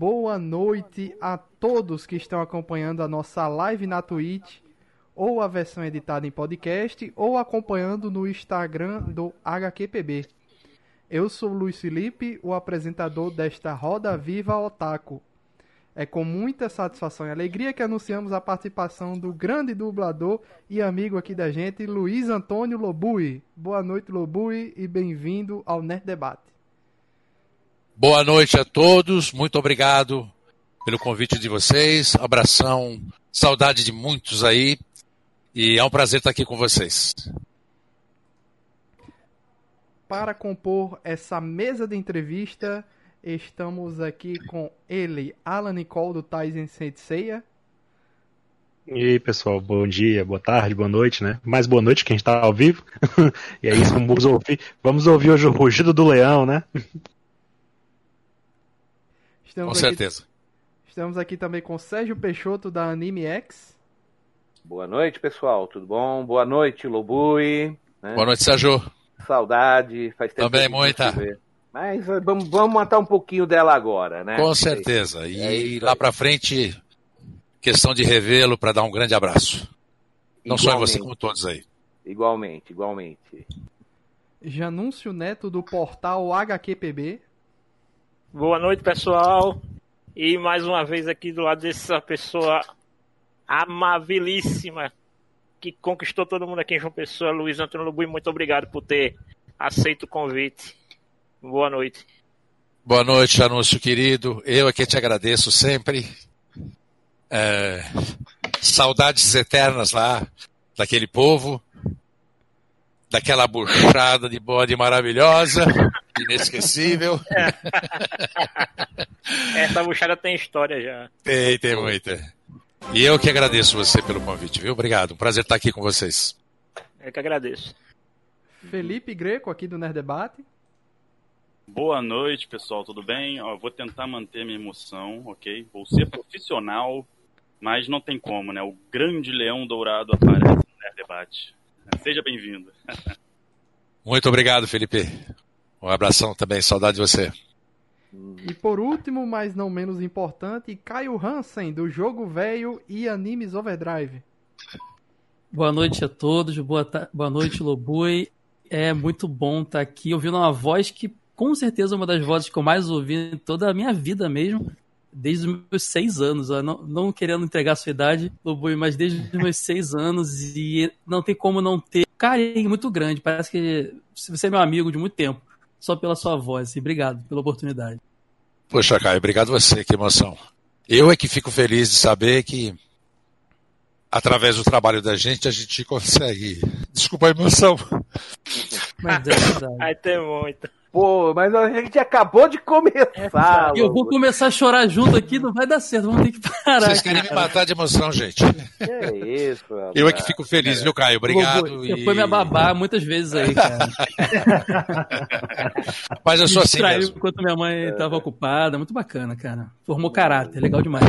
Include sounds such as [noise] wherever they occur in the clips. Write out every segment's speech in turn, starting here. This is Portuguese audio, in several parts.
boa noite a todos que estão acompanhando a nossa live na Twitch, ou a versão editada em podcast, ou acompanhando no Instagram do HQPB. Eu sou Luiz Felipe, o apresentador desta Roda Viva Otaku. É com muita satisfação e alegria que anunciamos a participação do grande dublador e amigo aqui da gente, Luiz Antônio Lobui. Boa noite, Lobui, e bem-vindo ao Nerd Debate. Boa noite a todos, muito obrigado pelo convite de vocês. Abração, saudade de muitos aí. E é um prazer estar aqui com vocês. Para compor essa mesa de entrevista, estamos aqui com ele, Alan Nicole do Tyson Senseiya. E aí, pessoal, bom dia, boa tarde, boa noite, né? Mais boa noite quem está ao vivo. [laughs] e é isso, vamos ouvir, vamos ouvir hoje o rugido do leão, né? Estamos com certeza. estamos aqui também com Sérgio Peixoto da Anime X. Boa noite, pessoal, tudo bom? Boa noite, Lobui. Né? Boa noite, Sérgio. Saudade, faz tempo Também muita. Mas vamos, vamos matar um pouquinho dela agora, né? Com certeza. E é lá para frente, questão de revê-lo para dar um grande abraço. Não só em você, como todos aí. Igualmente, igualmente. Janúncio Neto do portal HQPB. Boa noite, pessoal. E mais uma vez aqui do lado dessa pessoa amabilíssima que conquistou todo mundo aqui em João Pessoa, Luiz Antônio Lubui. Muito obrigado por ter aceito o convite. Boa noite. Boa noite, anúncio querido. Eu aqui te agradeço sempre. É, saudades eternas lá daquele povo, daquela buchada de bode maravilhosa, inesquecível. [laughs] Essa buchada tem história já. Tem, tem muita. E eu que agradeço você pelo convite, viu? Obrigado. Um prazer estar aqui com vocês. Eu que agradeço. Felipe Greco, aqui do Nerd Debate. Boa noite, pessoal, tudo bem? Ó, vou tentar manter minha emoção, ok? Vou ser profissional, mas não tem como, né? O grande leão dourado aparece no Nerd Debate. Seja bem-vindo. [laughs] Muito obrigado, Felipe. Um abração também, saudade de você. E por último, mas não menos importante, Caio Hansen, do Jogo Velho e Animes Overdrive. Boa noite a todos, boa, boa noite, Lobui. É muito bom estar aqui ouvindo uma voz que com certeza uma das vozes que eu mais ouvi em toda a minha vida mesmo, desde os meus seis anos. Não, não, querendo entregar a sua idade, Lobui, mas desde os meus seis anos e não tem como não ter carinho muito grande. Parece que você é meu amigo de muito tempo, só pela sua voz. E obrigado pela oportunidade. Poxa, Caio, obrigado você, que emoção. Eu é que fico feliz de saber que através do trabalho da gente a gente consegue. Desculpa a emoção. Mas é verdade. [laughs] Aí tem muito. Pô, mas a gente acabou de começar. É, eu vou começar a chorar junto aqui, não vai dar certo, vamos ter que parar. Vocês querem cara. me matar de emoção, gente. É isso, Eu é que fico feliz, viu, Caio? Obrigado. Você e... foi me babá muitas vezes aí, cara. [laughs] mas eu sou assim mesmo. enquanto minha mãe estava é. ocupada, muito bacana, cara. Formou caráter, legal demais.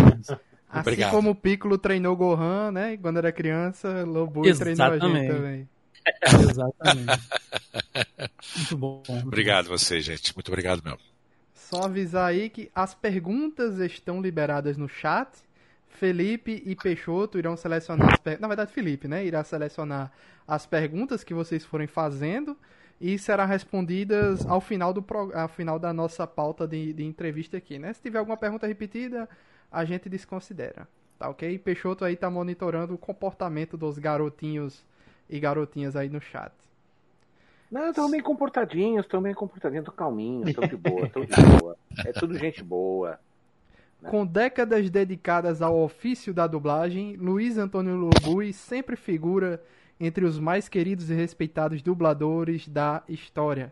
Assim Obrigado. como o Piccolo treinou Gohan, né? Quando era criança, Lobo treinou a gente também. [laughs] Exatamente. Muito bom. Obrigado você, gente. Muito obrigado mesmo. Só avisar aí que as perguntas estão liberadas no chat. Felipe e Peixoto irão selecionar as per... Na verdade, Felipe, né? Irá selecionar as perguntas que vocês forem fazendo e será respondidas ao final, do pro... ao final da nossa pauta de, de entrevista aqui, né? Se tiver alguma pergunta repetida, a gente desconsidera, tá ok? Peixoto aí tá monitorando o comportamento dos garotinhos e garotinhas aí no chat. Não, estão bem comportadinhos, estão bem comportadinhos, estão calminhos, estão de boa, estão de [laughs] boa. É tudo gente boa. Né? Com décadas dedicadas ao ofício da dublagem, Luiz Antônio Lobui sempre figura entre os mais queridos e respeitados dubladores da história.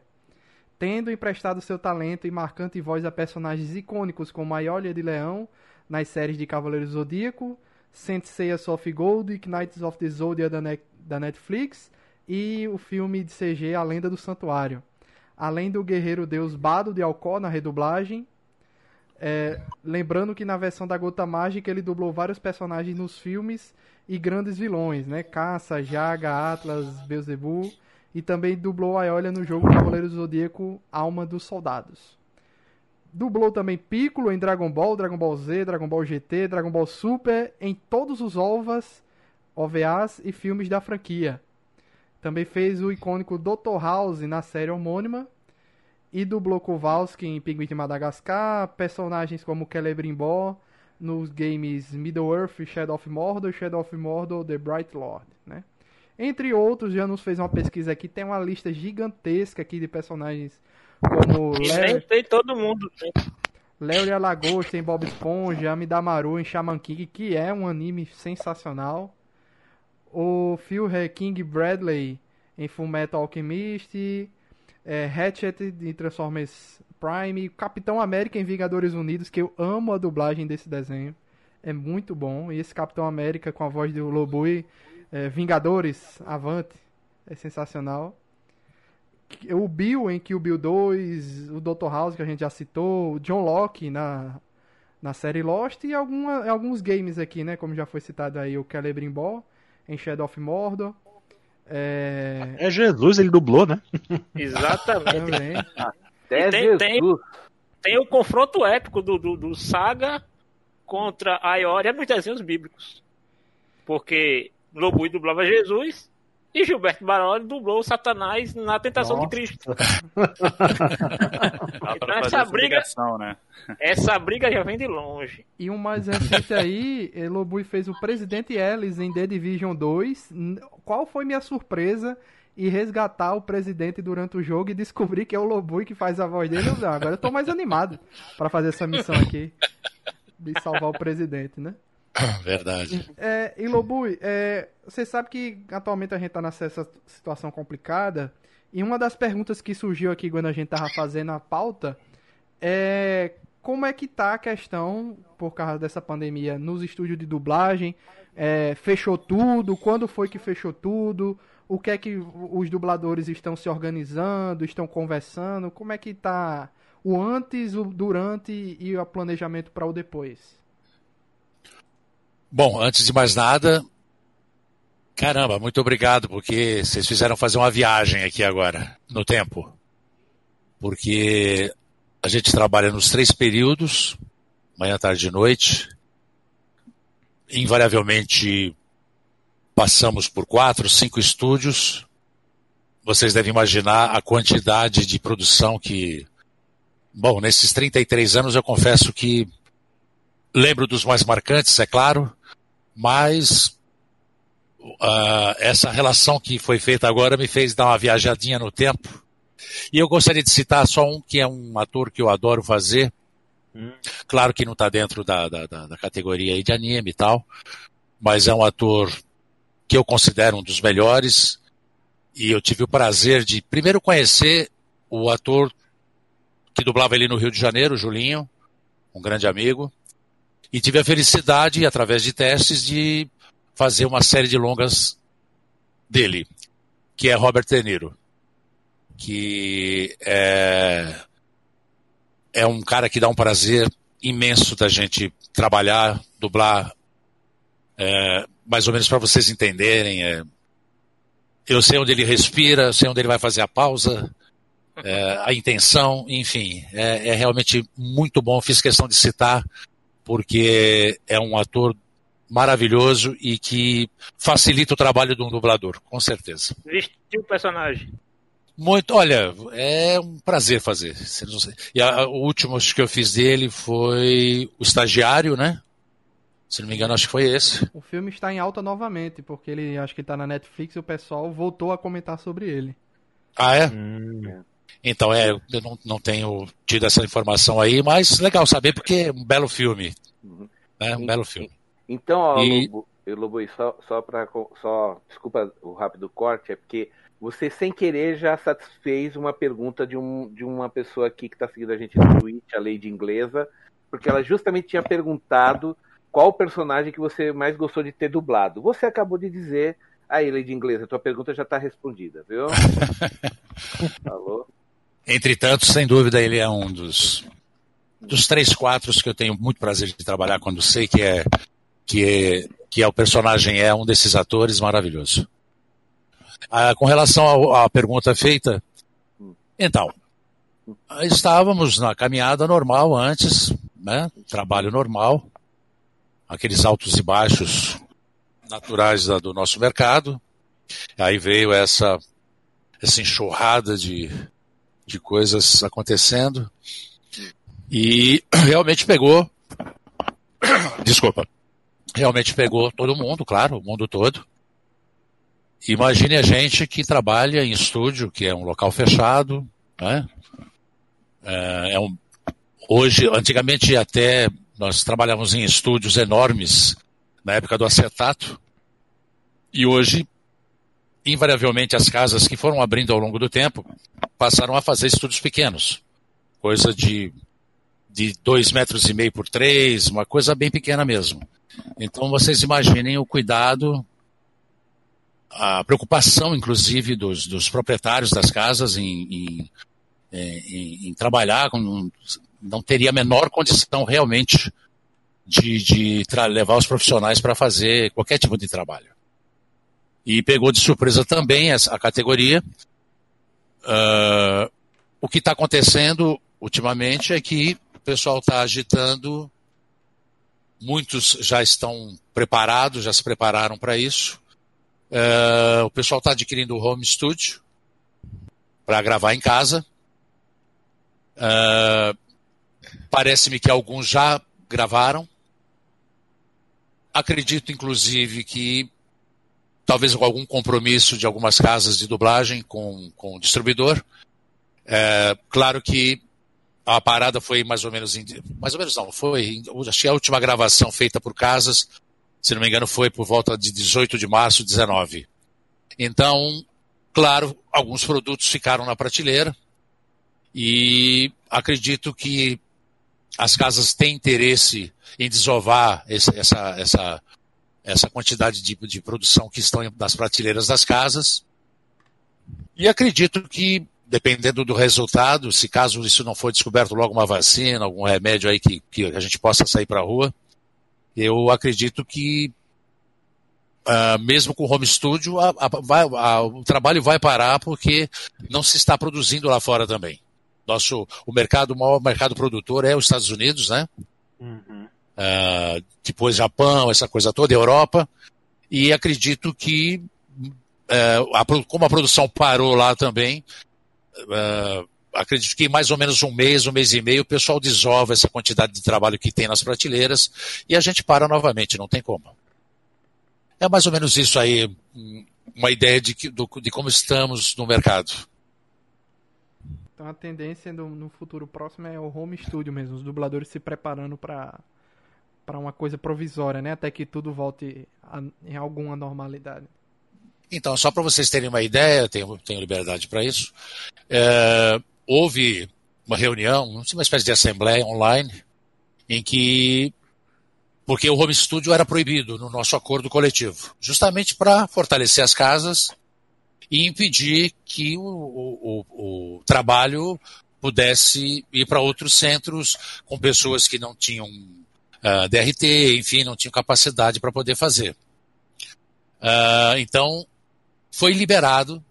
Tendo emprestado seu talento e marcante voz a personagens icônicos como Aiolia de Leão nas séries de Cavaleiro Zodíaco, Saint Seiya Soft Gold, Knights of the Zodiac da, ne da Netflix e o filme de CG A Lenda do Santuário. Além do guerreiro deus Bado de Alcó na redublagem. É, lembrando que na versão da Gota Mágica ele dublou vários personagens nos filmes e grandes vilões, né? Caça, Jaga, Atlas, Beelzebub. E também dublou a Aiolia no jogo Cavaleiro do Zodíaco Alma dos Soldados. dublou também Piccolo em Dragon Ball, Dragon Ball Z, Dragon Ball GT, Dragon Ball Super, em todos os OVAs, OVAs e filmes da franquia. Também fez o icônico Dr. House na série homônima e dublou Kowalski em Pinguim de Madagascar, personagens como Celebrimbor nos games Middle-earth, Shadow of Mordor, Shadow of Mordor, The Bright Lord, né? Entre outros, já nos fez uma pesquisa aqui, tem uma lista gigantesca aqui de personagens como Larry, tem todo mundo. Né? Larry Alagoas, tem Bob Esponja, Amidamaru em Shaman King, que é um anime sensacional. O Phil King Bradley em Fullmetal Alchemist, é, Hatchet de Transformers Prime, Capitão América em Vingadores Unidos, que eu amo a dublagem desse desenho. É muito bom. E esse Capitão América com a voz do Lobui, é, Vingadores, Avante, é sensacional. O Bill em Kill Bill 2, o Dr. House que a gente já citou, o John Locke na, na série Lost e alguma, alguns games aqui, né? Como já foi citado aí o Celebrimbor em Shadow of Mordor. É... é Jesus, ele dublou, né? [laughs] Exatamente. Até tem, tem, tem, o confronto épico do, do, do Saga contra a Ioria nos desenhos bíblicos. Porque Lobui dublava Jesus e Gilberto Baroni dublou Satanás na Tentação Nossa. de Cristo. então essa briga, né? essa briga já vem de longe. E um mais recente aí, eh, Lobui fez o Presidente Ellis em The Division 2. Qual foi minha surpresa e resgatar o presidente durante o jogo e descobrir que é o Lobui que faz a voz dele? Agora eu tô mais animado para fazer essa missão aqui de salvar o presidente, né? [coughs] Verdade. É, e Lobui, é, você sabe que atualmente a gente está nessa situação complicada. E uma das perguntas que surgiu aqui quando a gente tava fazendo a pauta é como é que tá a questão, por causa dessa pandemia, nos estúdios de dublagem? É, fechou tudo? Quando foi que fechou tudo? O que é que os dubladores estão se organizando, estão conversando? Como é que tá o antes, o durante e o planejamento para o depois? Bom, antes de mais nada, caramba, muito obrigado, porque vocês fizeram fazer uma viagem aqui agora, no tempo. Porque a gente trabalha nos três períodos, manhã, tarde e noite. Invariavelmente passamos por quatro, cinco estúdios. Vocês devem imaginar a quantidade de produção que. Bom, nesses 33 anos eu confesso que lembro dos mais marcantes, é claro, mas uh, essa relação que foi feita agora me fez dar uma viajadinha no tempo. E eu gostaria de citar só um que é um ator que eu adoro fazer. Hum. Claro que não está dentro da, da, da, categoria de anime e tal, mas é um ator que eu considero um dos melhores. E eu tive o prazer de primeiro conhecer o ator que dublava ele no Rio de Janeiro, Julinho, um grande amigo. E tive a felicidade, através de testes, de fazer uma série de longas dele, que é Robert De Niro, que é, é um cara que dá um prazer imenso da gente trabalhar, dublar, é, mais ou menos para vocês entenderem. É, eu sei onde ele respira, sei onde ele vai fazer a pausa, é, a intenção, enfim, é, é, realmente muito bom. Fiz questão de citar porque é um ator maravilhoso e que facilita o trabalho de um dublador, com certeza. Vestiu o personagem. Muito, olha, é um prazer fazer. E a, o último que eu fiz dele foi o estagiário, né? Se não me engano, acho que foi esse. O filme está em alta novamente, porque ele acho que está na Netflix e o pessoal voltou a comentar sobre ele. Ah, é? Hum. Então, é, eu não, não tenho tido essa informação aí, mas legal saber porque é um belo filme. Uhum. Né? Um e, belo filme. Então, ó, e... Lobo, Lobo, só, só para. Só, desculpa o rápido corte, é porque você sem querer já satisfez uma pergunta de, um, de uma pessoa aqui que está seguindo a gente no Twitch, a Lady Inglesa, porque ela justamente tinha perguntado qual personagem que você mais gostou de ter dublado. Você acabou de dizer. Aí, Lady Inglesa, tua pergunta já está respondida, viu? [laughs] Falou. Entretanto, sem dúvida, ele é um dos, dos três quatro que eu tenho muito prazer de trabalhar quando sei que é que é, que é o personagem é um desses atores maravilhoso. Ah, com relação à pergunta feita, então, Estávamos na caminhada normal antes, né? Trabalho normal, aqueles altos e baixos naturais da, do nosso mercado. Aí veio essa, essa enxurrada de, de coisas acontecendo e [clears throat] realmente pegou. [clears throat] Desculpa. Realmente pegou todo mundo, claro, o mundo todo. Imagine a gente que trabalha em estúdio, que é um local fechado, né? É, é um, hoje, antigamente até nós trabalhávamos em estúdios enormes na época do acetato e hoje, invariavelmente, as casas que foram abrindo ao longo do tempo passaram a fazer estúdios pequenos, coisa de de dois metros e meio por três, uma coisa bem pequena mesmo. Então vocês imaginem o cuidado a preocupação, inclusive, dos, dos proprietários das casas em, em, em, em trabalhar, com, não teria a menor condição realmente de, de levar os profissionais para fazer qualquer tipo de trabalho. E pegou de surpresa também essa, a categoria. Uh, o que está acontecendo ultimamente é que o pessoal está agitando, muitos já estão preparados, já se prepararam para isso. Uh, o pessoal está adquirindo o home studio para gravar em casa. Uh, Parece-me que alguns já gravaram. Acredito, inclusive, que talvez com algum compromisso de algumas casas de dublagem com, com o distribuidor. É, claro que a parada foi mais ou menos. Mais ou menos não, foi. Que a última gravação feita por casas se não me engano, foi por volta de 18 de março de 19. Então, claro, alguns produtos ficaram na prateleira e acredito que as casas têm interesse em desovar essa, essa, essa quantidade de, de produção que estão nas prateleiras das casas. E acredito que, dependendo do resultado, se caso isso não for descoberto logo uma vacina, algum remédio aí que, que a gente possa sair para a rua, eu acredito que Uh, mesmo com home studio, a, a, a, o trabalho vai parar porque não se está produzindo lá fora também. Nosso, o mercado, o maior mercado produtor é os Estados Unidos, né? Uhum. Uh, depois Japão, essa coisa toda, Europa. E acredito que, uh, como a produção parou lá também, acredito que mais ou menos um mês, um mês e meio, o pessoal desova essa quantidade de trabalho que tem nas prateleiras e a gente para novamente, não tem como. É mais ou menos isso aí, uma ideia de, de, de como estamos no mercado. Então a tendência no, futuro próximo é o home studio mesmo, os dubladores se preparando para para uma coisa provisória, né? Até que tudo volte a, em alguma normalidade. Então, só para vocês terem uma ideia, tenho, tenho liberdade para isso. É, houve uma reunião, uma espécie de assembleia online, em que. Porque o home studio era proibido no nosso acordo coletivo, justamente para fortalecer as casas e impedir que o, o, o trabalho pudesse ir para outros centros com pessoas que não tinham ah, DRT, enfim, não tinham capacidade para poder fazer. Uh, então, foi liberado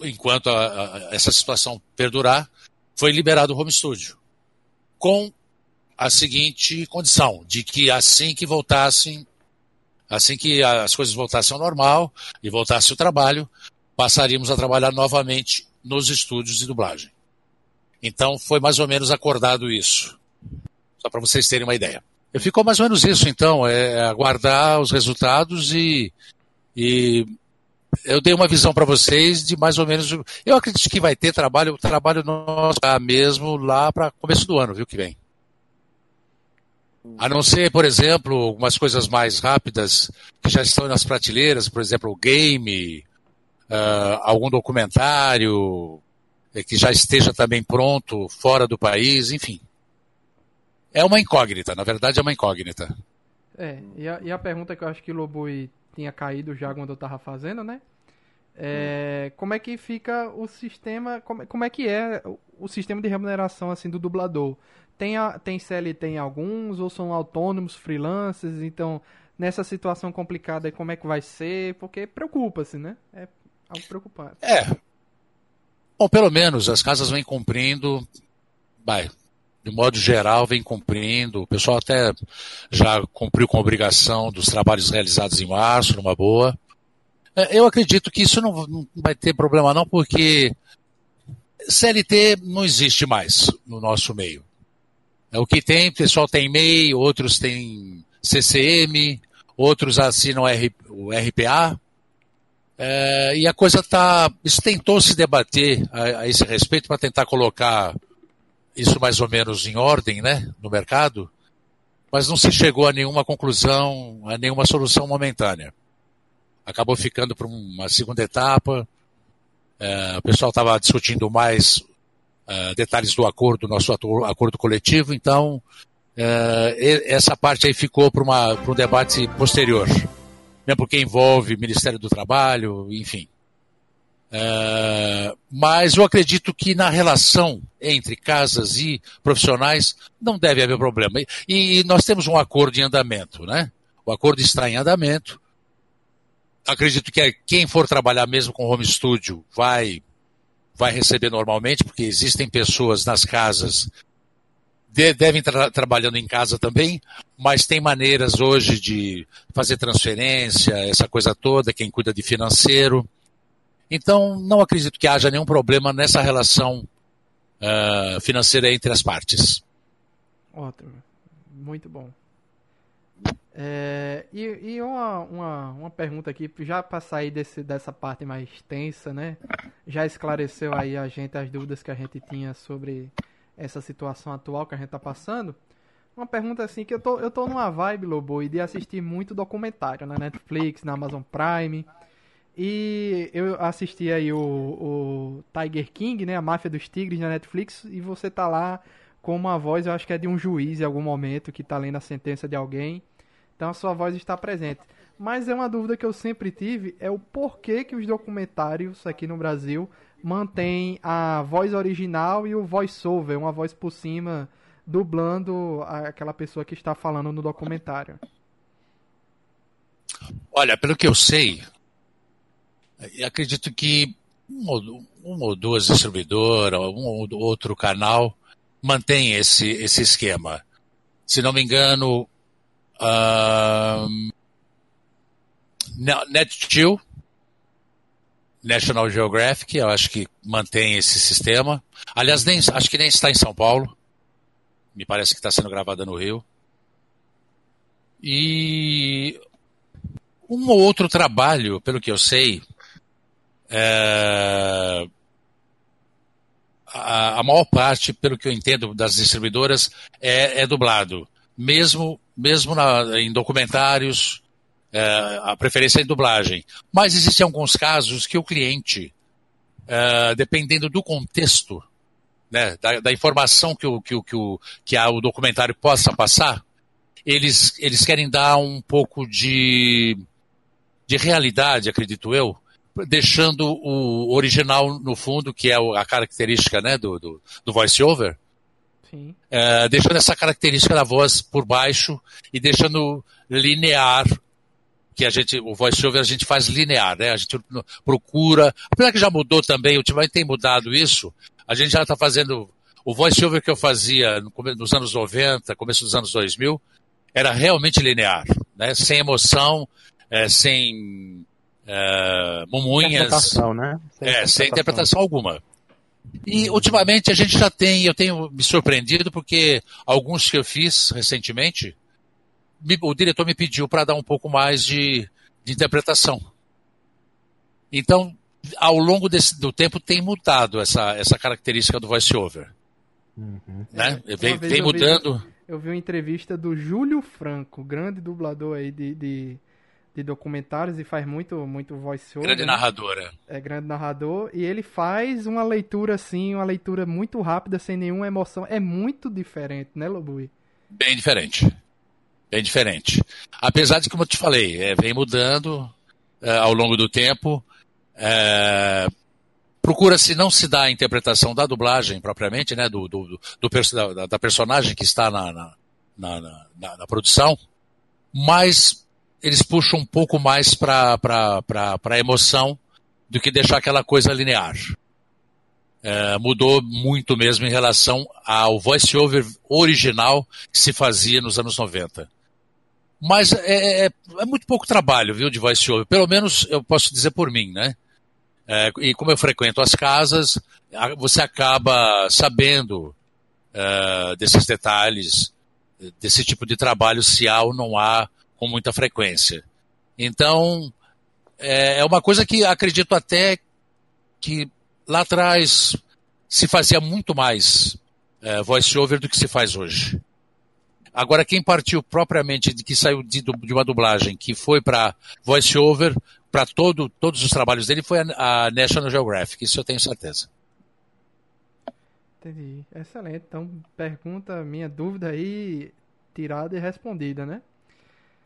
enquanto a, a, essa situação perdurar, foi liberado o home studio. Com a seguinte condição, de que assim que voltassem, assim que as coisas voltassem ao normal e voltasse o trabalho, passaríamos a trabalhar novamente nos estúdios de dublagem. Então foi mais ou menos acordado isso. Só para vocês terem uma ideia. Ficou mais ou menos isso, então, é aguardar os resultados e, e eu dei uma visão para vocês de mais ou menos. Eu acredito que vai ter trabalho, trabalho nosso mesmo lá para começo do ano, viu, que vem. A não ser, por exemplo, algumas coisas mais rápidas que já estão nas prateleiras, por exemplo, o game, uh, algum documentário eh, que já esteja também pronto fora do país, enfim. É uma incógnita, na verdade é uma incógnita. É, e a, e a pergunta que eu acho que o Lobui tinha caído já quando eu tava fazendo, né? É, hum. Como é que fica o sistema? Como, como é que é o sistema de remuneração assim do dublador? Tem, a, tem CLT em alguns ou são autônomos, freelancers? Então, nessa situação complicada, como é que vai ser? Porque preocupa-se, né? É algo preocupante. É. Bom, pelo menos as casas vêm cumprindo, vai, de modo geral, vem cumprindo. O pessoal até já cumpriu com a obrigação dos trabalhos realizados em março, numa boa. É, eu acredito que isso não, vai ter problema não, porque CLT não existe mais no nosso meio. É o que tem, o pessoal tem MEI, outros têm CCM, outros assinam o RPA. É, e a coisa está. Isso tentou se debater a, a esse respeito para tentar colocar isso mais ou menos em ordem né, no mercado, mas não se chegou a nenhuma conclusão, a nenhuma solução momentânea. Acabou ficando para uma segunda etapa. É, o pessoal estava discutindo mais é, detalhes do acordo, nosso acordo coletivo, então é, essa parte aí ficou para um debate posterior, mesmo porque envolve Ministério do Trabalho, enfim. É, mas eu acredito que na relação entre casas e profissionais não deve haver problema. E, e, nós temos um acordo em andamento, né? O acordo está em andamento. Acredito que quem for trabalhar mesmo com home studio vai vai receber normalmente, porque existem pessoas nas casas de, devem estar tra trabalhando em casa também, mas tem maneiras hoje de fazer transferência, essa coisa toda, quem cuida de financeiro. Então, não acredito que haja nenhum problema nessa relação uh, financeira entre as partes. Ótimo. Muito bom. É, e, e uma, uma, uma, pergunta aqui, já para sair desse, dessa parte mais tensa, né? Já esclareceu aí a gente as dúvidas que a gente tinha sobre essa situação atual que a gente está passando. Uma pergunta assim, que eu tô, eu tô numa vibe, Lobo, de assistir muito documentário na Netflix, na Amazon Prime. E eu assisti aí o, o Tiger King, né? A Máfia dos Tigres na Netflix. E você tá lá com uma voz, eu acho que é de um juiz em algum momento que tá lendo a sentença de alguém. Então a sua voz está presente. Mas é uma dúvida que eu sempre tive, é o porquê que os documentários aqui no Brasil mantêm a voz original e o voice-over, uma voz por cima, dublando aquela pessoa que está falando no documentário. Olha, pelo que eu sei, acredito que um ou duas distribuidoras, um ou outro canal mantém esse, esse esquema. Se não me engano, uh, NetGeo, National Geographic, eu acho que mantém esse sistema. Aliás, nem, acho que nem está em São Paulo. Me parece que está sendo gravada no Rio. E um ou outro trabalho, pelo que eu sei, é, a, a, maior parte, pelo que eu entendo, das distribuidoras é, é dublado. Mesmo, mesmo na, em documentários, é, a preferência é em dublagem. Mas existem alguns casos que o cliente, é, dependendo do contexto, né, da, da, informação que o, que, o, que, o, que o documentário possa passar, eles, eles querem dar um pouco de, de realidade, acredito eu, deixando o original no fundo, que é a característica né, do, do, do voice-over, é, deixando essa característica da voz por baixo e deixando linear, que a gente, o voice-over a gente faz linear, né? A gente procura, apesar que já mudou também, ultimamente tem mudado isso, a gente já está fazendo, o voice-over que eu fazia nos anos 90, começo dos anos 2000, era realmente linear, né? Sem emoção, é, sem é, mumunhas. Interpretação, né? Sem é, sem interpretação alguma. E ultimamente a gente já tem, eu tenho me surpreendido porque alguns que eu fiz recentemente, me, o diretor me pediu para dar um pouco mais de, de interpretação. Então, ao longo desse, do tempo tem mudado essa, essa característica do voice-over. Uhum. Né? É, vem, vem mudando. Vi, eu vi uma entrevista do Júlio Franco, grande dublador aí de, de de documentários e faz muito muito voice over. Grande né? narradora. É grande narrador e ele faz uma leitura assim, uma leitura muito rápida sem nenhuma emoção. É muito diferente, né, Lobui? Bem diferente. Bem diferente. Apesar de como eu te falei, é, vem mudando é, ao longo do tempo. É, Procura-se não se dar a interpretação da dublagem propriamente, né, do, do, do, do da, da, personagem que está na, na, na, na, na produção, mas eles puxam um pouco mais para a emoção do que deixar aquela coisa linear. é, mudou muito mesmo em relação ao voice-over original que se fazia nos anos 90. Mas é, é, é muito pouco trabalho, viu, de voice-over. Pelo menos eu posso dizer por mim, né? É, e como eu frequento as casas, você acaba sabendo uh, desses detalhes, desse tipo de trabalho, se há ou não há com muita frequência. Então, é, é uma coisa que acredito até que lá atrás se fazia muito mais uh, voice-over do que se faz hoje. Agora, quem partiu propriamente de que saiu de, de uma dublagem que foi para voice-over, para todo, todos os trabalhos dele, foi a, a National Geographic, isso eu tenho certeza. Entendi. Excelente. Então, pergunta, minha dúvida aí, tirada e respondida, né?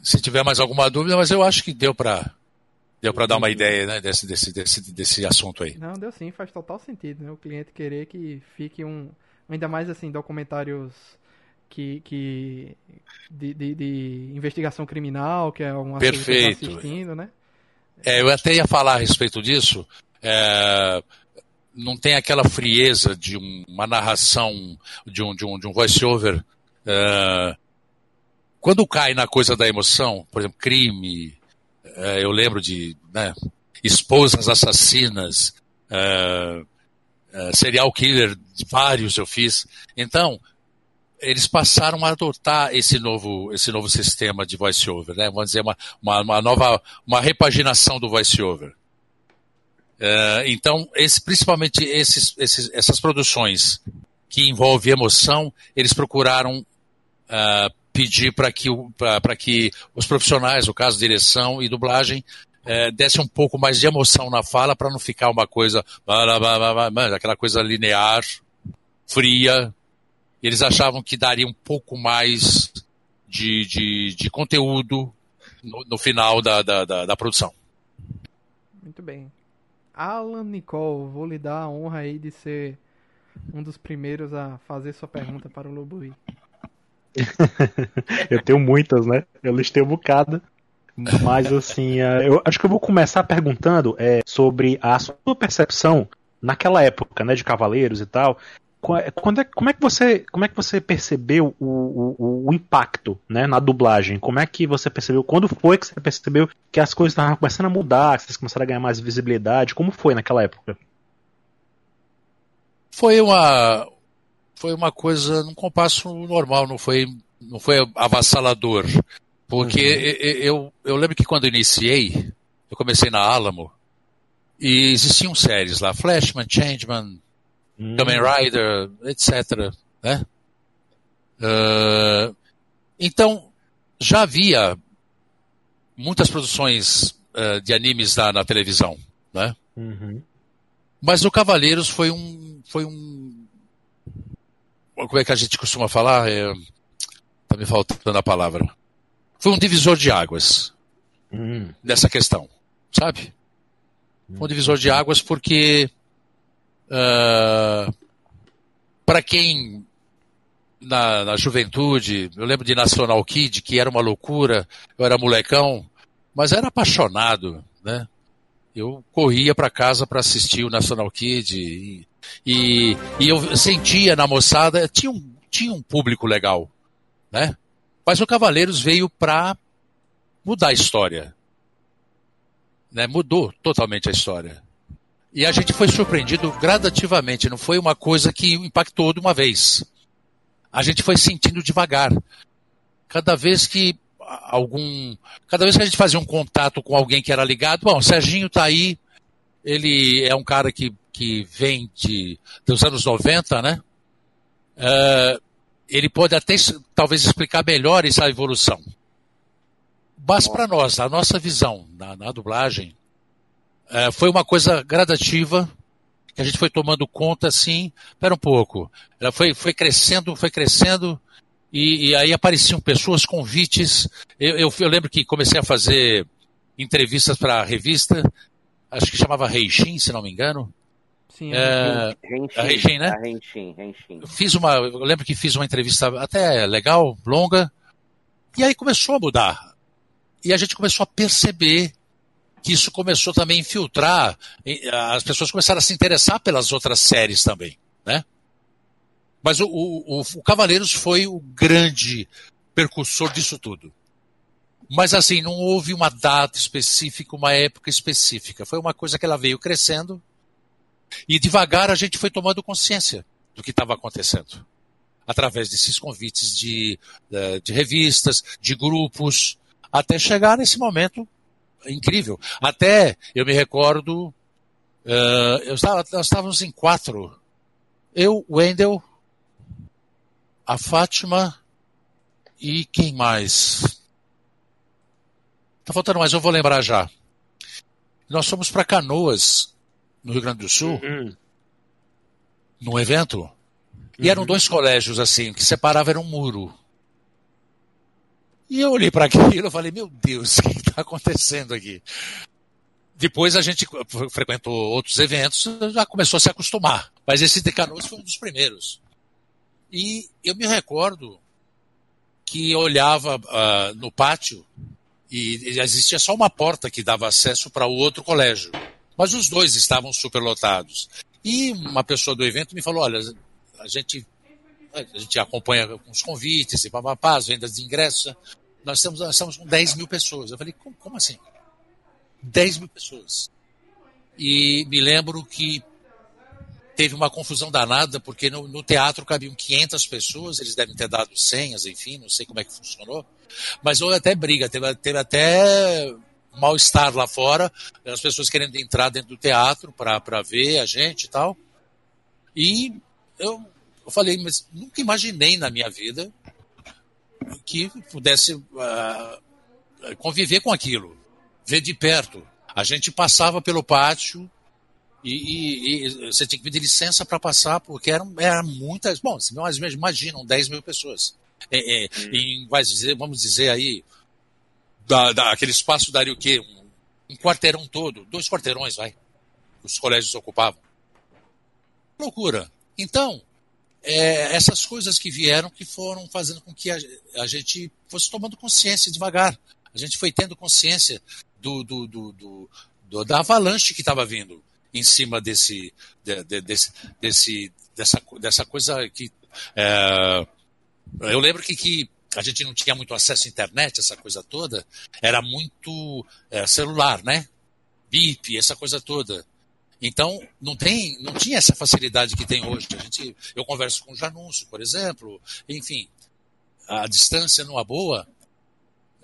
Se tiver mais alguma dúvida, mas eu acho que deu para deu para dar uma ideia né, desse, desse, desse, desse assunto aí. Não, deu sim, faz total sentido, né? O cliente querer que fique um. Ainda mais assim, documentários que, que de, de, de investigação criminal, que é uma Perfeito. coisa que tá assistindo, né? É, eu até ia falar a respeito disso. É, não tem aquela frieza de um, uma narração, de um, de um, de um voice-over. Uh, quando cai na coisa da emoção, por exemplo, crime, uh, eu lembro de né, esposas assassinas, uh, serial killer, vários eu fiz. Então, eles passaram a adotar esse novo, esse novo sistema de voice-over, né? vamos dizer, uma, uma, uma nova, uma repaginação do voice-over. Uh, então, esse, principalmente esses, esses, essas produções que envolvem emoção, eles procuraram uh, pedir para que, que os profissionais, no caso direção e dublagem, uh, dessem um pouco mais de emoção na fala para não ficar uma coisa, aquela coisa linear, fria. Eles achavam que daria um pouco mais de, de, de conteúdo no, no final da, da, da, da produção. Muito bem. Alan Nicole, vou lhe dar a honra aí de ser um dos primeiros a fazer sua pergunta para o Lobui. [laughs] eu tenho muitas, né? Eu listei um bocado. Mas assim, é, eu acho que eu vou começar perguntando é, sobre a sua percepção naquela época, né, de Cavaleiros e tal, quando é, como, é que você, como é que você percebeu o, o, o, impacto né, na dublagem? Como é que você percebeu? Quando foi que você percebeu que as coisas estavam começando a mudar, que vocês começaram a ganhar mais visibilidade? Como foi naquela época? Foi uma foi uma coisa num compasso normal, não foi não foi avassalador, porque uhum. eu, eu lembro que quando eu iniciei, eu comecei na Alamo e existiam séries lá, Flashman, Changeman, hum. Kamen Rider, etc. Né? Uh, então, já havia muitas produções uh, de animes na, na televisão, né? Uhum. Mas o Cavaleiros foi um, foi um, como é que a gente costuma falar? É, tá me faltando a palavra. Foi um divisor de águas uhum. nessa questão, sabe? Foi um divisor de águas porque Uh, ah, para quem na, na, juventude, eu lembro de National Kid, que era uma loucura, eu era molecão, mas era apaixonado, né? Eu corria para casa para assistir o National Kid e, e, eu sentia na moçada, tinha um, tinha um público legal, né? Mas o Cavaleiros veio para mudar a história, né? Mudou totalmente a história. E a gente foi surpreendido gradativamente, não foi uma coisa que impactou de uma vez. A gente foi sentindo devagar. Cada vez que algum. Cada vez que a gente fazia um contato com alguém que era ligado, bom, Serginho está aí, ele é um cara que, que vem de, dos anos 90, né? Uh, ele pode até talvez explicar melhor essa evolução. Mas para nós, a nossa visão na, na dublagem, é, foi uma coisa gradativa, que a gente foi tomando conta assim, espera um pouco. Ela foi, foi crescendo, foi crescendo, e, e aí apareciam pessoas, convites. Eu, eu, eu, lembro que comecei a fazer entrevistas para a revista, acho que chamava Reishin, se não me engano. Sim, é, a Reishin, né? A Fiz uma, eu lembro que fiz uma entrevista até legal, longa, e aí começou a mudar. E a gente começou a perceber que isso começou também a infiltrar, as pessoas começaram a se interessar pelas outras séries também, né? Mas o, o, o Cavaleiros foi o grande percursor disso tudo. Mas assim, não houve uma data específica, uma época específica. Foi uma coisa que ela veio crescendo e devagar a gente foi tomando consciência do que estava acontecendo. Através desses convites de, eh, de revistas, de grupos, até chegar nesse momento incrível. Até eu me recordo, uh, eu estava, nós estávamos em quatro. Eu, Wendell, a Fátima e quem mais? Tá faltando mais, eu vou lembrar já. Nós fomos para Canoas, no Rio Grande do Sul, uhum. num evento. Uhum. E eram dois colégios assim, que separavam era um muro. E eu olhei para [laughs] aquilo e falei, meu Deus, o que está acontecendo aqui? Depois a gente frequentou outros eventos, já começou a se acostumar. Mas esse de Canoas foi um dos primeiros. E eu me recordo que olhava uh, no pátio e existia só uma porta que dava acesso para o outro colégio. Mas os dois estavam superlotados. E uma pessoa do evento me falou: olha, a gente, a gente acompanha com os convites e papapá, as vendas de ingressos. Nós estamos, nós estamos com 10 mil pessoas. Eu falei: como, como assim? 10 mil pessoas. E me lembro que teve uma confusão danada, porque no, no, teatro cabiam 500 pessoas, eles devem ter dado senhas, enfim, não sei como é que funcionou. Mas houve até briga, teve, teve até mal-estar lá fora, as pessoas querendo entrar dentro do teatro para ver a gente e tal. E eu, eu falei, mas nunca imaginei na minha vida que pudesse uh, conviver com aquilo, ver de perto. A gente passava pelo pátio, e, e, e, você tinha que pedir licença para passar, porque eram, eram muitas. Bom, vocês imaginam, 10 mil pessoas. É, é, hum. em, dizer, vamos dizer aí, da, da, aquele espaço daria o quê? Um, um, quarteirão todo, dois quarteirões, vai. Os colégios ocupavam. Loucura. Então, é, essas coisas que vieram que foram fazendo com que a, a, gente fosse tomando consciência devagar. A gente foi tendo consciência do, do, do, do da avalanche que estava vindo em cima desse, de, de, desse, desse dessa, dessa coisa que. É, eu lembro que, que a gente não tinha muito acesso à internet, essa coisa toda, era muito é, celular, né? BIP, essa coisa toda. Então, não, tem, não tinha essa facilidade que tem hoje. A gente, eu converso com o Janúncio, por exemplo, enfim, a distância numa boa.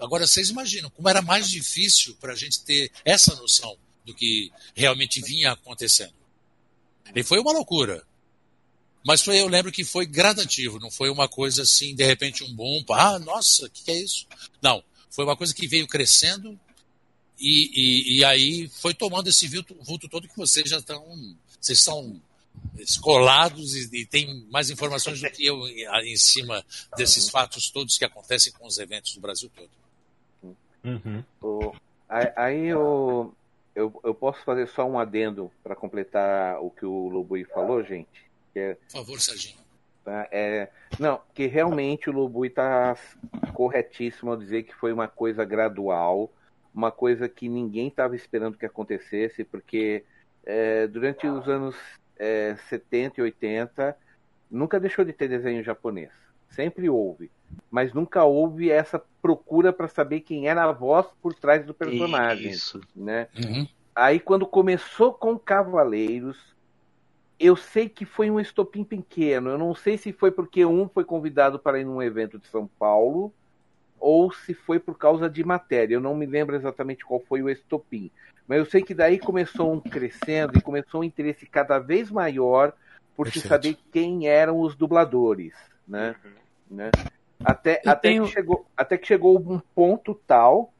Agora, vocês imaginam como era mais difícil para a gente ter essa noção do que realmente vinha acontecendo. E foi uma loucura. Mas foi, eu lembro que foi gradativo, não foi uma coisa assim, de repente um bom, ah, nossa, o que, que, é isso? Não, foi uma coisa que veio crescendo e, e, e aí foi tomando esse vulto, vulto, todo que vocês já estão, vocês são escolados e, e têm mais informações do que eu em cima desses fatos todos que acontecem com os eventos do Brasil todo. Uhum. O, aí o, eu, eu posso fazer só um adendo para completar o que o Lobui falou, gente? É, Por favor, Serginho. Tá, é, não, que realmente o Lobui está corretíssimo ao dizer que foi uma coisa gradual, uma coisa que ninguém estava esperando que acontecesse, porque é, durante os anos é, 70 e 80 nunca deixou de ter desenho japonês. Sempre houve. Mas nunca houve essa procura para saber quem era a voz por trás do personagem. Isso. Né? Uhum. Aí quando começou com Cavaleiros, eu sei que foi um estopim pequeno. Eu não sei se foi porque um foi convidado para ir num evento de São Paulo ou se foi por causa de matéria. Eu não me lembro exatamente qual foi o estopim. Mas eu sei que daí começou um crescendo e começou um interesse cada vez maior por se saber quem eram os dubladores, né? Uhum. Né? Até, até, tenho... que chegou, até que chegou um ponto tal,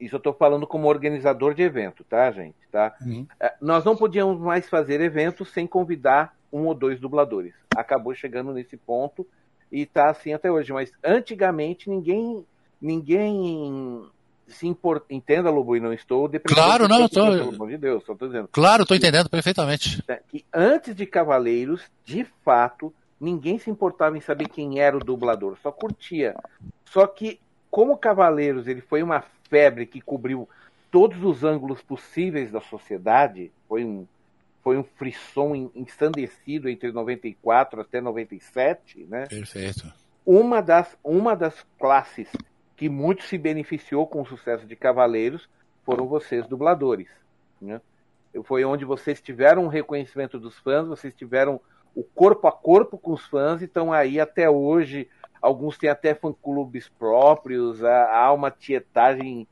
isso eu estou falando como organizador de evento, tá, gente? Tá? Uhum. É, nós não podíamos mais fazer eventos sem convidar um ou dois dubladores. Acabou chegando nesse ponto e está assim até hoje. Mas antigamente ninguém ninguém se import... entenda, Lobo, e não estou Claro, não, tô... pelo amor de Deus, só estou dizendo. Claro, estou entendendo perfeitamente. Que antes de Cavaleiros, de fato, ninguém se importava em saber quem era o dublador, só curtia. Só que, como Cavaleiros ele foi uma febre que cobriu todos os ângulos possíveis da sociedade. Foi um, foi um frisson ensandecido entre 94 até 97, né? Perfeito. Uma das, uma das classes que muito se beneficiou com o sucesso de Cavaleiros foram vocês, dubladores. Né? Foi onde vocês tiveram um reconhecimento dos fãs, vocês tiveram o corpo a corpo com os fãs e estão aí até hoje. Alguns têm até fã-clubes próprios, há uma tietagem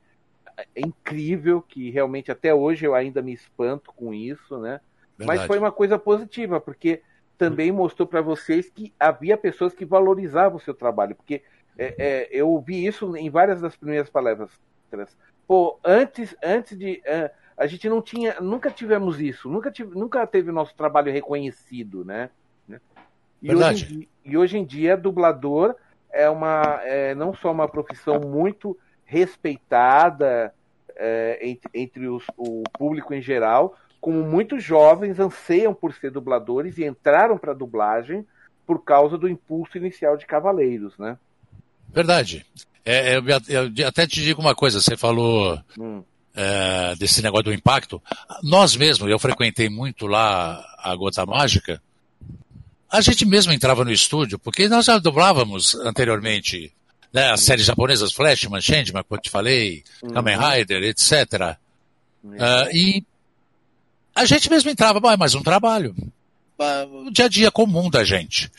incrível que realmente até hoje eu ainda me espanto com isso, né? Verdade. Mas foi uma coisa positiva, porque também mostrou para vocês que havia pessoas que valorizavam o seu trabalho, porque é, é, eu ouvi isso em várias das primeiras palestras. Pô, antes, antes de. Uh, a gente não tinha. Nunca tivemos isso. Nunca, tive, nunca teve o nosso trabalho reconhecido, né? E Verdade. hoje, e hoje em dia, dublador é uma. É não só uma profissão muito respeitada é, entre, entre os, o público em geral, como muitos jovens anseiam por ser dubladores e entraram para a dublagem por causa do impulso inicial de Cavaleiros, né? Verdade. É, eu, eu, até te digo uma coisa, você falou hum. É, desse negócio do impacto. Nós mesmos, eu frequentei muito lá a Gota Mágica, a gente mesmo entrava no estúdio, porque nós já dublávamos anteriormente né, as séries japonesas Flashman, Changeman, como eu te falei, uhum. Kamen Rider, etc. Uhum. Uh, e a gente mesmo entrava, é mais um trabalho. O dia a dia comum da gente.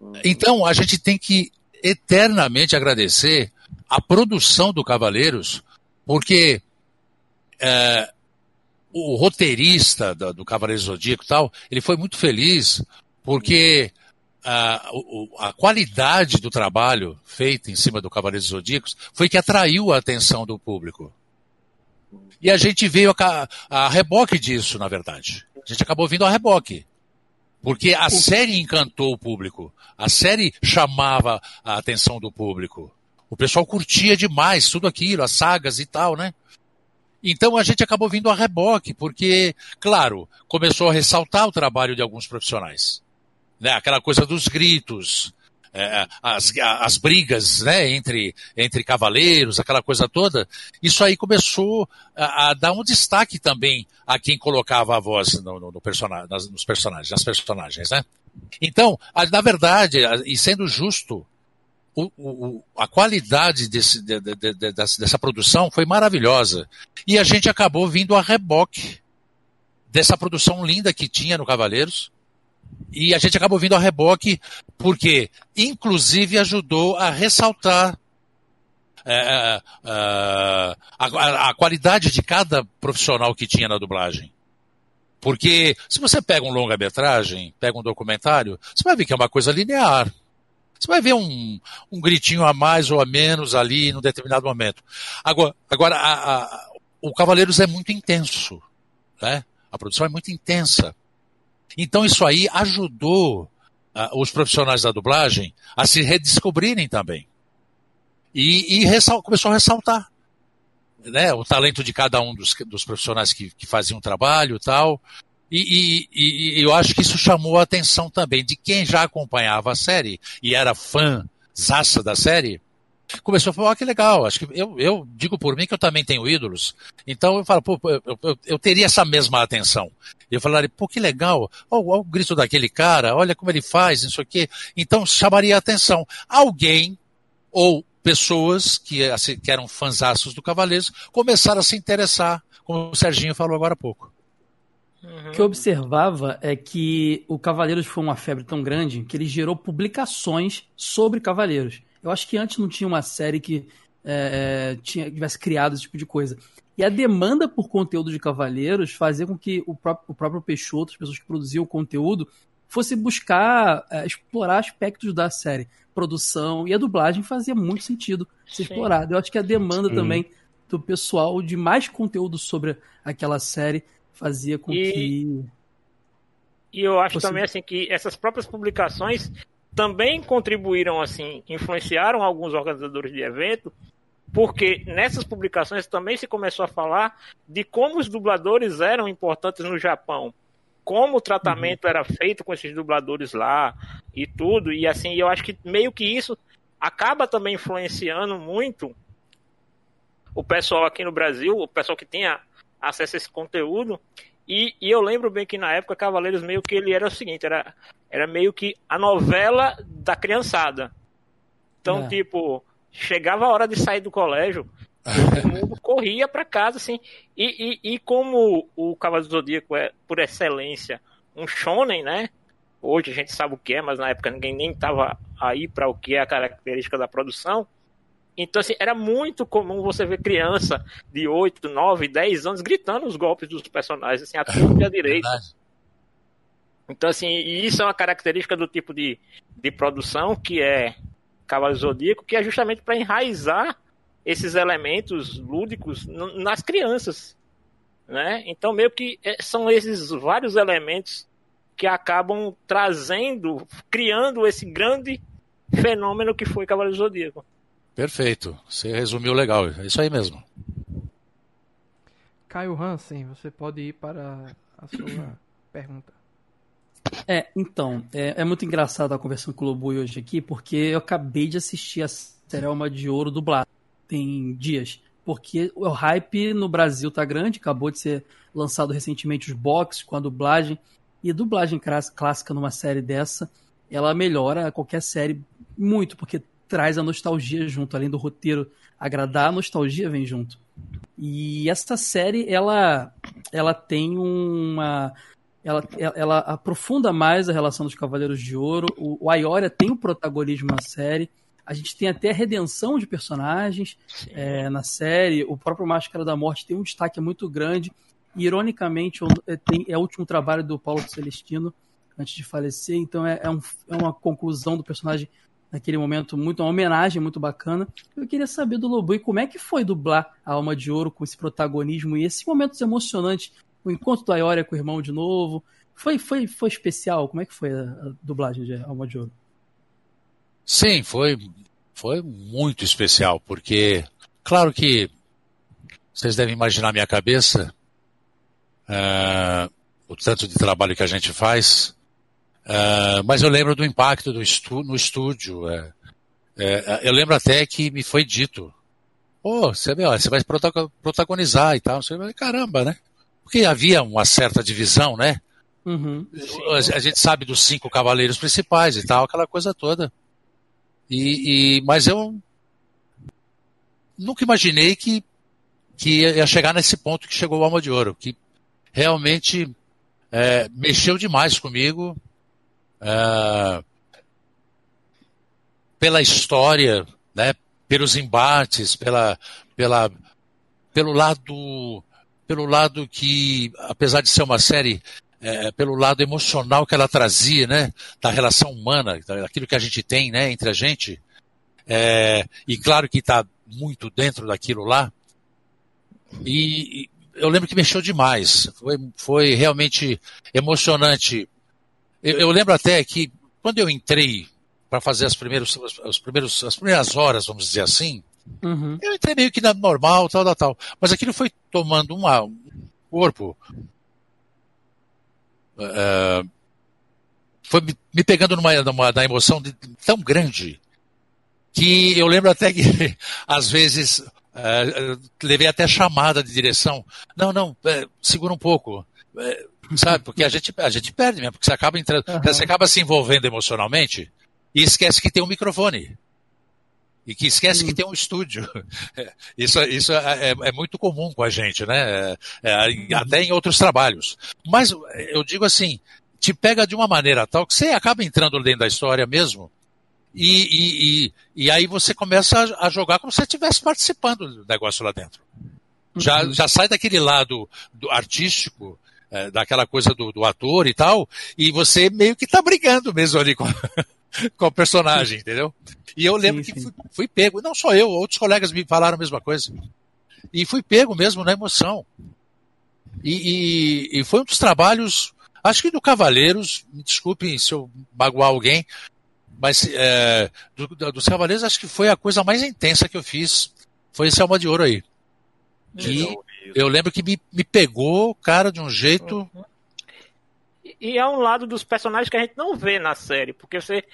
Uhum. Então, a gente tem que eternamente agradecer a produção do Cavaleiros, porque uh, o roteirista do, do Cavaleiro Zodíaco e tal, ele foi muito feliz porque a, a, qualidade do trabalho feito em cima do Cavaleiros Zodíacos foi que atraiu a atenção do público. E a gente veio a, a reboque disso, na verdade. A gente acabou vindo a reboque. Porque a série encantou o público. A série chamava a atenção do público. O pessoal curtia demais tudo aquilo, as sagas e tal, né? Então a gente acabou vindo a reboque, porque, claro, começou a ressaltar o trabalho de alguns profissionais né, aquela coisa dos gritos, é, as, as brigas né, entre, entre cavaleiros, aquela coisa toda, isso aí começou a, a dar um destaque também a quem colocava a voz no, no, no personagem, nas, nos personagens, nas personagens, né? Então, a, na verdade, e sendo justo, o, o, a qualidade desse, de, de, de, dessa produção foi maravilhosa. E a gente acabou vindo a reboque dessa produção linda que tinha no Cavaleiros, e a gente acabou vindo a reboque porque, inclusive, ajudou a ressaltar é, é, é a, a, qualidade de cada profissional que tinha na dublagem. Porque se você pega um longa-metragem, pega um documentário, você vai ver que é uma coisa linear. Você vai ver um, um gritinho a mais ou a menos ali num determinado momento. Agora, agora a, a, o Cavaleiros é muito intenso. Né? A produção é muito intensa. Então isso aí ajudou uh, os profissionais da dublagem a se redescobrirem também. E, e começou a ressaltar né, o talento de cada um dos, dos profissionais que, que faziam o trabalho e tal. E, e, e, eu acho que isso chamou a atenção também de quem já acompanhava a série e era fã zaça da série, começou a falar, oh, que legal, acho que eu, eu digo por mim que eu também tenho ídolos, então eu falo, pô, eu, eu, eu teria essa mesma atenção. Eu falaria, pô, que legal, olha, o grito daquele cara, olha como ele faz, isso aqui. Então chamaria a atenção. Alguém, ou pessoas que, assim, que eram fanzaços do Cavaleiros, começaram a se interessar, como o Serginho falou agora há pouco. O que eu observava é que o Cavaleiros foi uma febre tão grande que ele gerou publicações sobre Cavaleiros. Eu acho que antes não tinha uma série que é, é, tinha, tivesse criado esse tipo de coisa. E a demanda por conteúdo de Cavaleiros fazia com que o próprio, o próprio Peixoto, as pessoas que produziam o conteúdo, fosse buscar é, explorar aspectos da série. Produção e a dublagem fazia muito sentido ser Sim. explorado. Eu acho que a demanda Sim. também do pessoal de mais conteúdo sobre aquela série fazia com e... que. E eu acho fosse... também assim que essas próprias publicações também contribuíram assim, influenciaram alguns organizadores de evento, porque nessas publicações também se começou a falar de como os dubladores eram importantes no Japão, como o tratamento uhum. era feito com esses dubladores lá e tudo, e assim, eu acho que meio que isso acaba também influenciando muito o pessoal aqui no Brasil, o pessoal que tinha acesso a esse conteúdo. E, e, eu lembro bem que na época Cavaleiros meio que ele era o seguinte, era, era meio que a novela da criançada. Então, é. tipo, chegava a hora de sair do colégio, todo [laughs] mundo corria para casa, assim. E, e, e, como o Cavaleiro do Zodíaco é, por excelência, um shonen, né? Hoje a gente sabe o que é, mas na época ninguém nem tava aí para o que é a característica da produção. Então, assim, era muito comum você ver criança de 8, 9, 10 anos gritando os golpes dos personagens, assim, a [laughs] torta e a direita. Então, assim, e isso é uma característica do tipo de, de produção que é Cavalo Zodíaco, que é justamente para enraizar esses elementos lúdicos nas crianças. Né? Então, meio que é, são esses vários elementos que acabam trazendo, criando esse grande fenômeno que foi Cavaleiro Zodíaco. Perfeito. Você resumiu legal. É isso aí mesmo. Caio Hansen, você pode ir para a sua [coughs] pergunta. É, então, é, é, muito engraçado a conversando com o Lobo hoje aqui, porque eu acabei de assistir a série Alma de Ouro dublada. Tem dias. Porque o hype no Brasil tá grande, acabou de ser lançado recentemente os boxes com a dublagem. E a dublagem clássica numa série dessa, ela melhora qualquer série muito, porque traz a nostalgia junto, além do roteiro agradar, a nostalgia vem junto. E essa série, ela, ela tem uma. Ela, ela aprofunda mais a relação dos Cavaleiros de Ouro. O, o Ayoria tem o protagonismo na série. A gente tem até a redenção de personagens é, na série. O próprio Máscara da Morte tem um destaque muito grande. E, ironicamente, é, é o último trabalho do Paulo Celestino antes de falecer. Então é, é, um, é uma conclusão do personagem naquele momento, muito uma homenagem muito bacana. Eu queria saber do Lobo e como é que foi dublar a Alma de Ouro com esse protagonismo e esses momentos emocionantes, o encontro do Ayoria com o irmão de novo. Foi, foi, foi especial? Como é que foi a, a dublagem de Alma de Ouro? Sim, foi, foi muito especial, porque, claro que vocês devem imaginar a minha cabeça, uh, o tanto de trabalho que a gente faz, Uh, mas eu lembro do impacto do estu no estúdio. É, é, eu lembro até que me foi dito: oh, você, meu, você vai protagonizar e tal. Você vai, caramba, né? Porque havia uma certa divisão, né? Uhum. A, a, gente sabe dos cinco cavaleiros principais e tal, aquela coisa toda. E, e mas eu nunca imaginei que, que ia chegar nesse ponto que chegou o Alma de Ouro, que realmente é, mexeu demais comigo. Uh, pela história, né, pelos embates, pela, pela, pelo lado, pelo lado que, apesar de ser uma série, é, pelo lado emocional que ela trazia, né, da relação humana, daquilo que a gente tem, né, entre a gente, é, e claro que está muito dentro daquilo lá. E, eu lembro que mexeu demais. Foi, foi realmente emocionante eu, eu lembro até que quando eu entrei para fazer as primeiros, as primeiras horas, vamos dizer assim, uhum. eu entrei meio que na normal, tal, tal, tal. Mas aquilo foi tomando uma, um corpo. Uh, foi me pegando numa, numa, emoção de, tão grande que eu lembro até que, [laughs] às vezes, uh, levei até chamada de direção. Não, não, uh, segura um pouco sabe? Porque a gente, a gente perde mesmo, porque você acaba entrando, uhum. você acaba se envolvendo emocionalmente e esquece que tem um microfone. E que esquece que tem um estúdio. [laughs] Isso, isso é, é, é, muito comum com a gente, né? É, é, até em outros trabalhos. Mas eu digo assim, te pega de uma maneira tal que você acaba entrando dentro da história mesmo. E, e, e, e aí você começa a, a jogar como se você estivesse participando do negócio lá dentro. Já, uhum. já sai daquele lado do artístico é, daquela coisa do, do, ator e tal, e você meio que tá brigando mesmo ali com, [laughs] com o personagem, entendeu? E eu lembro sim, que fui, fui, pego, não só eu, outros colegas me falaram a mesma coisa. E fui pego mesmo na emoção. E, e, e foi um dos trabalhos, acho que do Cavaleiros, me desculpem se eu magoar alguém, mas é, do, dos Cavaleiros acho que foi a coisa mais intensa que eu fiz. Foi esse Alma de Ouro aí. Que, eu lembro que me, me pegou, cara, de um jeito. Uhum. E é um lado dos personagens que a gente não vê na série, porque você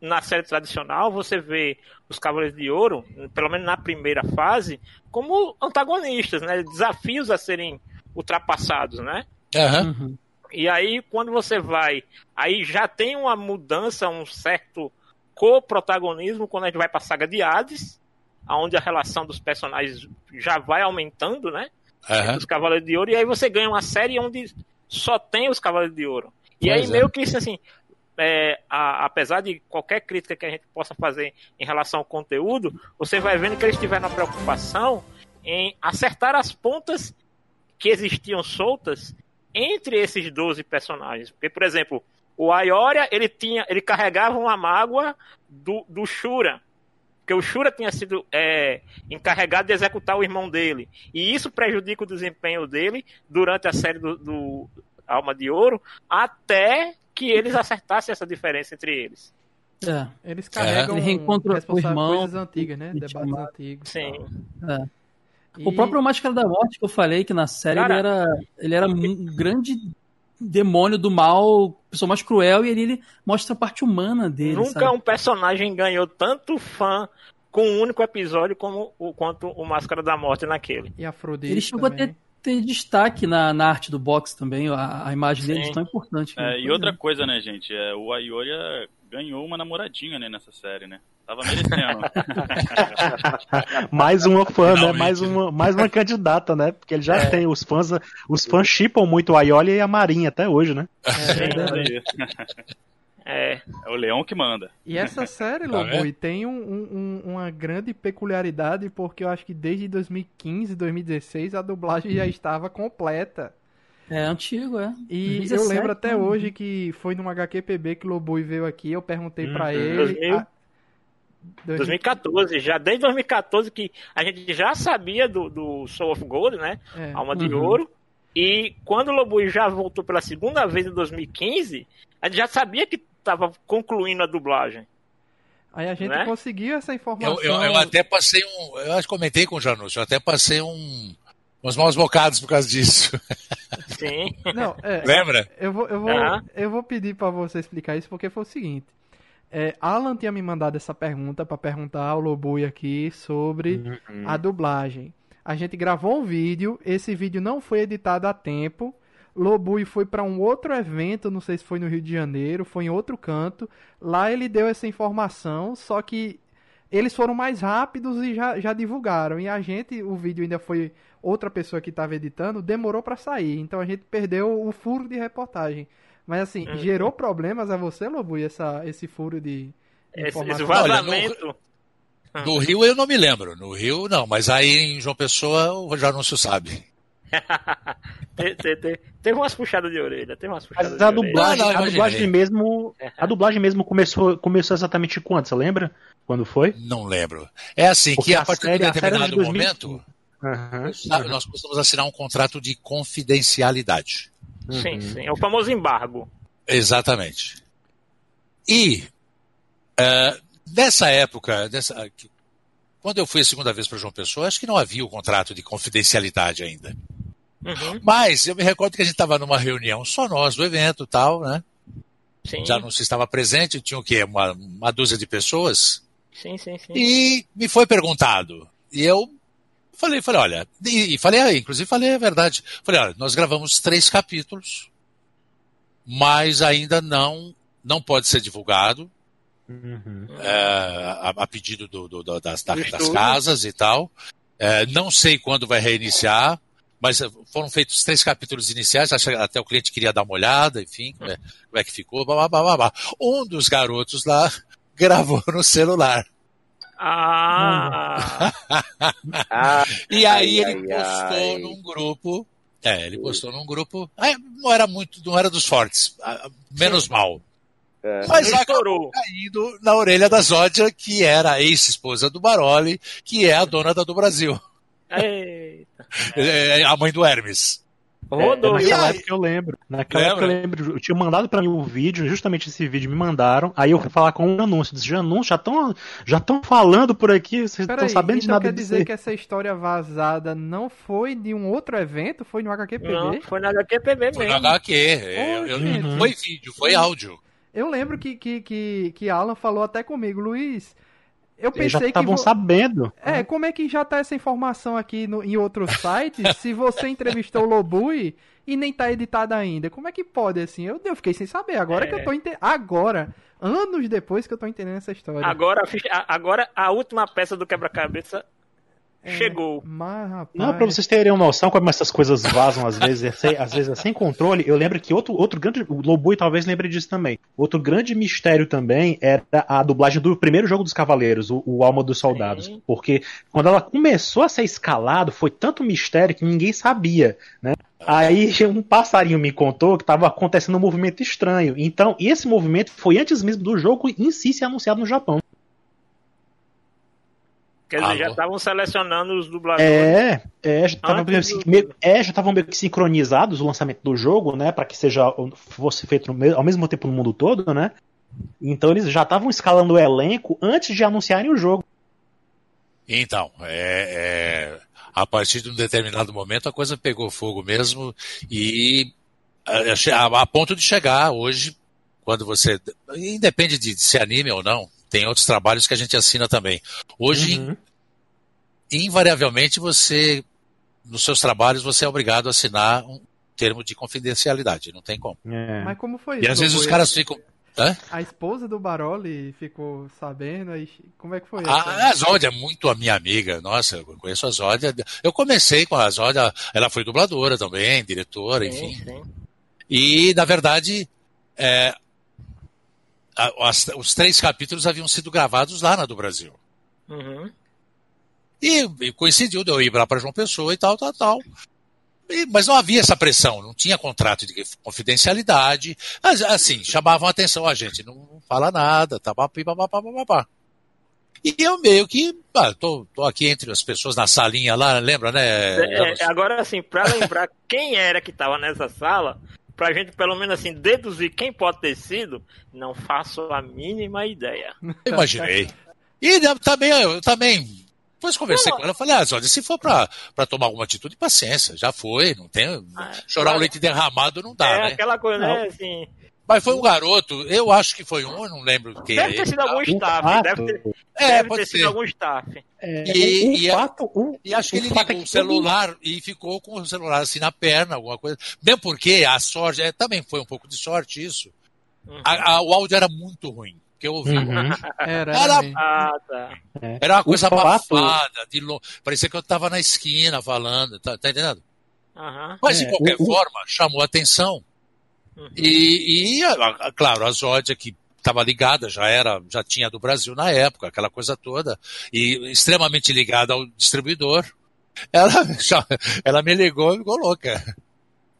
na série tradicional, você vê os Cavaleiros de Ouro, pelo menos na primeira fase, como antagonistas, né? Desafios a serem ultrapassados, né? Uhum. E aí, quando você vai, aí já tem uma mudança, um certo co-protagonismo quando a gente vai para a saga de Hades, onde a relação dos personagens já vai aumentando, né? Uhum. Os Cavaleiros de Ouro, e aí você ganha uma série onde só tem os Cavaleiros de Ouro. E pois aí, é. meio que assim, é, a, apesar de qualquer crítica que a gente possa fazer em relação ao conteúdo, você vai vendo que eles tiveram a preocupação em acertar as pontas que existiam soltas entre esses 12 personagens. Porque, por exemplo, o Ayoria, ele tinha, ele carregava uma mágoa do, do Shura, porque o Shura tinha sido é, encarregado de executar o irmão dele. E isso prejudica o desempenho dele durante a série do, do Alma de Ouro, até que eles acertassem essa diferença entre eles. É. Eles carregam é. Ele o irmão, coisas antigas, né? Debates antigos. Sim. É. E... O próprio Máscara da Morte que eu falei que na série Cara, ele era, ele era um grande demônio do mal, pessoa mais cruel, e ele, ele mostra a parte humana dele. Nunca sabe? um personagem ganhou tanto fã com um único episódio como o, quanto o Máscara da Morte naquele. E Afrodite Ele chegou também. a ter, ter destaque na, na, arte do box também, a, a imagem dele é tão importante. É, e outra coisa, né, gente, é, o Ayoria ganhou uma namoradinha, né, nessa série, né? Tava merecendo. [laughs] mais uma fã, né? Mais uma, mais uma candidata, né? Porque ele já é. tem os fãs, os fãs chipam muito a Ioli e a Marinha até hoje, né? É, é. [laughs] é o leão que manda. E essa série, tá Lobo, tem um, um, uma grande peculiaridade, porque eu acho que desde 2015, 2016, a dublagem já estava completa. É antigo, é. E 2017, eu lembro até né? hoje que foi num HQPB que o Lobui veio aqui, eu perguntei uhum. para ele. A... 2014, já desde 2014 que a gente já sabia do, do Soul of Gold, né? É. Alma de uhum. Ouro. E quando o Lobui já voltou pela segunda vez em 2015, a gente já sabia que estava concluindo a dublagem. Aí a gente né? conseguiu essa informação. Eu, eu, eu, até passei um. Eu acho que comentei com o Janus, eu até passei um. Uns maus bocados por causa disso. Sim. Não, é, Lembra? Eu vou, eu vou, uhum. eu vou pedir para você explicar isso porque foi o seguinte. É, Alan tinha me mandado essa pergunta para perguntar ao Lobui aqui sobre uhum. a dublagem. A gente gravou um vídeo, esse vídeo não foi editado a tempo. Lobui foi para um outro evento, não sei se foi no Rio de Janeiro, foi em outro canto. Lá ele deu essa informação, só que eles foram mais rápidos e já, já divulgaram. E a gente, o vídeo ainda foi outra pessoa que estava editando, demorou para sair. Então a gente perdeu o furo de reportagem. Mas assim, uhum. gerou problemas a você, Lobo, essa, esse furo de, informação? Esse, esse vazamento. Olha, no, no, Rio eu não me lembro. No Rio não, mas aí em João Pessoa o Janúncio sabe. [laughs] teve umas puxadas de orelha, teve umas puxadas mas a dublagem, não, não, a dublagem mesmo, a dublagem mesmo começou, começou exatamente quando, você lembra? Quando foi? Não lembro. É assim, Porque que a, a partir série, de determinado de momento, uhum, nós precisamos assinar um contrato de confidencialidade. Sim, uhum. sim. É o famoso embargo. Exatamente. E uh, nessa época, nessa, quando eu fui a segunda vez para João Pessoa, acho que não havia o contrato de confidencialidade ainda. Uhum. Mas eu me recordo que a gente estava numa reunião só nós do evento tal, né? Sim. Já não se estava presente, tinha o quê? Uma, uma dúzia de pessoas. Sim, sim, sim. E me foi perguntado. E eu Falei, falei, olha, e, e falei, ah, inclusive falei a verdade. Falei, olha, nós gravamos três capítulos, mas ainda não, não pode ser divulgado. Uhum. É, a, a, pedido do, do, do, das, das, casas e tal. É, não sei quando vai reiniciar, mas foram feitos três capítulos iniciais, até o cliente queria dar uma olhada, enfim, como é, como é que ficou, blá, blá, blá, blá. Um dos garotos lá [laughs] gravou no celular. Ah! ah [laughs] e aí ai, ele postou ai. num grupo. É, ele postou num grupo. não era muito, não era dos fortes. Menos Sim. mal. É. Mas acabou caindo na orelha da Zódia, que era a ex-esposa do Baroli, que é a dona da do Brasil. Eita. [laughs] É, a mãe do Hermes. Rodou. É, naquela época eu lembro. Naquela Lembra? época eu lembro. Eu tinha mandado para mim o um vídeo, justamente esse vídeo me mandaram. Aí eu fui falar com um anúncio. Disse, anúncio, já estão já tão falando por aqui, vocês estão sabendo então de nada quer dizer que essa história vazada não foi de um outro evento? Foi no HQPB? Não, foi no HQPB mesmo. Foi no HQ. Eu, eu, uhum. Foi vídeo, foi áudio. Eu lembro que, que, que, que Alan falou até comigo, Luiz. Eu pensei já estavam que. sabendo. É, como é que já tá essa informação aqui no, em outros sites? [laughs] se você entrevistou o Lobui e nem tá editada ainda. Como é que pode assim? Eu, eu fiquei sem saber. Agora é. que eu tô entendendo. Agora, anos depois que eu tô entendendo essa história. Agora, agora a última peça do quebra-cabeça é, chegou. Mas, rapaz... Não, pra vocês terem uma noção como essas coisas vazam às vezes, sem, às vezes é sem controle. Eu lembro que outro, outro grande. O Lobui talvez lembre disso também. Outro grande mistério também era a dublagem do primeiro jogo dos Cavaleiros, o, o Alma dos Soldados. Sim. Porque quando ela começou a ser escalado, foi tanto mistério que ninguém sabia, né? Aí um passarinho me contou que estava acontecendo um movimento estranho. Então, esse movimento foi antes mesmo do jogo em si ser anunciado no Japão. Quer dizer, já estavam selecionando os dubladores. É, é já estavam meio, do... é, meio que sincronizados o lançamento do jogo, né? Para que seja fosse feito ao mesmo tempo no mundo todo, né? Então eles já estavam escalando o elenco antes de anunciarem o jogo. Então, é, é, a partir de um determinado momento a coisa pegou fogo mesmo e a, a, a ponto de chegar hoje, quando você. Independe de, de ser anime ou não, tem outros trabalhos que a gente assina também. Hoje, uhum. invariavelmente, você, nos seus trabalhos, você é obrigado a assinar um termo de confidencialidade, não tem como. É. Mas como foi isso? E às vezes os caras ficam. Hã? A esposa do Baroli ficou sabendo, aí como é que foi? A, a Zódia é muito a minha amiga, nossa, eu conheço a Zódia. Eu comecei com a Zódia, ela foi dubladora também, diretora, enfim. Sim. E, na verdade, é, as, os três capítulos haviam sido gravados lá na do Brasil. Uhum. E, e, coincidiu de eu ir lá para João Pessoa e tal, tal, tal. E, mas não havia essa pressão, não tinha contrato de confidencialidade. Mas, assim, chamavam a atenção, a gente não fala nada, tá, papi, papapá, papapá. E eu meio que, ah, tô, tô aqui entre as pessoas na salinha lá, lembra, né? É, é agora, assim, para lembrar [laughs] quem era que estava nessa sala, pra gente pelo menos assim deduzir quem pode ter sido, não faço a mínima ideia. [laughs] Imaginei. E também, eu também depois conversei não, com ela, falei, ah, olha, se for pra, pra tomar alguma atitude, paciência, já foi, não tem. Ah, chorar claro. o leite derramado não dá, é né? aquela coisa, né, não. né, assim. Mas foi um garoto, eu acho que foi um, eu não lembro quem deve é. Ter sido algum staff, deve ter, é, deve pode ter ser. sido algum staff. É, e, um, e, fato, um, e acho que ele ligou o celular e ficou com o celular assim na perna, alguma coisa. Mesmo porque a sorte, é, também foi um pouco de sorte isso. Uhum. A, a, o áudio era muito ruim que eu ouvi. Uhum. [laughs] Era, era, ah, tá. era uma coisa abafada, de lo... parecia que eu estava na esquina falando, tá, tá entendendo? Uhum. Mas, de é, qualquer o, forma, chamou atenção. Uhum. E, e, claro, a Zódia, que estava ligada, já era, já tinha do Brasil na época, aquela coisa toda, e extremamente ligada ao distribuidor, ela, [laughs] já, ela me ligou e ficou louca.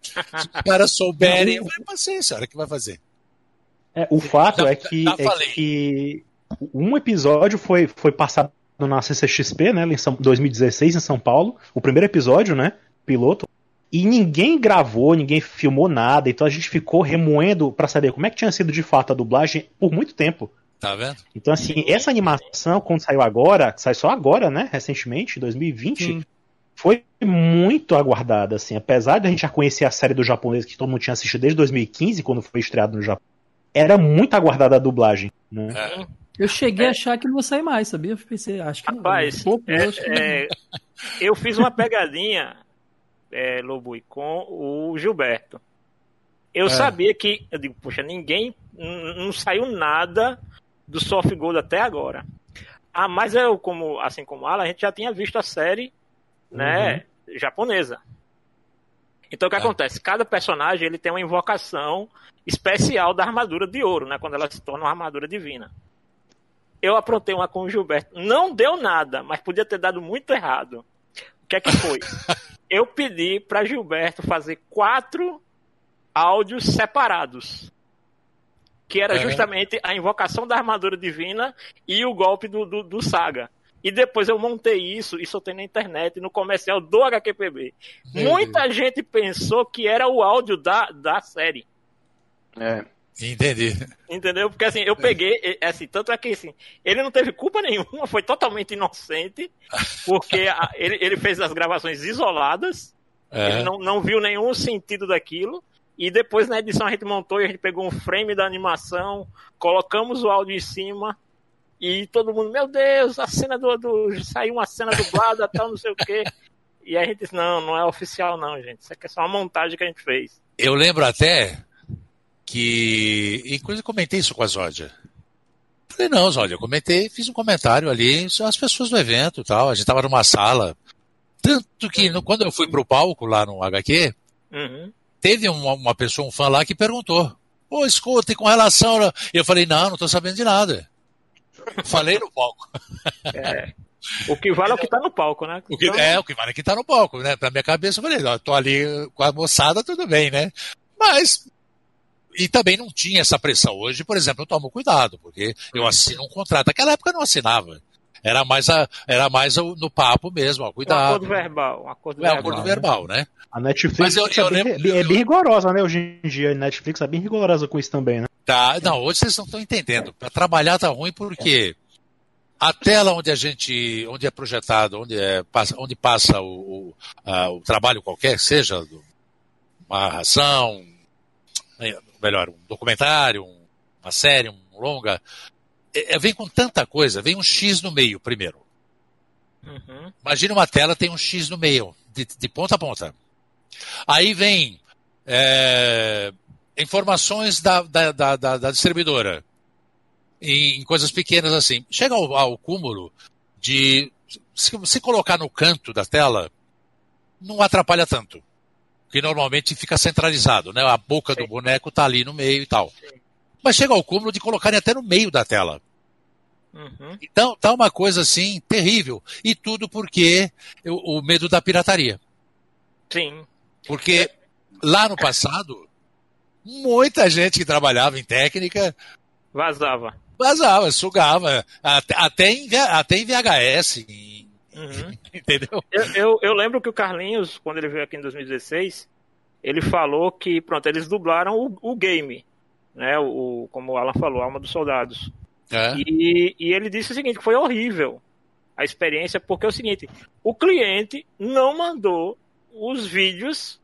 Se os caras souberem, eu falei, paciência, o que vai fazer. É, o fato já, é, que, é que um episódio foi, foi passado na CCXP, né, em São, 2016, em São Paulo, o primeiro episódio, né, piloto, e ninguém gravou, ninguém filmou nada, então a gente ficou remoendo para saber como é que tinha sido de fato a dublagem por muito tempo. Tá vendo? Então, assim, essa animação, quando saiu agora, sai só agora, né? Recentemente, 2020, Sim. foi muito aguardada, assim. Apesar de a gente já conhecer a série do japonês que todo mundo tinha assistido desde 2015, quando foi estreado no Japão, era muito aguardada a dublagem, né? É. Eu cheguei é. a achar que não ia sair mais, sabia? Eu pensei, acho que Rapaz, não. Rapaz, é, é, eu fiz uma pegadinha é, Lobui, com o Gilberto. Eu é. sabia que, eu digo, poxa, ninguém, não saiu nada do Soft Gold até agora. Ah, mas eu, como, assim como Alan, a gente já tinha visto a série, né, uhum. japonesa. Então o que é. acontece? Cada personagem ele tem uma invocação especial da armadura de ouro, né, quando ela se torna uma armadura divina. Eu aprontei uma com o Gilberto. Não deu nada, mas podia ter dado muito errado que é que foi? [laughs] Eu pedi para Gilberto fazer quatro áudios separados. Que era justamente a invocação da armadura divina e o golpe do, do, do Saga. E depois eu montei isso e soltei na internet, no comercial do HQPB. Muita gente pensou que era o áudio da, da série. É. Entendi. Entendeu? Porque assim, eu peguei, assim, tanto é que assim, ele não teve culpa [laughs] nenhuma, foi totalmente inocente, porque a, ele, ele fez as gravações isoladas, é. ele não, não viu nenhum sentido daquilo, E depois na edição a gente montou e a gente pegou um frame da animação, colocamos o áudio em cima e todo mundo, meu Deus, a cena do. do saiu uma cena dublada, tal, não sei o quê. E a gente disse, não, não é oficial não, gente. Isso aqui é só uma montagem que a gente fez. Eu lembro até que. Inclusive comentei isso com a Zódia. Falei, não, Zódia, eu comentei, fiz um comentário ali, as pessoas do evento tal. A gente tava numa sala. Tanto que no, quando eu fui pro palco lá no HQ, uhum teve uma, uma, pessoa, um fã lá, que perguntou: Pô, escuta, e com relação. A... Eu falei: Não, não estou sabendo de nada. Falei no palco. É. O que vale é o que está no palco, né? O que, então... É, o que vale é que está no palco, né? Pra minha cabeça, eu falei: Não, tô ali com a moçada, tudo bem, né? Mas. E também não tinha essa pressão. Hoje, por exemplo, eu tomo cuidado, porque eu assino um contrato. Naquela época eu não assinava. Era mais, a, era mais no papo mesmo, ó, cuidado. Um acordo verbal. Um acordo é, verbal, acordo verbal né? A Netflix eu, eu é, bem, é, bem, rigorosa, né? Hoje em dia, a Netflix é bem rigorosa com isso também, né? Tá, não, hoje vocês não estão entendendo. Para trabalhar tá ruim porque a tela onde a gente, onde é projetado, onde, é, passa, onde passa o, o, a, o trabalho qualquer, seja uma ração, melhor, um documentário, uma série, um longa, é, é, vem com tanta coisa, vem um X no meio primeiro. Uhum. Imagina uma tela tem um X no meio, de, de ponta a ponta. Aí vem é, informações da, da, da, da, distribuidora em, em, coisas pequenas assim. Chega ao, ao cúmulo de se, se colocar no canto da tela, não atrapalha tanto. Porque normalmente fica centralizado, né? A boca Sim. do boneco está ali no meio e tal. Sim. Mas chega ao cúmulo de colocarem até no meio da tela. Uhum. Então, tá uma coisa assim terrível. E tudo porque o, o medo da pirataria. Sim. Porque lá no passado, muita gente que trabalhava em técnica vazava. Vazava, sugava. Até, até, em, até em VHS. Em, uhum. [laughs] Entendeu? Eu, eu, eu, lembro que o Carlinhos, quando ele veio aqui em 2016, ele falou que, pronto, eles dublaram o, o game né? O, como o Alan falou, Alma dos Soldados. É. E, e ele disse o seguinte, foi horrível a experiência, porque é o seguinte, o cliente não mandou os vídeos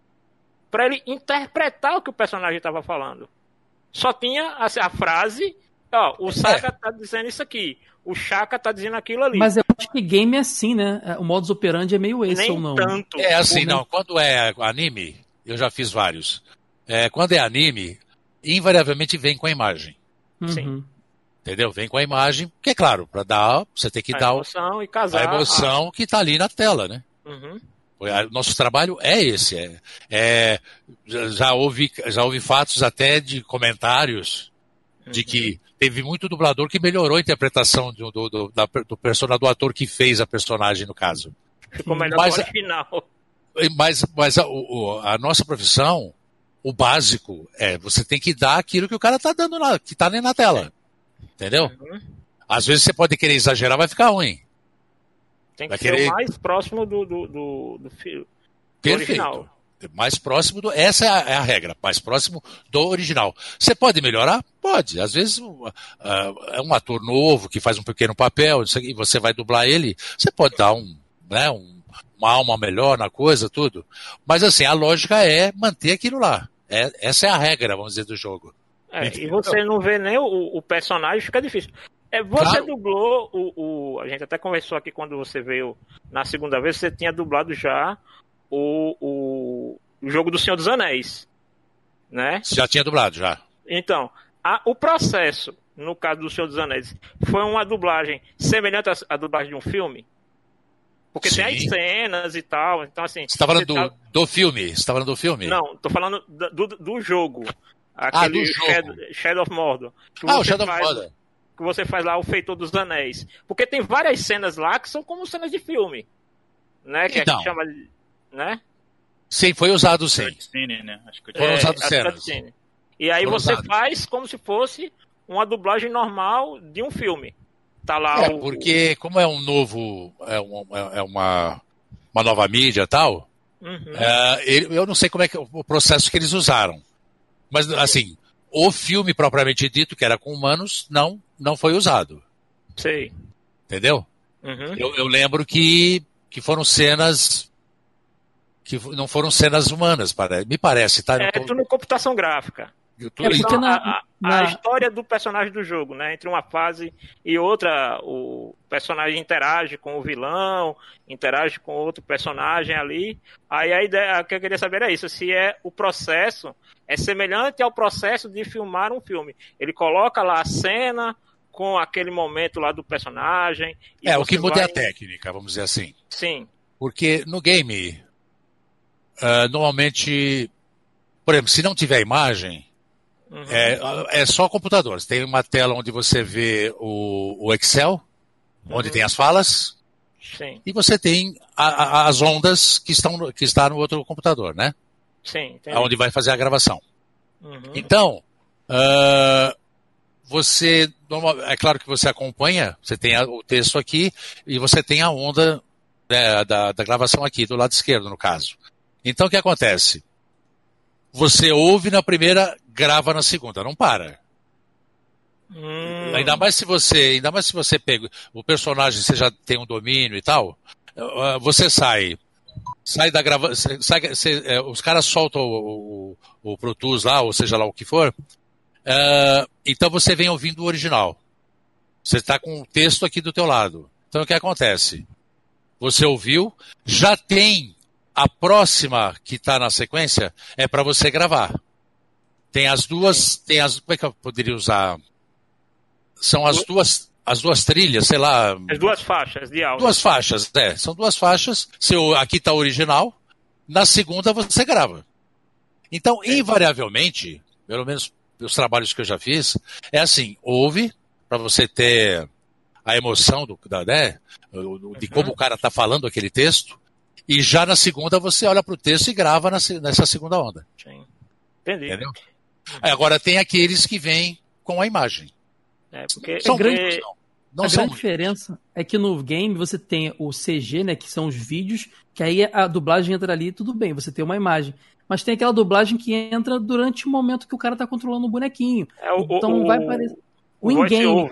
para ele interpretar o que o personagem estava falando. Só tinha a, a frase, ó, o Saka é. tá dizendo isso aqui, o Chaka tá dizendo aquilo ali. Mas eu acho que game é assim, né? É, o modus operandi é meio esse Nem ou não? Tanto. É assim, não. Quando é anime, eu já fiz vários. É, quando é anime, invariavelmente vem com a imagem. Uhum. Sim. Entendeu? Vem com a imagem, que é claro, para dar, você tem que a dar emoção e casar, a emoção a... que está ali na tela, né? Uhum. Nosso trabalho é esse. É, é, já, houve, já houve fatos até de comentários uhum. de que uhum. Teve muito dublador que melhorou a interpretação do, do, do, da, do personagem, do ator que fez a personagem, no caso. Ficou melhor mas, final. Mas, mas a, a nossa profissão o básico é você tem que dar aquilo que o cara tá dando lá, que tá nem na tela. Entendeu? Uhum. Às vezes você pode querer exagerar, vai ficar ruim. Tem que vai ser querer... o mais próximo do, do, do, do, do original. Mais próximo do. Essa é a, é a, regra, mais próximo do original. Você pode melhorar? Pode. Às vezes uh, é um ator novo que faz um pequeno papel e você vai dublar ele, você pode dar um, né, um, uma alma melhor na coisa, tudo. Mas assim, a lógica é manter aquilo lá. É, essa é a regra, vamos dizer, do jogo. É, e você não vê nem o, o personagem, fica difícil. É, você claro. dublou o, o, A gente até conversou aqui quando você veio na segunda vez, você tinha dublado já o, o, o jogo do Senhor dos Anéis. Né? Já tinha dublado, já. Então, a, o processo, no caso do Senhor dos Anéis, foi uma dublagem semelhante à, à dublagem de um filme? Porque Sim. tem as cenas e tal. Então, assim. Você tá falando do, tá... do filme? Você tá falando do filme? Não, tô falando do, do jogo. Aquele ah, do jogo. Shadow, Shadow of Mordor. Ah, o Shadow faz, of Mordor. Que você faz lá o Feitor dos Anéis. Porque tem várias cenas lá que são como cenas de filme. Né? Que então, a gente chama de. Né? Sim, foi usado sim. Cutscene, né? Acho que Foram é, usados cenas. E aí Foram você usados. faz como se fosse uma dublagem normal de um filme. Tá lá é, o... porque como é um novo, é, é uma, uma nova mídia e tal, uhum. é, eu não sei como é que o processo que eles usaram. Mas, assim, o filme propriamente dito, que era com humanos, não, não foi usado. Sei. Entendeu? Uhum. Eu, eu, lembro que, que foram cenas que não foram cenas humanas, me parece, tá? É tô... tudo computação gráfica. É então, na, a, na... a, história do personagem do jogo, né? Entre uma fase e outra, o personagem interage com o vilão, interage com outro personagem ali. Aí a ideia, o que eu queria saber é isso, se é o processo é semelhante ao processo de filmar um filme. Ele coloca lá a cena com aquele momento lá do personagem. é, o que muda vai... é a técnica, vamos dizer assim. Sim. Porque no game, uh, normalmente, por exemplo, se não tiver imagem, Uhum. É, é só computador. Você tem uma tela onde você vê o, o Excel, onde uhum. tem as falas. Sim. E você tem a, a, as ondas que estão que está no outro computador, né? Sim. Entendi. Onde vai fazer a gravação. Uhum. Então, uh, você é claro que você acompanha, você tem o texto aqui e você tem a onda né, da, da gravação aqui do lado esquerdo, no caso. Então, o que acontece? Você ouve na primeira, grava na segunda, não para. Hum. Ainda mais se você, ainda mais se você pega o personagem, você já tem um domínio e tal, uh, você sai, sai da gravação, é, os caras soltam o, o, o Pro Tools lá, ou seja lá o que for, uh, então você vem ouvindo o original. Você está com o texto aqui do teu lado. Então o que acontece? Você ouviu, já tem a próxima que está na sequência é para você gravar. Tem as duas, tem as, como é que eu poderia usar? São as duas, as duas trilhas, sei lá. As duas faixas de áudio. Duas faixas, é. São duas faixas. Seu, aqui está o original. Na segunda você grava. Então, invariavelmente, pelo menos os trabalhos que eu já fiz, é assim, ouve para você ter a emoção do, da, né, de como o cara está falando aquele texto. E já na segunda você olha para o texto e grava nessa segunda onda. Sim. Entendi. Entendeu? Agora tem aqueles que vêm com a imagem. É, porque são grandes, não. não a grande diferença é que no game você tem o CG, né, que são os vídeos, que aí a dublagem entra ali tudo bem, você tem uma imagem. Mas tem aquela dublagem que entra durante o momento que o cara tá controlando o bonequinho. É, o, então o, vai parecer. O in-game,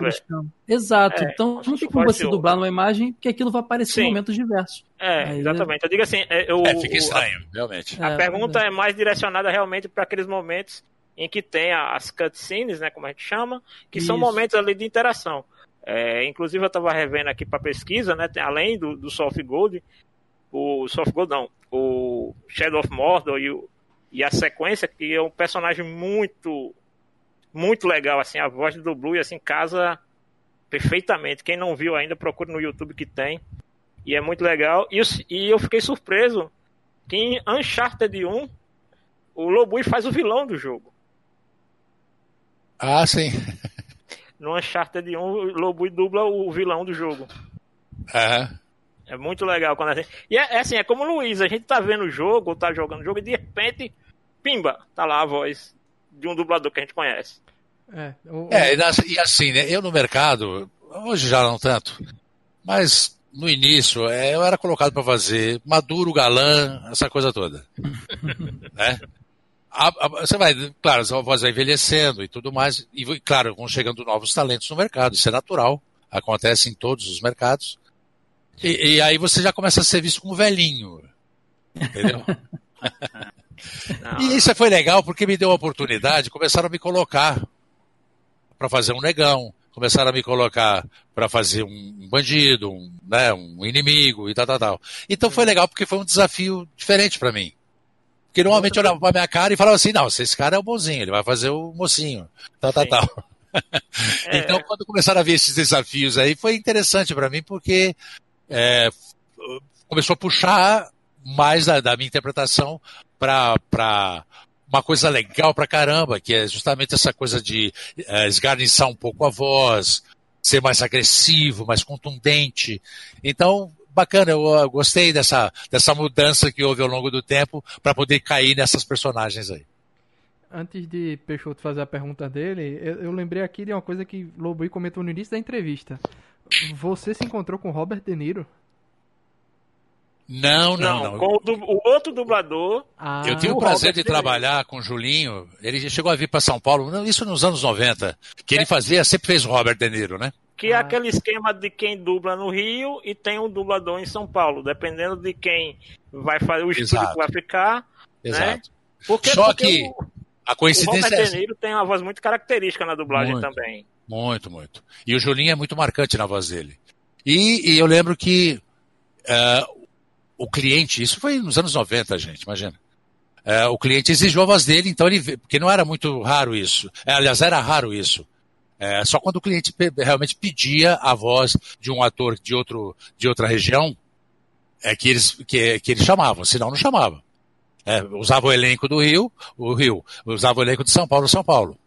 Exato. É, então não tem como você dublar numa imagem, porque aquilo vai aparecer Sim. em momentos diversos. É, Aí, exatamente. Eu digo assim. É, eu, é fica estranho, a, realmente. A é, pergunta é. é mais direcionada realmente para aqueles momentos em que tem as cutscenes, né, como a gente chama, que Isso. são momentos ali de interação. É, inclusive eu estava revendo aqui para pesquisa, né, tem, além do, do Soft Gold, o Soft Gold não, o Shadow of Mordor e, o, e a sequência, que é um personagem muito muito legal, assim, a voz do Blue, assim, casa perfeitamente. Quem não viu ainda, procure no YouTube que tem. E é muito legal. E, e eu fiquei surpreso que em Uncharted 1, o Lobui faz o vilão do jogo. Ah, sim. No Uncharted 1, o Lobui dubla o vilão do jogo. Aham. É muito legal quando a gente... E é, é, assim, é como o Luiz, a gente tá vendo o jogo, ou tá jogando o jogo, e de repente, pimba, tá lá a voz de um dublador que a gente conhece. É, o, é e assim, né? Eu no mercado, hoje já não tanto, mas no início é, eu era colocado para fazer maduro, galã, essa coisa toda. [laughs] né? A, a, você vai, claro, a voz vai envelhecendo e tudo mais, e claro, vão chegando novos talentos no mercado, isso é natural, acontece em todos os mercados. E, e aí você já começa a ser visto como velhinho. Entendeu? [laughs] e isso foi legal porque me deu a oportunidade, começaram a me colocar para fazer um negão, começaram a me colocar para fazer um bandido, um, né, um inimigo e tal, tal, tal. Então foi legal porque foi um desafio diferente para mim. Porque normalmente eu olhava pra minha cara e falava assim, não, esse cara é o bonzinho, ele vai fazer o mocinho, tal, tal, tal. [laughs] É. então, quando começaram a ver esses desafios aí, foi interessante para mim, porque é, começou a puxar mais da, da minha interpretação para uma coisa legal pra caramba, que é justamente essa coisa de é, esgarniçar um pouco a voz, ser mais agressivo, mais contundente. Então, bacana, eu, eu gostei dessa, dessa mudança que houve ao longo do tempo para poder cair nessas personagens aí. Antes de Peixoto fazer a pergunta dele, eu, eu lembrei aqui de uma coisa que Lobui comentou no início da entrevista. Você se encontrou com Robert De Niro? Não, não, não. Com o, o outro dublador. Ah, eu tive o prazer de trabalhar com o Julinho. Ele chegou a vir para São Paulo, isso nos anos 90. Que ele fazia, sempre fez o Robert De Niro, né? Que é ah. é aquele esquema de quem dubla no Rio e tem um dublador em São Paulo, dependendo de quem vai fazer o estúdio Exato. que vai ficar. Né? Exato. Né? Porque, Só porque que o, a coincidência o Robert é De Niro tem uma voz muito característica na dublagem muito, também. Muito, muito. E o Julinho é muito marcante na voz dele. E, e eu lembro que uh, o cliente, isso foi nos anos 90, gente, imagina. Uh, o cliente exigiu a voz dele, então ele, porque não era muito raro isso. É, aliás, era raro isso. É, só quando o cliente realmente pedia a voz de um ator de, outro, de outra região, é que eles, que, que eles chamavam, senão não chamavam. É, usava o elenco do Rio, o Rio, usava o elenco de São Paulo, São Paulo.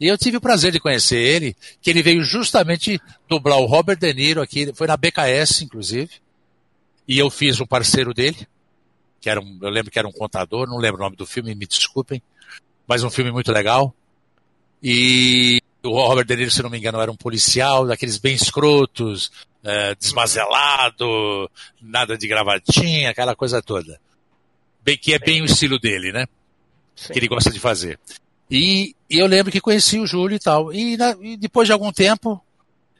E eu tive o prazer de conhecer ele, que ele veio justamente dublar o Robert De Niro aqui, foi na BKS, inclusive. E eu fiz o parceiro dele, que era um, eu lembro que era um contador, não lembro o nome do filme, me desculpem, mas um filme muito legal. E o Robert De Niro, se não me engano, era um policial, daqueles bem escrotos, é, desmazelado, nada de gravatinha, aquela coisa toda. Bem, que é bem o estilo dele, né? Sim. Que ele gosta de fazer. E, e, eu lembro que conheci o Júlio e tal. E, na, e depois de algum tempo,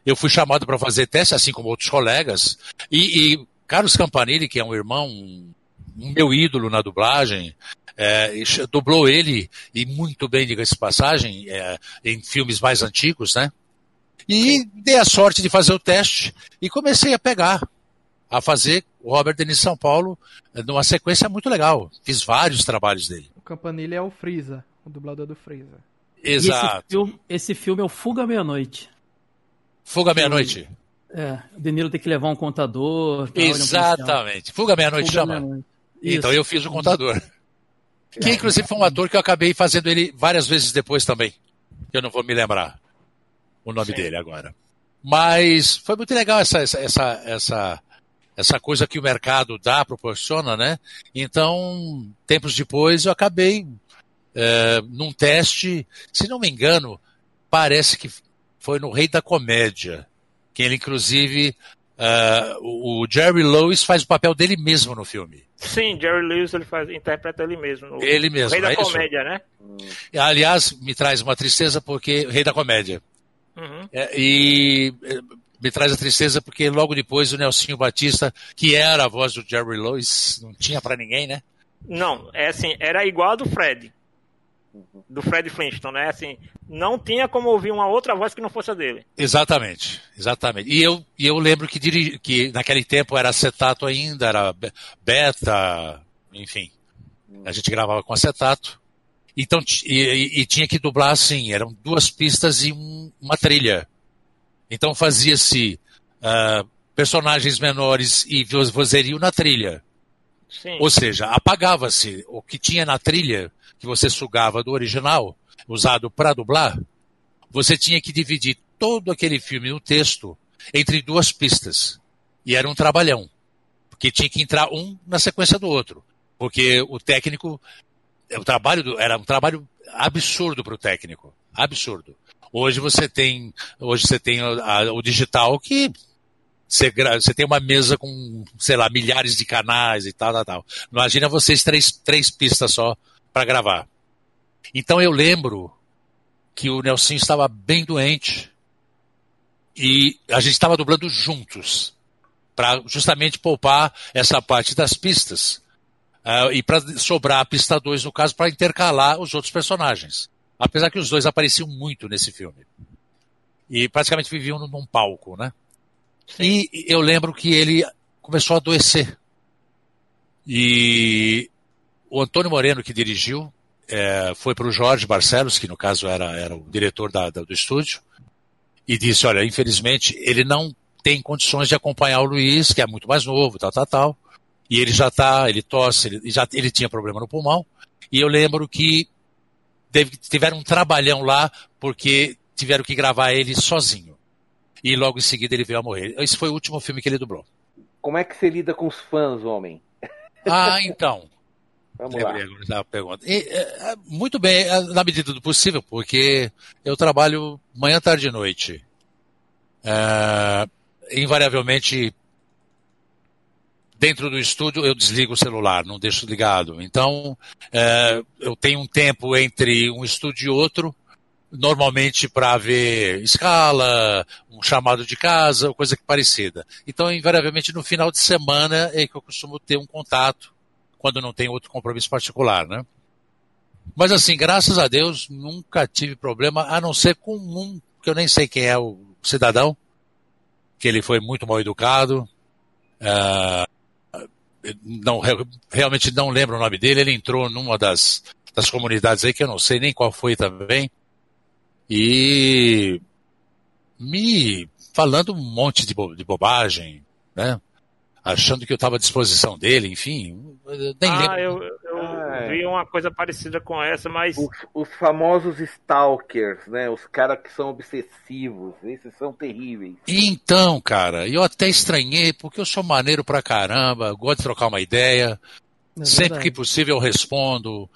eu fui chamado para fazer teste, assim como outros colegas. E, e Carlos Campanile, que é um irmão, um meu ídolo na dublagem, é, dublou ele, e muito bem, diga-se passagem, é, em filmes mais antigos, né? E dei a sorte de fazer o teste e comecei a pegar, a fazer o Robert Denis São Paulo numa sequência muito legal. Fiz vários trabalhos dele. O Campanile é o Freeza, o dublador do Freeza. Exato. Esse filme, esse filme, é o Fuga Meia-Noite. Fuga Meia-Noite? É, o De Niro tem que levar um contador. Exatamente. Fuga Meia-Noite chama. Meia então eu fiz o contador. Que inclusive foi um ator que eu acabei fazendo ele várias vezes depois também. Eu não vou me lembrar o nome Sim. dele agora. Mas foi muito legal essa, essa, essa, essa coisa que o mercado dá, proporciona, né? Então, tempos depois, eu acabei é, num teste, se não me engano, parece que foi no Rei da Comédia, que ele inclusive Uh, o Jerry Lewis faz o papel dele mesmo no filme. Sim, Jerry Lewis ele faz, interpreta ele mesmo. No, ele mesmo. Rei da é comédia, né? Aliás, me traz uma tristeza porque Rei da Comédia. Uhum. É, e é, me traz a tristeza porque logo depois o Nelsinho Batista, que era a voz do Jerry Lewis, não tinha para ninguém, né? Não, é assim, era igual a do Fred do Fred Flintstone, né? Assim, não tinha como ouvir uma outra voz que não fosse a dele. Exatamente, exatamente. E eu, e eu lembro que, dirigi, que naquele tempo era acetato ainda, era beta, enfim. A gente gravava com acetato. Então, e, e tinha que dublar assim, eram duas pistas e um, uma trilha. Então fazia-se uh, personagens menores e vozerio na trilha. Sim. Ou seja, apagava-se o que tinha na trilha que você sugava do original, usado para dublar, você tinha que dividir todo aquele filme no texto entre duas pistas. E era um trabalhão. Porque tinha que entrar um na sequência do outro. Porque o técnico, o trabalho do, era um trabalho absurdo para o técnico. Absurdo. Hoje você tem, hoje você tem a, o digital que você, você, tem uma mesa com, sei lá, milhares de canais e tal, tal, tal. Imagina vocês três, três pistas só para gravar. Então eu lembro que o Nelson estava bem doente e a gente estava dublando juntos para justamente poupar essa parte das pistas uh, e para sobrar a pista 2 no caso para intercalar os outros personagens. Apesar que os dois apareciam muito nesse filme e praticamente viviam num palco, né? Sim. E eu lembro que ele começou a adoecer e o Antônio Moreno, que dirigiu, é, foi para o Jorge Barcelos, que no caso era, era o diretor da, da, do estúdio, e disse: Olha, infelizmente, ele não tem condições de acompanhar o Luiz, que é muito mais novo, tal, tal, tal. E ele já está, ele tosse, ele, já, ele tinha problema no pulmão. E eu lembro que teve, tiveram um trabalhão lá, porque tiveram que gravar ele sozinho. E logo em seguida ele veio a morrer. Esse foi o último filme que ele dublou. Como é que você lida com os fãs, homem? Ah, então. Vamos Lembrei lá. agora pergunta. E, é, é, muito bem, é, na medida do possível, porque eu trabalho manhã, tarde e noite. É, invariavelmente, dentro do estúdio, eu desligo o celular, não deixo ligado. Então, é, eu tenho um tempo entre um estúdio e outro normalmente para ver escala, um chamado de casa, coisa que parecida. Então, invariavelmente, no final de semana é que eu costumo ter um contato, quando não tem outro compromisso particular, né? Mas assim, graças a Deus, nunca tive problema, a não ser com um, que eu nem sei quem é o cidadão, que ele foi muito mal educado, uh, não, realmente não lembro o nome dele, ele entrou numa das, das comunidades aí, que eu não sei nem qual foi também, e me falando um monte de, bo de bobagem, né? Achando que eu estava à disposição dele, enfim. Nem ah, lembro. Eu, eu ah, vi uma coisa parecida com essa, mas. Os, os famosos stalkers, né? Os caras que são obsessivos. Esses são terríveis. Então, cara, eu até estranhei, porque eu sou maneiro pra caramba, gosto de trocar uma ideia. É sempre que possível eu respondo.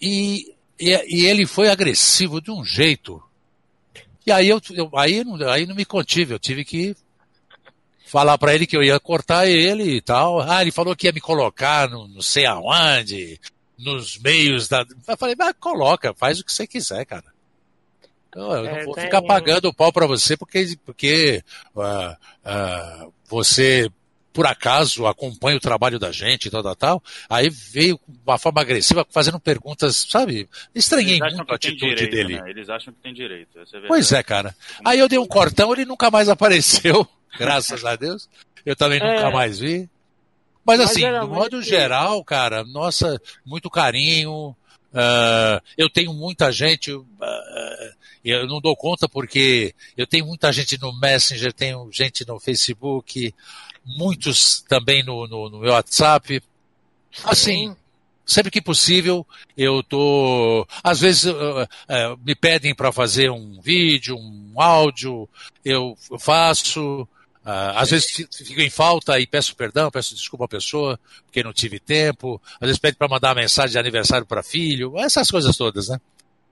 E e, e ele foi agressivo de um jeito. E aí eu, eu aí, não, aí não me contive, eu tive que falar para ele que eu ia cortar ele e tal. Ah, ele falou que ia me colocar no não sei aonde, nos meios da. Eu falei, mas coloca, faz o que você quiser, cara. Eu, eu é, não vou ficar pagando o pau para você porque, porque uh, uh, você por acaso acompanha o trabalho da gente e tal, tal, tal. Aí veio com uma forma agressiva, fazendo perguntas, sabe? Estranhei muito a atitude direito, dele. Né? Eles acham que tem direito. É pois é, cara. Aí eu dei um cortão, ele nunca mais [laughs] apareceu, graças a Deus. Eu também nunca é. mais vi. Mas, Mas assim, do modo geral, cara, nossa, muito carinho. Uh, eu tenho muita gente, uh, eu não dou conta porque eu tenho muita gente no Messenger, tenho gente no Facebook, muitos também no, no, no meu WhatsApp. Assim, sempre que possível, eu tô. Às vezes uh, uh, me pedem para fazer um vídeo, um áudio, eu faço. Uh, às vezes fico em falta e peço perdão, peço desculpa à pessoa, porque não tive tempo. Às vezes pede para mandar uma mensagem de aniversário para filho, essas coisas todas, né?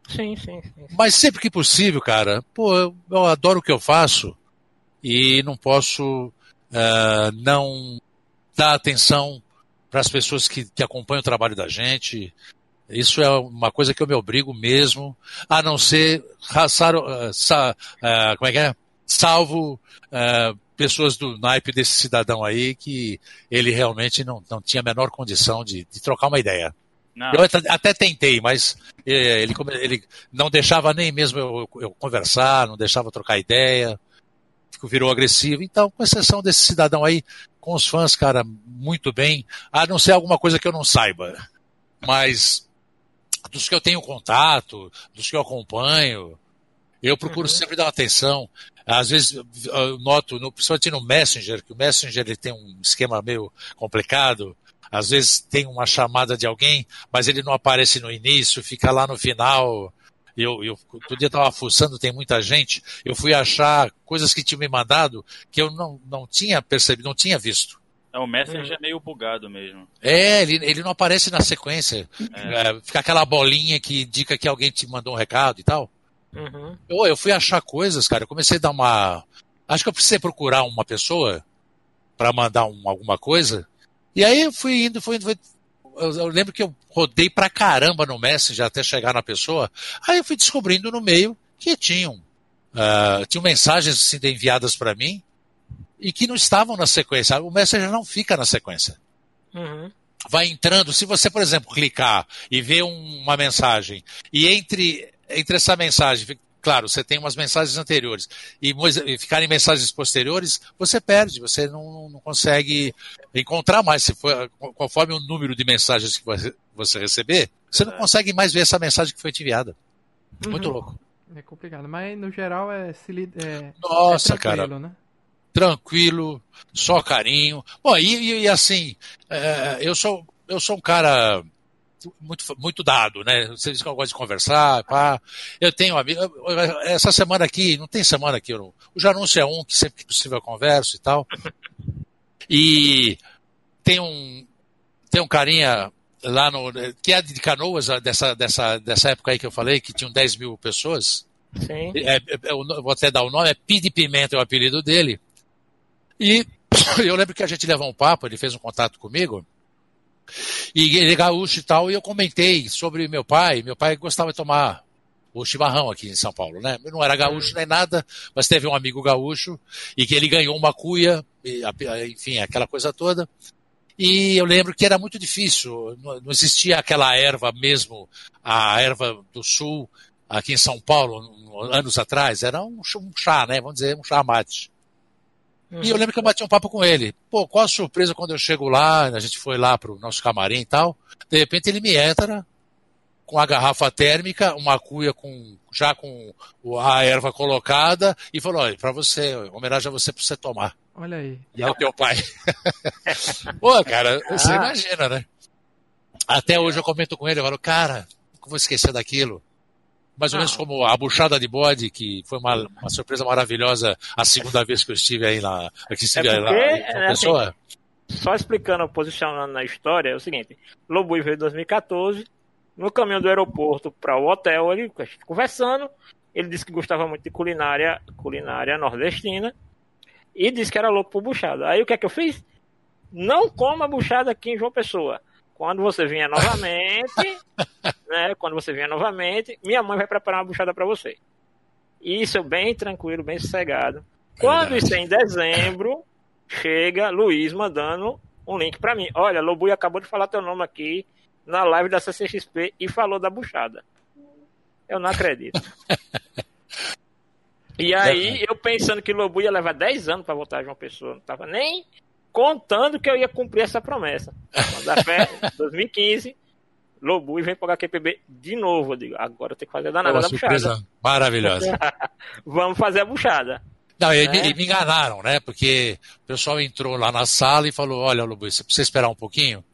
Sim, sim, sim. Mas sempre que possível, cara, pô, eu, eu adoro o que eu faço e não posso uh, não dá atenção para as pessoas que, que acompanham o trabalho da gente. Isso é uma coisa que eu me obrigo mesmo, a não ser raçar, uh, sa, como é que é? Salvo uh, pessoas do naipe desse cidadão aí que ele realmente não, não tinha a menor condição de, de trocar uma ideia. Não. Eu até tentei, mas ele, ele não deixava nem mesmo eu, eu conversar, não deixava trocar ideia virou agressivo. Então, com exceção desse cidadão aí, com os fãs, cara, muito bem, a não ser alguma coisa que eu não saiba. Mas dos que eu tenho contato, dos que eu acompanho, eu procuro uhum. sempre dar atenção. Às vezes eu noto, no, principalmente no Messenger, que o Messenger ele tem um esquema meio complicado. Às vezes tem uma chamada de alguém, mas ele não aparece no início, fica lá no final eu, eu todo dia estava fuçando, tem muita gente, eu fui achar coisas que tinham me mandado que eu não, não tinha percebido, não tinha visto. É, o Messenger é meio bugado mesmo. É, ele, ele não aparece na sequência. É. É, fica aquela bolinha que indica que alguém te mandou um recado e tal. Uhum. Eu, eu fui achar coisas, cara. Eu comecei a dar uma. Acho que eu precisei procurar uma pessoa para mandar um, alguma coisa. E aí eu fui indo, fui indo, fui eu, eu, lembro que eu rodei pra caramba no Messenger até chegar na pessoa. Aí eu fui descobrindo no meio que tinham, uh, tinham mensagens assim, enviadas para mim e que não estavam na sequência. O Messenger não fica na sequência. Uhum. Vai entrando. Se você, por exemplo, clicar e ver um, uma mensagem e entre, entre essa mensagem claro, você tem umas mensagens anteriores e, e ficarem mensagens posteriores, você perde, você não, não consegue encontrar mais. Se for, conforme o número de mensagens que você receber, você não consegue mais ver essa mensagem que foi enviada. Uhum. Muito louco. É complicado, mas no geral é, é Nossa, é cara. Né? Tranquilo, só carinho. Bom, e, e assim, é, eu sou eu sou um cara muito, muito dado, né? Você diz que eu gosto de conversar, pá. Eu tenho amigo. Essa semana aqui, não tem semana aqui, o Janúncio é um que sempre que possível eu converso e tal. E tem um, tem um carinha lá no. que é de Canoas, dessa, dessa, dessa época aí que eu falei, que tinham 10 mil pessoas. Sim. É, é, eu vou até dar o nome, é Pide Pimenta é o apelido dele. E [coughs] eu lembro que a gente levou um papo, ele fez um contato comigo. E ele é gaúcho e tal, e eu comentei sobre meu pai. Meu pai gostava de tomar o chimarrão aqui em São Paulo, né? Não era gaúcho nem nada, mas teve um amigo gaúcho e que ele ganhou uma cuia, enfim, aquela coisa toda. E eu lembro que era muito difícil, não existia aquela erva mesmo, a erva do sul, aqui em São Paulo, anos atrás, era um chá, né? Vamos dizer, um chá mate. Uhum. E eu lembro que eu bati um papo com ele. Pô, qual a surpresa quando eu chego lá, a gente foi lá pro nosso camarim e tal, de repente ele me entra com a garrafa térmica, uma cuia com já com a erva colocada e falou: olha, para você, homenagem a você para você tomar. Olha aí. E é o teu pai. [laughs] Pô, cara, você ah. imagina, né? Até hoje eu comento com ele, eu falo, cara, como vou esquecer daquilo? Mais ou menos como a buchada de bode, que foi uma, uma surpresa maravilhosa a segunda vez que eu estive aí na. Aqui estive é porque, lá, é, pessoa. Assim, só explicando, posicionando na história, é o seguinte: Lobo veio em 2014, no caminho do aeroporto para o hotel, ele conversando, ele disse que gostava muito de culinária, culinária nordestina, e disse que era louco por buchada. Aí o que é que eu fiz? Não coma buchada aqui em João Pessoa. Quando você vier novamente, [laughs] né? Quando você vier novamente, minha mãe vai preparar uma buchada para você. Isso bem tranquilo, bem sossegado. Quando isso é em dezembro, chega Luiz mandando um link para mim. Olha, Lobui acabou de falar teu nome aqui na live da CCXP e falou da buchada. Eu não acredito. [laughs] E aí, eu pensando que Lobu ia levar 10 anos para voltar a João Pessoa, não tava nem contando que eu ia cumprir essa promessa. Quando a fé, [laughs] 2015, Lobu e vem para o HQPB de novo. Eu digo, agora eu tenho que fazer a danada da buchada. Maravilhosa. [laughs] Vamos fazer a buchada. Não, e, me, e, me enganaram, né? Porque o pessoal entrou lá na sala e falou: Olha, Lobu, você precisa esperar um pouquinho,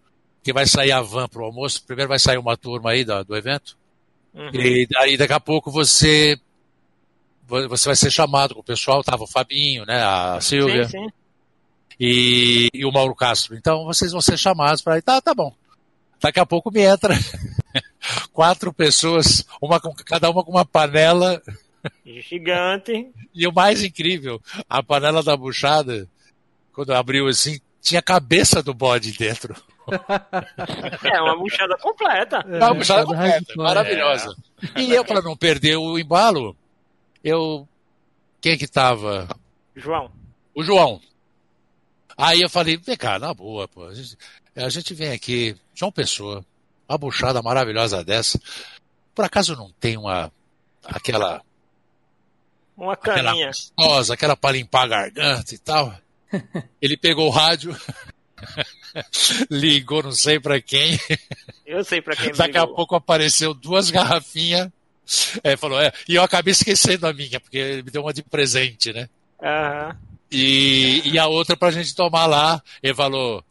que vai sair a van para o almoço. Primeiro vai sair uma turma aí do, do evento. Uhum. E daí daqui a pouco você você vai ser chamado com o pessoal, tava o Fabinho, né, a Silvia. Sim, sim. E, e, o Mauro Castro. Então vocês vão ser chamados para tá, tá bom. Daqui a pouco me entra [laughs] quatro pessoas, uma com, cada uma com uma panela gigante. [laughs] E o mais incrível, a panela da buchada, quando abriu assim, tinha a cabeça do bode dentro. [laughs] É uma buchada completa. É, uma buchada completa, maravilhosa. É. E eu, para não perder o embalo, eu. Quem que tava? João. O João. Aí eu falei, vem cá, na boa, pô. A gente, a gente vem aqui, João Pessoa, uma buchada maravilhosa dessa. Por acaso não tem uma. aquela. Uma caninha. Aquela aquela pra limpar a garganta e tal. [laughs] Ele pegou o rádio, [laughs] ligou não sei para quem. Eu sei para quem Daqui ligou. a pouco apareceu duas garrafinhas é, falou, é. E eu acabei esquecendo a minha, porque ele me deu uma de presente, né? Uhum. E, e a outra pra gente tomar lá, ele falou,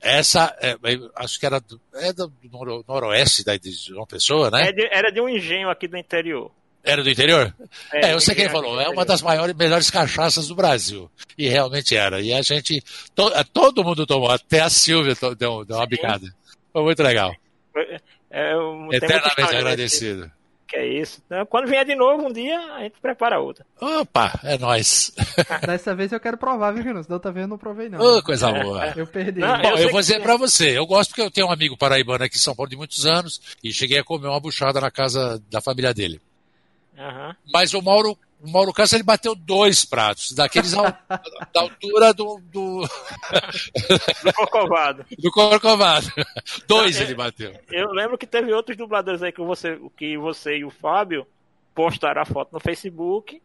essa, é, acho que era do, é do noro, noroeste da, de João Pessoa, né? É de, era de um engenho aqui do interior. Era do interior? É, é eu sei quem falou, é uma das maiores, melhores cachaças do Brasil. E realmente era. E a gente, to, é, todo mundo tomou, até a Silvia deu, deu uma bicada. Foi muito legal. É, é Eternamente agradecido que é isso. Então, quando vier de novo um dia, a gente prepara outra. Opa, é nóis. Dessa vez eu quero provar, viu, Renan? Da outra vez eu não provei, não. Oh, coisa boa. Eu perdi. Não, Bom, eu, eu vou dizer que... pra você, eu gosto porque eu tenho um amigo paraibano aqui em São Paulo de muitos anos e cheguei a comer uma buchada na casa da família dele. Uhum. Mas o Mauro o Mauro Castro ele bateu dois pratos, daqueles da altura do. Do, [laughs] do Corcovado. Do Corcovado. Dois ele bateu. Eu lembro que teve outros dubladores aí que você, que você e o Fábio postaram a foto no Facebook.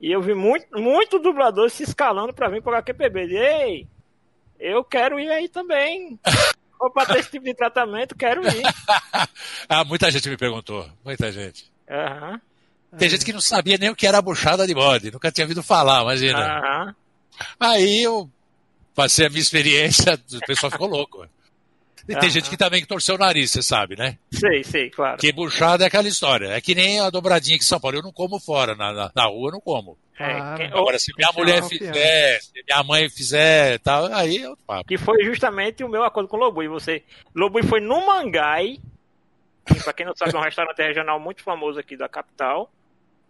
E eu vi muito, muito dublador se escalando para vir para o HQPB. Ei, eu quero ir aí também. Ou para ter esse tipo de tratamento, quero ir. [laughs] ah, muita gente me perguntou. Muita gente. Aham. Uhum. Tem gente que não sabia nem o que era a buchada de bode, nunca tinha ouvido falar, imagina. Uhum. Aí eu passei a minha experiência, o pessoal ficou louco. E tem gente que também torceu o nariz, você sabe, né? Sei, sei, claro. Que buchada é aquela história. É que nem a dobradinha aqui em São Paulo. Eu não como fora, na, na, na rua eu não como. É, ah, quem... Agora, se minha mulher fizer, se minha mãe fizer tal, aí é outro papo. Que foi justamente o meu acordo com o Lobui. Você... Lobui foi no Mangai, que, pra quem não sabe, é um restaurante regional muito famoso aqui da capital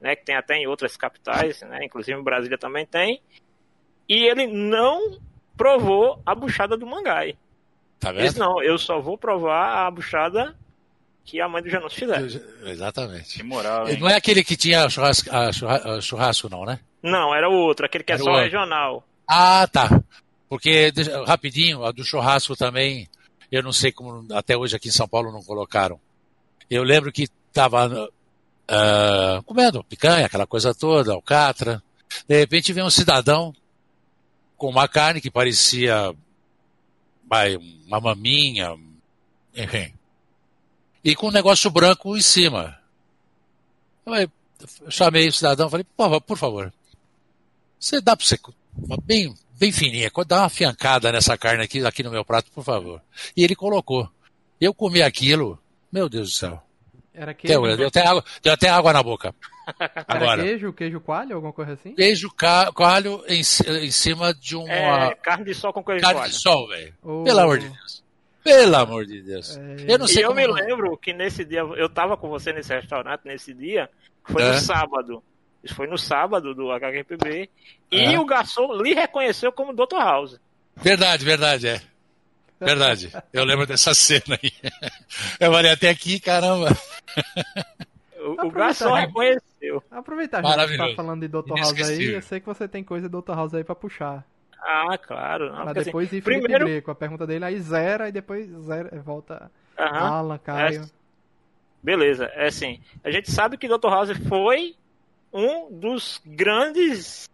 né, que tem até em outras capitais, né, inclusive em Brasília também tem. E ele não provou a buchada do Mangai. Tá vendo? não, eu só vou provar a buchada que a mãe do Janus filé. Exatamente. Que moral, hein? Não é aquele que tinha churrasco, churrasco, não, né? Não, era o outro, aquele que é era é só outro. regional. Ah, tá. Porque, rapidinho, a do churrasco também, eu não sei como até hoje aqui em São Paulo não colocaram. Eu lembro que estava uh, comendo picanha, aquela coisa toda, alcatra. De repente vem um cidadão com uma carne que parecia vai, uma maminha, enfim. E com um negócio branco em cima. Eu chamei o cidadão falei, por favor, você dá para você bem, bem fininha, dá uma fiancada nessa carne aqui, aqui no meu prato, por favor. E ele colocou. Eu comi aquilo, meu Deus do céu. Era queijo? Deu, deu, até, água, deu até água na boca. [laughs] Agora. Era queijo, queijo coalho, alguma coisa assim? Queijo coalho em, em cima de uma. É, carne de sol com queijo carne coalho. de sol, velho. Oh. Pelo amor de Deus. Pelo amor de Deus. É... Eu não sei e eu me lembro que nesse dia, eu tava com você nesse restaurante nesse dia, foi é. no sábado. Isso foi no sábado do HQPB. E é. o garçom lhe reconheceu como Dr. House. Verdade, verdade, é. Verdade. Eu lembro dessa cena aí. Eu falei até aqui, caramba. O, o garçom reconheceu. Aproveitar já que você tá falando de Dr. House aí, eu sei que você tem coisa de Dr. House aí pra puxar. Ah, claro. Não, Mas depois assim, ir primeiro... com a pergunta dele, aí zera, e depois zera, volta uhum. Alan, Caio. É... Beleza, é assim, a gente sabe que Dr. House foi um dos grandes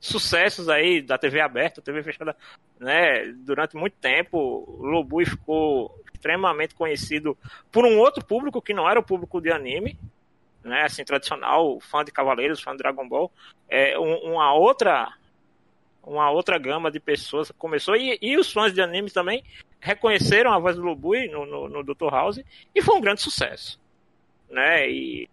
sucessos aí da TV aberta, TV fechada, né, durante muito tempo. Lobui ficou extremamente conhecido por um outro público que não era o público de anime, né, assim, tradicional, fã de Cavaleiros, fã de Dragon Ball, é uma outra uma outra gama de pessoas começou e, e os fãs de anime também reconheceram a voz do Lobui no, no, no Dr. House e foi um grande sucesso, né, e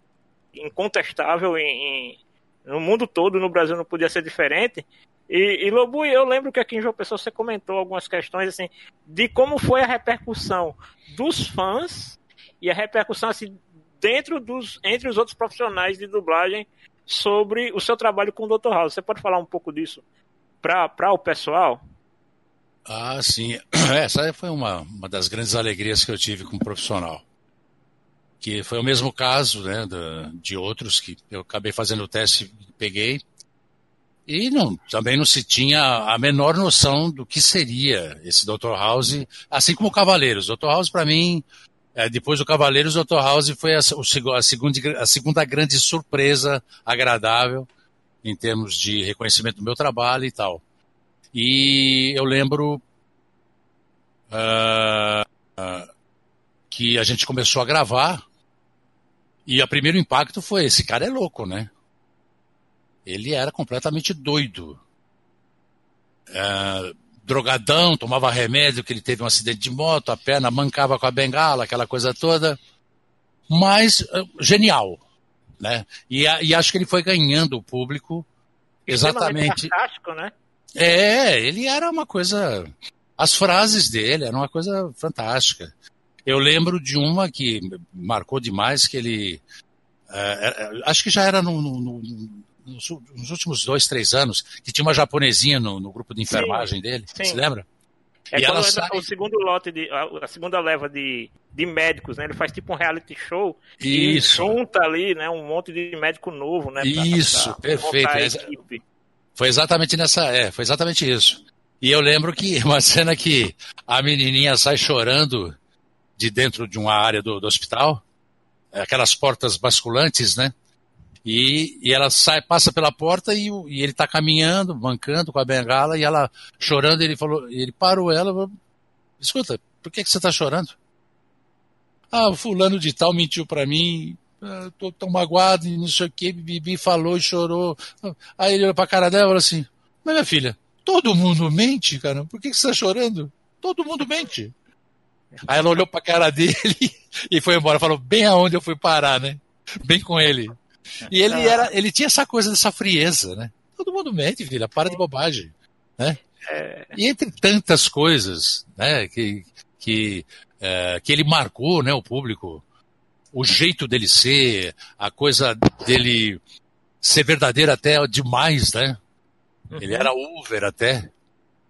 incontestável em, em, no mundo todo, no Brasil não podia ser diferente. E, e Lobo, eu lembro que aqui em João Pessoa você comentou algumas questões assim de como foi a repercussão dos fãs e a repercussão assim dentro dos entre os outros profissionais de dublagem sobre o seu trabalho com o Dr. House. Você pode falar um pouco disso para o pessoal? Ah, sim. [clears throat] Essa foi uma, uma das grandes alegrias que eu tive como profissional que foi o mesmo caso né, de, outros que eu acabei fazendo o teste peguei. E não, também não se tinha a menor noção do que seria esse Dr. House, assim como o Cavaleiros. Dr. House, para mim, é, depois do Cavaleiros, Dr. House foi a, a, segunda, a segunda grande surpresa agradável em termos de reconhecimento do meu trabalho e tal. E eu lembro uh, uh, que a gente começou a gravar e o primeiro impacto foi: esse cara é louco, né? Ele era completamente doido. É, drogadão, tomava remédio, que ele teve um acidente de moto, a perna mancava com a bengala, aquela coisa toda. Mas é, genial, né? E, e acho que ele foi ganhando o público exatamente. Fantástico, né? É, ele era uma coisa. As frases dele eram uma coisa fantástica. Eu lembro de uma que marcou demais, que ele. É, acho que já era no, no, no, nos últimos dois, três anos, que tinha uma japonesinha no, grupo de enfermagem sim, dele. Sim. Você lembra? É e quando sai... o segundo lote de a, segunda leva de, de médicos, né? Ele faz tipo um reality show Isso. e junta ali, né, um monte de médico novo, né? Pra, isso, pra perfeito. Foi exatamente nessa, é, foi exatamente isso. E eu lembro que [laughs] uma cena que a menininha sai chorando de dentro de uma área do, do hospital, é, aquelas portas basculantes, né? E, e ela sai, passa pela porta e, e ele está caminhando, mancando com a bengala, e ela chorando, ele falou, ele parou ela, falou, escuta, por que, que você está chorando? Ah, fulano de tal mentiu para mim, estou tão magoado e não sei o que, Bibi falou e chorou. Aí ele olhou pra cara dela e falou assim, mas minha filha, todo mundo mente, cara, por que, que você está chorando? Todo mundo mente. Aí ela olhou pra cara dele [laughs] e foi embora. Falou bem aonde eu fui parar, né? Bem com ele. E ele era, ele tinha essa coisa dessa frieza, né? Todo mundo mente, filha, para de bobagem, né? É. E entre tantas coisas, né, que, que, é, que ele marcou, né, o público, o jeito dele ser, a coisa dele ser verdadeiro até demais, né? Uhum. Ele era over até.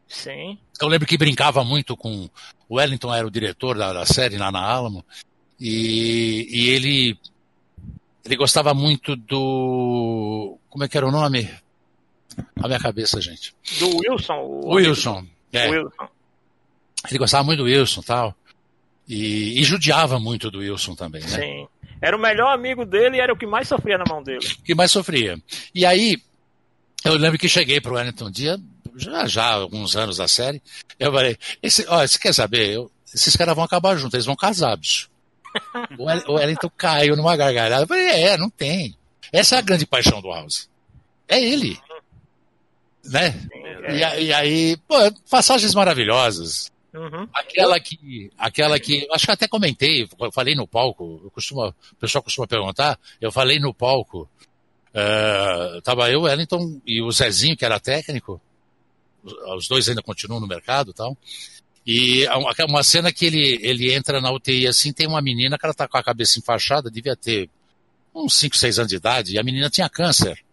Sim. Eu lembro que brincava muito com. O Wellington era o diretor da, da série lá na Alamo. E, e ele ele gostava muito do como é que era o nome? A minha cabeça, gente. Do Wilson. O Wilson. É. Wilson. Ele gostava muito do Wilson, tal. E, e judiava muito do Wilson também, né? Sim. Era o melhor amigo dele e era o que mais sofria na mão dele. Que mais sofria. E aí, eu lembro que cheguei para o Wellington um dia, já, já alguns anos da série, eu falei, esse, ó, você quer saber? Eu, esses caras vão acabar juntos, eles vão casar, bicho. [laughs] o Wellington caiu numa gargalhada. Eu falei, é, não tem. Essa é a grande paixão do House. É ele. Né? E, e aí, pô, passagens maravilhosas. Uhum. Aquela que, aquela que, acho que até comentei, eu falei no palco, eu costumo, o pessoal costuma perguntar, eu falei no palco, uh, tava eu, Wellington e o Zezinho, que era técnico, os dois ainda continuam no mercado e tal, e uma cena que ele, ele entra na UTI assim, tem uma menina que ela tá com a cabeça enfaixada, devia ter uns 5, 6 anos de idade, e a menina tinha câncer.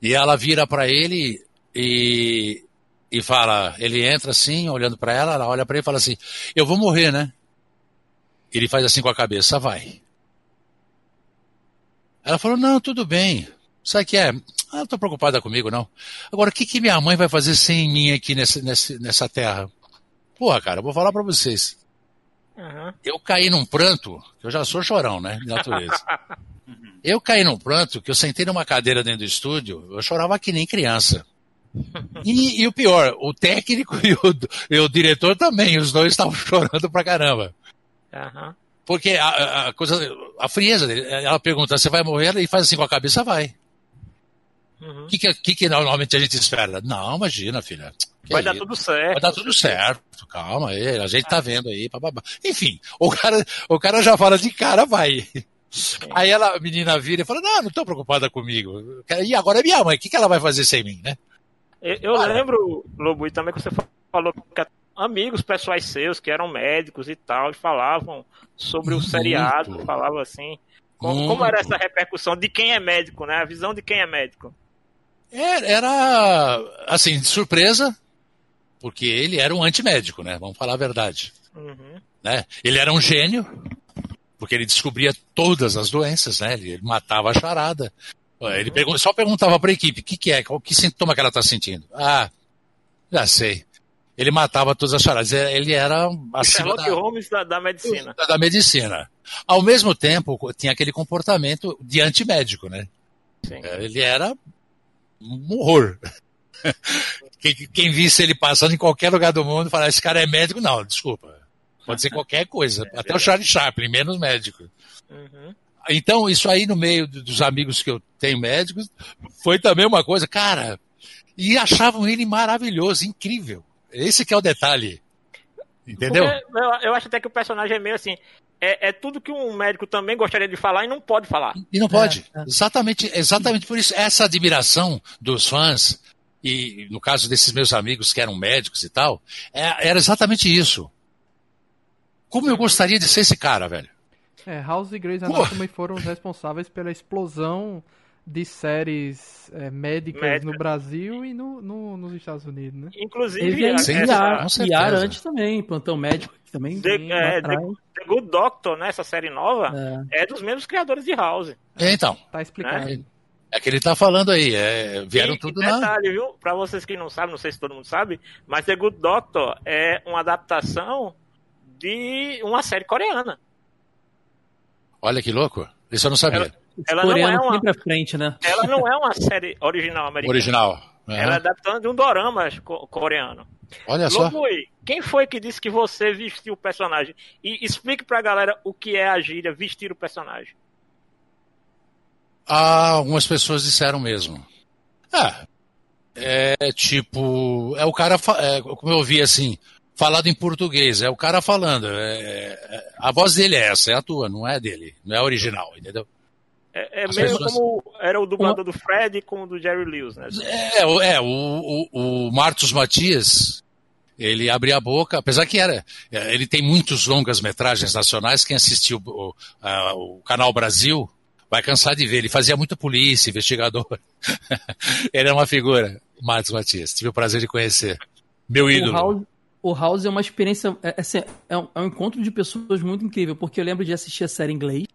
E ela vira para ele e, e fala, ele entra assim, olhando para ela, ela olha para ele e fala assim: "Eu vou morrer, né?" Ele faz assim com a cabeça, vai. Ela falou: "Não, tudo bem. Sabe o que é? Ah, não estou preocupada comigo, não. Agora, o que, que minha mãe vai fazer sem mim aqui nessa, nessa, nessa terra? Porra, cara, vou falar para vocês. Uhum. Eu caí num pranto, eu já sou chorão, né? De natureza. [laughs] eu caí num pranto que eu sentei numa cadeira dentro do estúdio, eu chorava que nem criança. E, e, o pior, o técnico [laughs] e o, e o, diretor também, os dois estavam [laughs] chorando pra caramba. Uhum. Porque a, a, coisa, a frieza dele, ela pergunta, você vai morrer? E faz assim com a cabeça, vai. O uhum. que, que, que, normalmente a gente espera? Não, imagina, filha. vai é dar tudo certo. Vai dar tudo certo, calma aí, a gente tá vendo aí, bababá. Enfim, o cara, o cara já fala de cara, vai. Aí ela, a menina vira e fala, não, não tô preocupada comigo. E agora é minha mãe, o que, que ela vai fazer sem mim, né? Eu, eu lembro, Lobo, e também que você falou que amigos pessoais seus que eram médicos e tal, e falavam sobre o seriado, falavam assim. Como, como, era essa repercussão de quem é médico, né? A visão de quem é médico. Era, era assim, surpresa, porque ele era um antimédico, né? Vamos falar a verdade. Uhum. Né? Ele era um gênio, porque ele descobria todas as doenças, né? Ele matava a charada. Ele pergun só perguntava para a equipe: o que, que é? Qual que sintoma que ela está sentindo? Ah, já sei. Ele matava todas as charadas. Ele era acima Sherlock da, Holmes da, da medicina. Da, da, medicina. Ao mesmo tempo, tinha aquele comportamento de antimédico, né? Sim. É, ele era um horror. [laughs] quem, quem visse ele passando em qualquer lugar do mundo falar, esse cara é médico, não, desculpa. Pode ser qualquer coisa. [laughs] É, Até o Charlie Chaplin, menos médico. Uhum. Então, isso aí no meio dos amigos que eu tenho médicos, foi também uma coisa, cara, e achavam ele maravilhoso, incrível. Esse que é o detalhe. Entendeu? Eu, eu, acho até que o personagem é meio assim. É, é, tudo que um médico também gostaria de falar e não pode falar. E não pode. É, é. Exatamente, exatamente por isso. Essa admiração dos fãs, e no caso desses meus amigos que eram médicos e tal, é, era exatamente isso. Como eu gostaria de ser esse cara, velho. É, House e Grey's Anatomy foram os responsáveis pela explosão de séries é, médicas Médica. no Brasil e no, no, nos Estados Unidos, né? Inclusive, é, sem Yara, Yara antes também, Plantão Médico também. The, é, The, The, Good Doctor, né, essa série nova, é. é. dos mesmos criadores de House. É, então. Tá explicado. Né? É que ele tá falando aí, é, vieram e, tudo detalhe, na... Detalhe, viu? Pra vocês que não sabem, não sei se todo mundo sabe, mas The Good Doctor é uma adaptação de uma série coreana. Olha que louco. Isso eu não sabia. Ela, ela não é uma, sempre à frente, né? Ela não é uma série original americana. Original. Uhum. Ela é adaptando de um dorama coreano. Olha só. Quem foi que disse que você vestiu o personagem? E explique pra galera o que é a gíria vestir o personagem. Ah, algumas pessoas disseram mesmo. Ah, é tipo. É o cara. É, como eu ouvi assim falado em português, é o cara falando. É, é, a voz dele é essa, é a tua, não é dele, não é original, entendeu? É, é mesmo pessoas... como era o dublador do Fred com o do Jerry Lewis, né? É, é o, o, o Martos Matias, ele abria a boca, apesar que era, é, ele tem muitos longas metragens nacionais, quem assistiu o, a, o Canal Brasil vai cansar de ver, ele fazia muita polícia, investigador, [laughs] ele é uma figura, Martos Matias, tive o prazer de conhecer, meu ídolo. o House é uma experiência. É, é, assim, é, um, é, um, encontro de pessoas muito incrível, porque eu lembro de assistir a série em inglês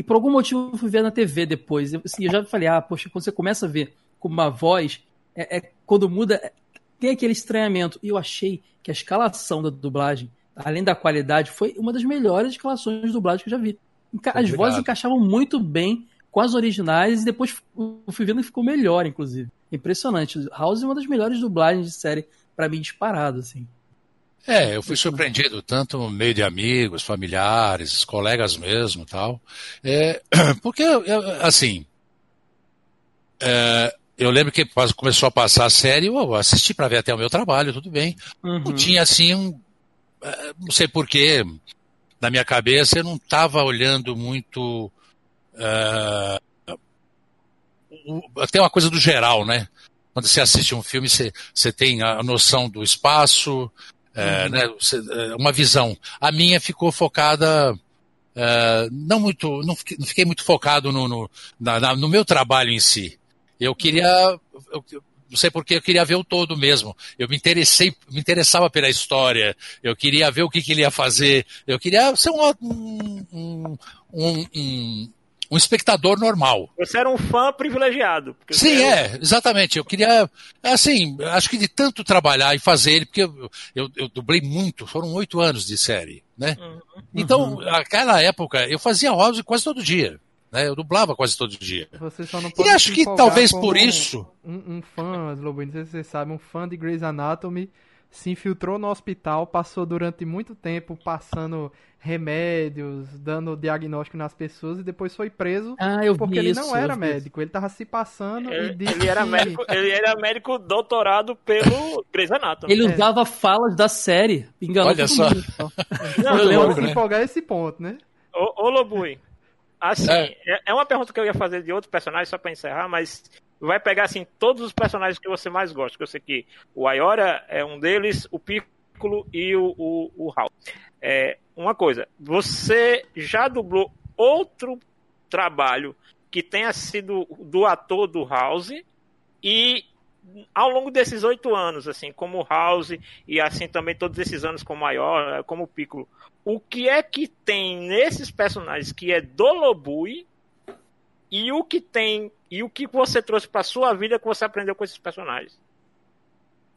e por algum motivo eu fui ver na TV depois. Eu, assim, eu já falei, ah, poxa, quando você começa a ver com uma voz, é, é quando muda, tem aquele estranhamento. E eu achei que a escalação da dublagem, além da qualidade, foi uma das melhores escalações de dublagem que eu já vi. As Obrigado. vozes encaixavam muito bem com as originais e depois o fui vendo ficou melhor, inclusive. Impressionante. House é uma das melhores dublagens de série para mim disparado, assim. É, eu fui surpreendido, tanto no meio de amigos, familiares, colegas mesmo tal. É, [clears throat] porque, assim, é, eu lembro que começou a passar a série, eu assisti para ver até o meu trabalho, tudo bem. Uhum. Não tinha assim um. É, não sei porquê, na minha cabeça eu não estava olhando muito. Uh, tem uma coisa do geral, né? Quando você assiste um filme, você, você tem a noção do espaço, é, uhum. né, é, uma visão. A minha ficou focada, é, não muito, não fiquei, não fiquei, muito focado no, no, na, no meu trabalho em si. Eu queria, eu, não sei porque eu queria ver o todo mesmo. Eu me interessei, me interessava pela história. Eu queria ver o que, que ele ia fazer. Eu queria ser um, um, um, um um espectador normal. Você era um fã privilegiado. Sim, era... é, exatamente. Eu queria, assim, acho que de tanto trabalhar e fazer ele, porque eu, eu, eu dublei muito, foram oito anos de série, né? Uhum. Então, uhum. naquela época, eu fazia House quase todo dia. Né? Eu dublava quase todo dia. Você só não pode e acho que talvez por isso. Um, um fã, Lobo, não sei se você sabe, um fã de Grey's Anatomy se infiltrou no hospital, passou durante muito tempo passando remédios, dando diagnóstico nas pessoas e depois foi preso ah, porque ele isso, não era médico, ele tava se passando ele, e disse ele era que... médico, ele era médico doutorado pelo Grey's Anatomy. Ele é. usava falas da série, enganou Olha só. Mundo. Não, [laughs] eu lembro se né? empolgar esse ponto, né? Ô, ô Lobui, assim, é. é. é uma pergunta que eu ia fazer de outro personagem só para encerrar, mas vai pegar assim todos os personagens que você mais gosta, que eu sei que o Ayora é um deles, o Piccolo e o, o, o Hal. É, uma coisa, você já dublou outro trabalho que tenha sido do ator do House e ao longo desses oito anos, assim, como House e assim também todos esses anos como Maior, como Piccolo, o que é que tem nesses personagens que é do Lobui e o que tem e o que você trouxe para sua vida que você aprendeu com esses personagens?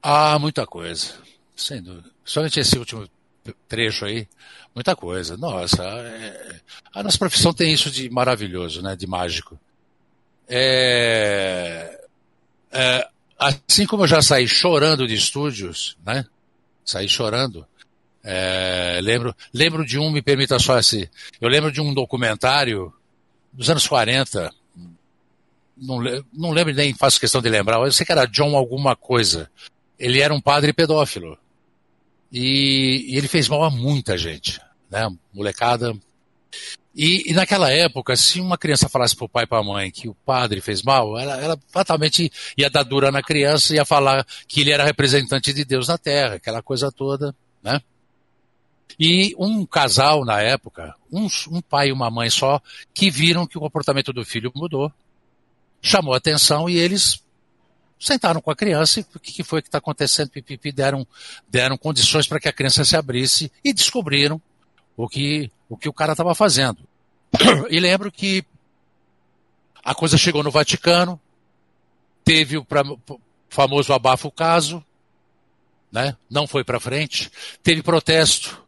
Ah, muita coisa. Sem dúvida. Somente esse último trecho aí, muita coisa. Nossa, é... a nossa profissão tem isso de maravilhoso, né? De mágico. É... É... Assim como eu já saí chorando de estúdios, né? Saí chorando. É... Lembro, lembro de um, me permita só esse. Eu lembro de um documentário dos anos 40, não, não lembro nem faço questão de lembrar, eu sei que era John alguma coisa. Ele era um padre pedófilo. E, e ele fez mal a muita gente, né? Molecada. E, e, naquela época, se uma criança falasse pro pai e pra mãe que o padre fez mal, ela, ela fatalmente ia dar dura na criança ia falar que ele era representante de Deus na Terra, aquela coisa toda, né? E um casal na época, um, um pai e uma mãe só, que viram que o comportamento do filho mudou, chamou atenção e eles sentaram com a criança e o que foi que está acontecendo, pipipi, deram, deram condições para que a criança se abrisse e descobriram o que o, que o cara estava fazendo. E lembro que a coisa chegou no Vaticano, teve o famoso abafo caso, né? não foi para frente, teve protesto,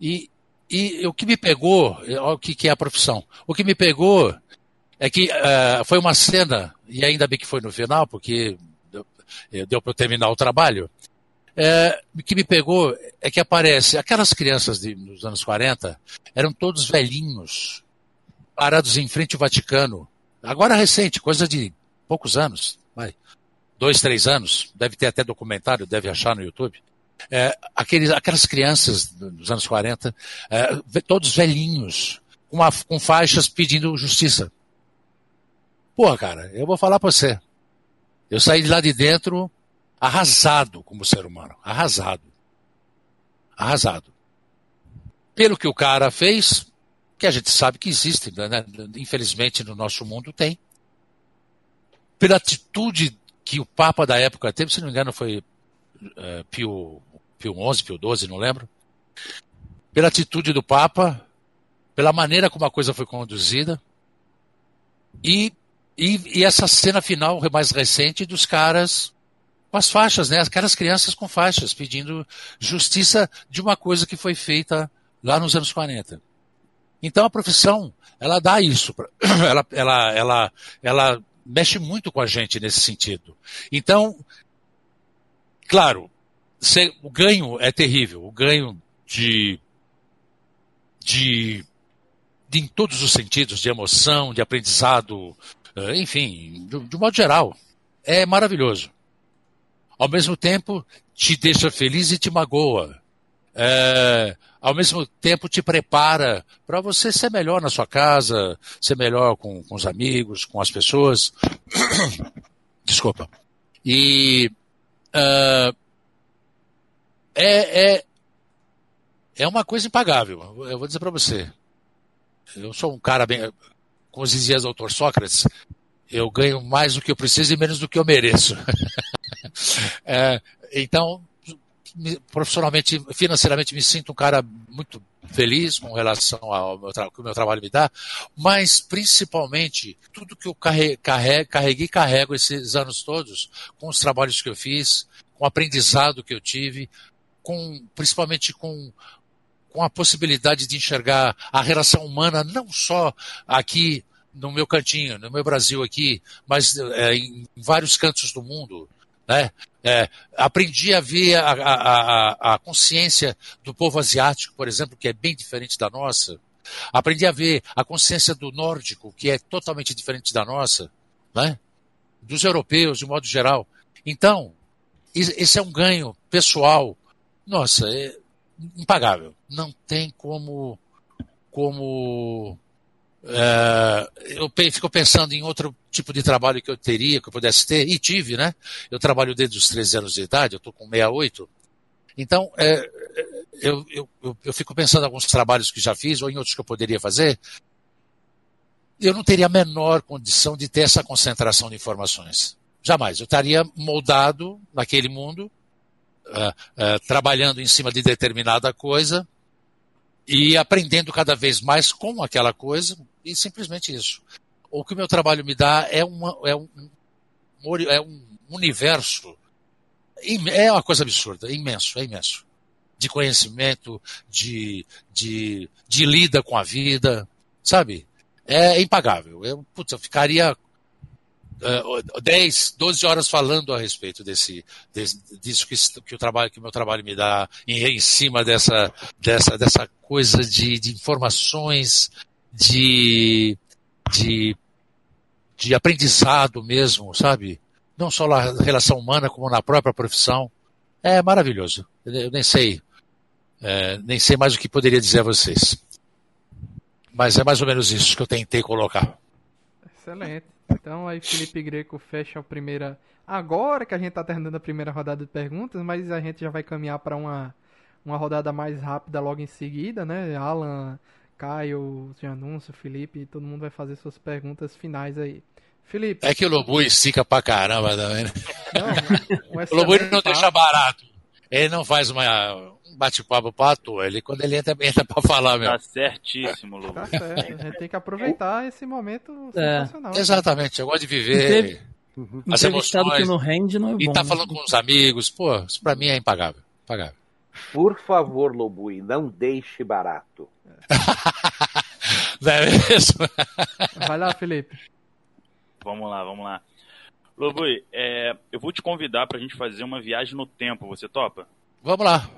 e, e o que me pegou, o que, que é a profissão? O que me pegou é que uh, foi uma cena, e ainda bem que foi no final, porque deu, eh, deu para eu terminar o trabalho. É, que me pegou é que aparece aquelas crianças de, dos anos 40 eram todos velhinhos, parados em frente ao Vaticano. Agora recente, coisa de poucos anos, vai, dois, três anos, deve ter até documentário, deve achar no YouTube é, aqueles, aquelas crianças dos anos 40, é, todos velhinhos, com, uma, com faixas pedindo justiça. Pô, cara, eu vou falar pra você. Eu saí de lá de dentro arrasado como ser humano. Arrasado. Arrasado. Pelo que o cara fez, que a gente sabe que existe, né? infelizmente no nosso mundo tem. Pela atitude que o Papa da época teve, se não me engano, foi uh, Pio Pio XI, Pio XII, não lembro. Pela atitude do Papa, pela maneira como a coisa foi conduzida. E, e, e essa cena final mais recente dos caras com as faixas, né? Aquelas crianças com faixas pedindo justiça de uma coisa que foi feita lá nos anos 40. Então a profissão, ela dá isso, [clears throat] ela, ela, ela, ela mexe muito com a gente nesse sentido. Então, claro, o ganho é terrível, o ganho de, de, de em todos os sentidos, de emoção, de aprendizado, enfim, de, de modo geral, é maravilhoso. Ao mesmo tempo, te deixa feliz e te magoa. É, ao mesmo tempo te prepara para você ser melhor na sua casa, ser melhor com, com os amigos, com as pessoas. [coughs] Desculpa. E uh, é, é, é uma coisa impagável. Eu vou dizer para você. Eu sou um cara bem. Como dizia o doutor Sócrates, eu ganho mais do que eu preciso e menos do que eu mereço. [laughs] é, então, profissionalmente, financeiramente, me sinto um cara muito feliz com relação ao meu que o meu trabalho me dá, mas principalmente tudo que eu carreguei, carreguei carrego esses anos todos, com os trabalhos que eu fiz, com o aprendizado que eu tive, com principalmente com com a possibilidade de enxergar a relação humana não só aqui no meu cantinho, no meu Brasil aqui, mas é, em vários cantos do mundo, né? É, aprendi a ver a, a, a, consciência do povo asiático, por exemplo, que é bem diferente da nossa. Aprendi a ver a consciência do nórdico, que é totalmente diferente da nossa, né? dos europeus, de modo geral. Então, esse é um ganho pessoal, nossa, é impagável. Não tem como, como é, eu fico pensando em outro tipo de trabalho que eu teria, que eu pudesse ter, e tive, né? Eu trabalho desde os 13 anos de idade, eu estou com 68. Então, é, eu, eu, eu, fico pensando em alguns trabalhos que já fiz, ou em outros que eu poderia fazer. Eu não teria a menor condição de ter essa concentração de informações. Jamais. Eu estaria moldado naquele mundo, uh, uh, trabalhando em cima de determinada coisa, e aprendendo cada vez mais com aquela coisa, e simplesmente isso. O que o meu trabalho me dá é, uma, é, um, é um universo, é uma coisa absurda, é imenso, é imenso. De conhecimento, de, de, de lida com a vida, sabe? É impagável. Eu, putz, eu ficaria uh, 10, 12 horas falando a respeito desse, desse disso que, que, o trabalho que o meu trabalho me dá em, em cima dessa, dessa, dessa coisa de, de informações, de, de, de aprendizado mesmo, sabe? Não só na relação humana, como na própria profissão. É maravilhoso. Eu nem sei, é, nem sei mais o que poderia dizer a vocês. Mas é mais ou menos isso que eu tentei colocar. Excelente. Então aí Felipe Greco fecha a primeira. Agora que a gente está terminando a primeira rodada de perguntas, mas a gente já vai caminhar para uma, uma rodada mais rápida logo em seguida, né? Alan, Caio, Janúncio, Felipe, todo mundo vai fazer suas perguntas finais aí. Felipe. É que o Lobu estica pra caramba também, né? Não, [laughs] um o Lobu não deixa barato. Ele não faz uma, bate-papo pra toa. Ele, quando ele entra, entra pra falar mesmo. Tá certíssimo, Lu. Tá certo. A gente tem que aproveitar esse momento é. sensacional. Exatamente. Eu gosto de viver uhum. as emoções. que não rende não é bom, E tá né? falando com os amigos. Pô, isso pra mim é impagável. impagável. Por favor, Lobui, não deixe barato. [laughs] é mesmo? Vai lá, Felipe. Vamos lá, vamos lá. Lobui, é, eu vou te convidar pra gente fazer uma viagem no tempo. Você topa? Vamos lá.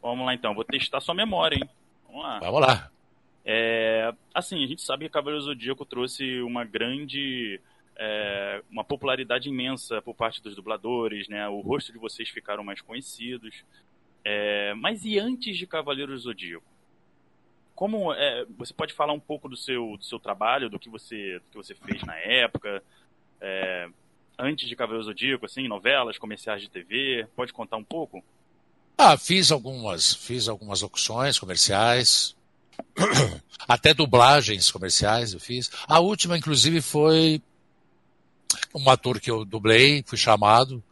Vamos lá então, vou testar sua memória, hein? Vamos lá. Vamos lá. É, assim, a gente sabe que Cavaleiro Zodíaco trouxe uma grande. É, uma popularidade imensa por parte dos dubladores, né? O rosto de vocês ficaram mais conhecidos. É, mas e antes de Cavaleiro Zodíaco? Como é, você pode falar um pouco do seu, do seu trabalho, do que você, do que você fez na época, é, antes de Cavaleiro Zodíaco, assim, novelas, comerciais de TV? Pode contar um pouco? Ah, fiz algumas, fiz algumas opções comerciais, [clears throat] até dublagens comerciais eu fiz. A última, inclusive, foi um ator que eu dublei, fui chamado.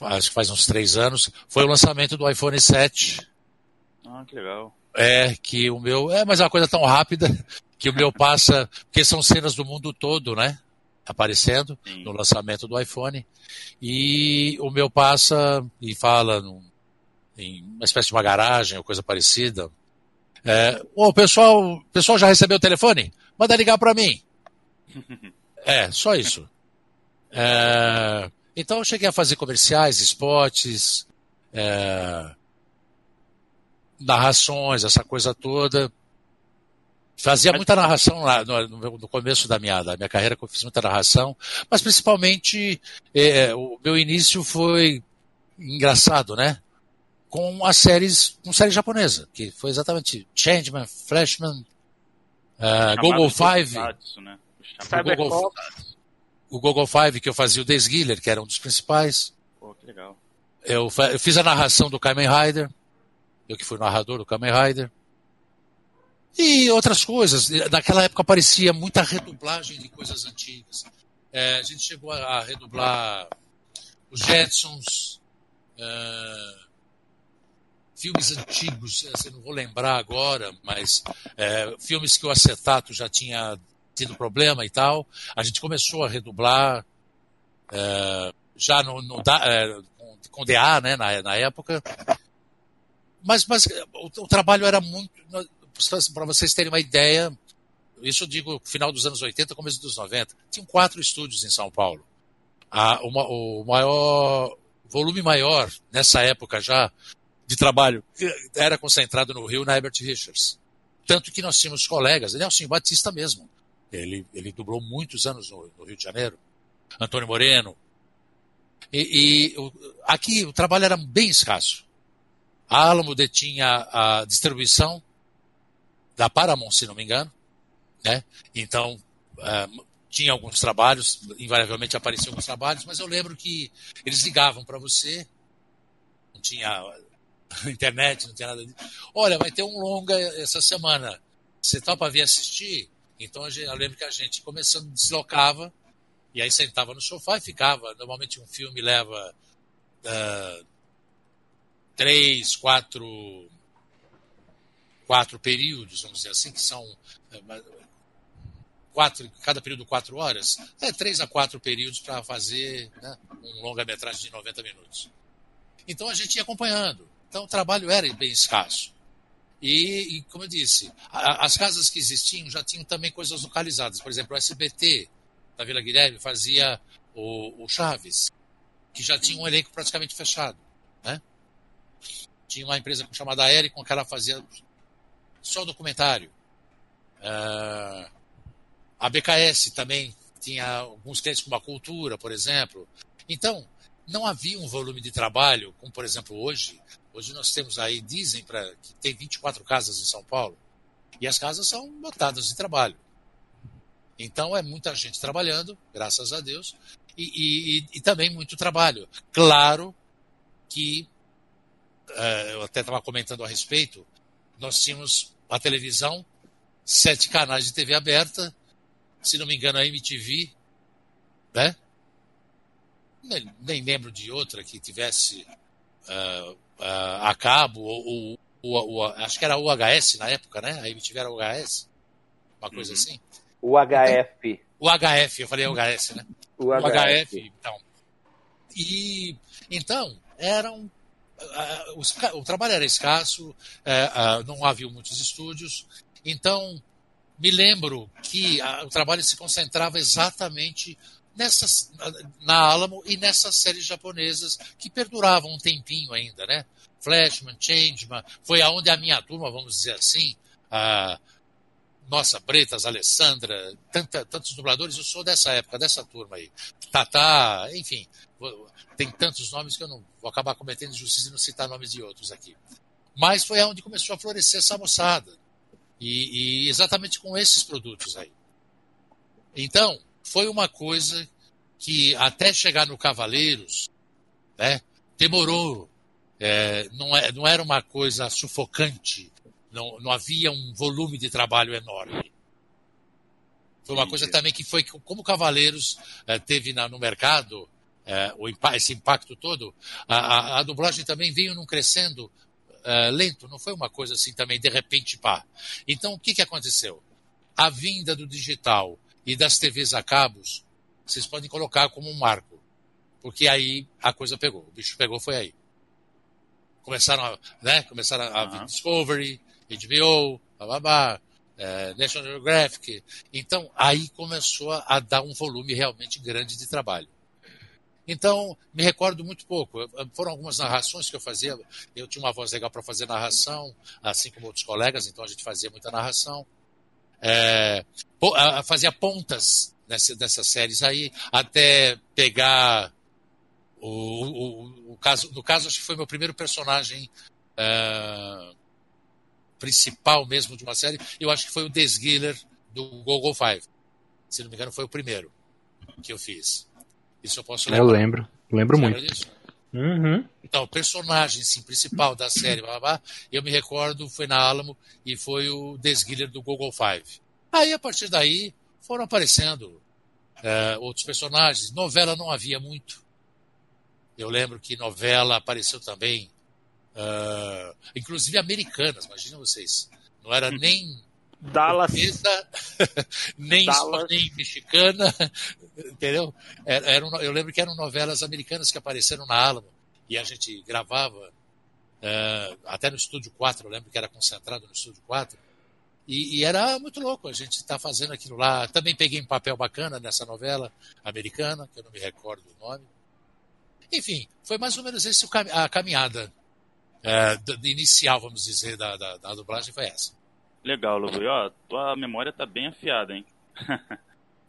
acho que faz uns três anos, foi o lançamento do iPhone 7. Ah, que legal. É, que o meu. É, mas é uma coisa tão rápida [laughs] que o meu passa. Porque são cenas do mundo todo, né? Aparecendo Sim. no lançamento do iPhone. E o meu passa e fala num, em uma espécie de uma garagem ou coisa parecida. É, o pessoal, pessoal já recebeu o telefone? Manda ligar para mim. [laughs] É, só isso. É, então eu cheguei a fazer comerciais, spots, é, narrações, essa coisa toda. Fazia muita narração lá no, no, começo da minha, da minha carreira, eu fiz muita narração, mas principalmente é, o meu início foi engraçado, né? Com as séries, com série japonesa, que foi exatamente Changeman, Flashman, uh, Google Five. Né? O, Google, o Google Five que eu fazia o Desguiller, que era um dos principais. Pô, que legal. Eu, eu fiz a narração do Kamen Rider eu que fui narrador do Kamen Rider. E outras coisas. Naquela época aparecia muita redublagem de coisas antigas. É, a gente chegou a, redublar os Jetsons, é, filmes antigos, assim, não vou lembrar agora, mas é, filmes que o acetato já tinha tido problema e tal. A gente começou a redublar é, já no, no é, com, com DA, né, na, na época. Mas, mas o, o trabalho era muito. Para vocês terem uma ideia, isso eu digo final dos anos 80, começo dos 90, tinham quatro estúdios em São Paulo. A, uma, o maior volume maior nessa época já de trabalho era concentrado no Rio, na Herbert Richards. Tanto que nós tínhamos colegas, Nelson Batista mesmo, ele, ele dublou muitos anos no, no Rio de Janeiro, Antônio Moreno. E, e aqui o trabalho era bem escasso. A Alamo detinha a distribuição da Paramount, se não me engano, né? Então, uh, tinha alguns trabalhos, invariavelmente apareciam alguns trabalhos, mas eu lembro que eles ligavam para você, não tinha [laughs] internet, não tinha nada disso. Olha, vai ter um longa essa semana. Você topa vir assistir? Então eu lembro que a gente começando deslocava e aí sentava no sofá e ficava. Normalmente um filme leva uh, três, quatro, quatro períodos, vamos dizer assim, que são é, quatro, cada período quatro horas, é três a quatro períodos para fazer né, um longa-metragem de 90 minutos. Então a gente ia acompanhando. Então o trabalho era bem escasso. E, e como eu disse, a, as casas que existiam já tinham também coisas localizadas. Por exemplo, o SBT da Vila Guilherme fazia o, o Chaves, que já tinha um elenco praticamente fechado. Né? Tinha uma empresa chamada Aericon que ela fazia só documentário. Uh, a BKS também tinha alguns clientes com uma cultura, por exemplo. Então, não havia um volume de trabalho, como por exemplo hoje. Hoje nós temos aí, dizem pra, que tem 24 casas em São Paulo, e as casas são lotadas de trabalho. Então é muita gente trabalhando, graças a Deus, e, e, e também muito trabalho. Claro que uh, eu até estava comentando a respeito, nós tínhamos a televisão, sete canais de TV aberta, se não me engano a MTV, né? Nem, nem lembro de outra que tivesse uh, uh, a cabo, ou, ou, ou, acho que era o UHS na época, né? A MTV era o UHS, uma coisa uhum. assim. O HF. Então, o HF, eu falei UHS, né? O, o HF. HF, então. E, então, eram o, trabalho era escasso, é, não havia muitos estúdios, então me lembro que o trabalho se concentrava exatamente nessas, na Alamo e nessas séries japonesas que perduravam um tempinho ainda, né? Flashman, Changeman, foi aonde a minha turma, vamos dizer assim, a nossa, Bretas, Alessandra, tanta, tantos dubladores, eu sou dessa época, dessa turma aí. Tatá, enfim, tem tantos nomes que eu não vou acabar cometendo injustiça e não citar nomes de outros aqui. Mas foi onde começou a florescer essa moçada. E, e exatamente com esses produtos aí. Então, foi uma coisa que até chegar no Cavaleiros, né, demorou. É, não, é, não era uma coisa sufocante, não, não havia um volume de trabalho enorme. Foi uma coisa também que foi, como Cavaleiros é, teve na, no mercado, é, o, esse impacto todo, a, a, a, dublagem também veio num crescendo é, lento, não foi uma coisa assim também de repente pá. Então o que, que aconteceu? A vinda do digital e das TVs a cabos, vocês podem colocar como um marco, porque aí a coisa pegou, o bicho pegou foi aí. Começaram a, né, começaram a, a uhum. Discovery, HBO, babá, é, National Geographic. Então, aí começou a dar um volume realmente grande de trabalho. Então, me recordo muito pouco. Foram algumas narrações que eu fazia. Eu tinha uma voz legal para fazer narração, assim como outros colegas, então a gente fazia muita narração. É, fazia pontas nessa, dessas séries aí, até pegar o, o, o, caso. No caso, acho que foi meu primeiro personagem é, principal mesmo de uma série. Eu acho que foi o Desgiller do Google Five. Se não me engano, foi o primeiro que eu fiz. Isso eu posso lembrar. Eu lembro. Lembro muito. Disso? Uhum. Então, o personagem sim, principal da série, blá, blá, eu me recordo, foi na Alamo e foi o Desguiller do Google Five. Aí, a partir daí, foram aparecendo é, outros personagens. Novela não havia muito. Eu lembro que novela apareceu também, uh, inclusive americanas, imagina vocês. Não era uhum. nem Dallas. [laughs] nem, Dallas. nem mexicana, [laughs] entendeu? Era, era, eu lembro que eram novelas americanas que apareceram na Alamo e a gente gravava uh, até no Estúdio 4, eu lembro que era concentrado no Estúdio 4. E, e era muito louco a gente estar tá fazendo aquilo lá. Também peguei um papel bacana nessa novela americana, que eu não me recordo o nome. Enfim, foi mais ou menos esse a caminhada uh, inicial, vamos dizer, da, da, da dublagem foi essa. Legal, Lubu. Ó, tua memória tá bem afiada, hein? [laughs]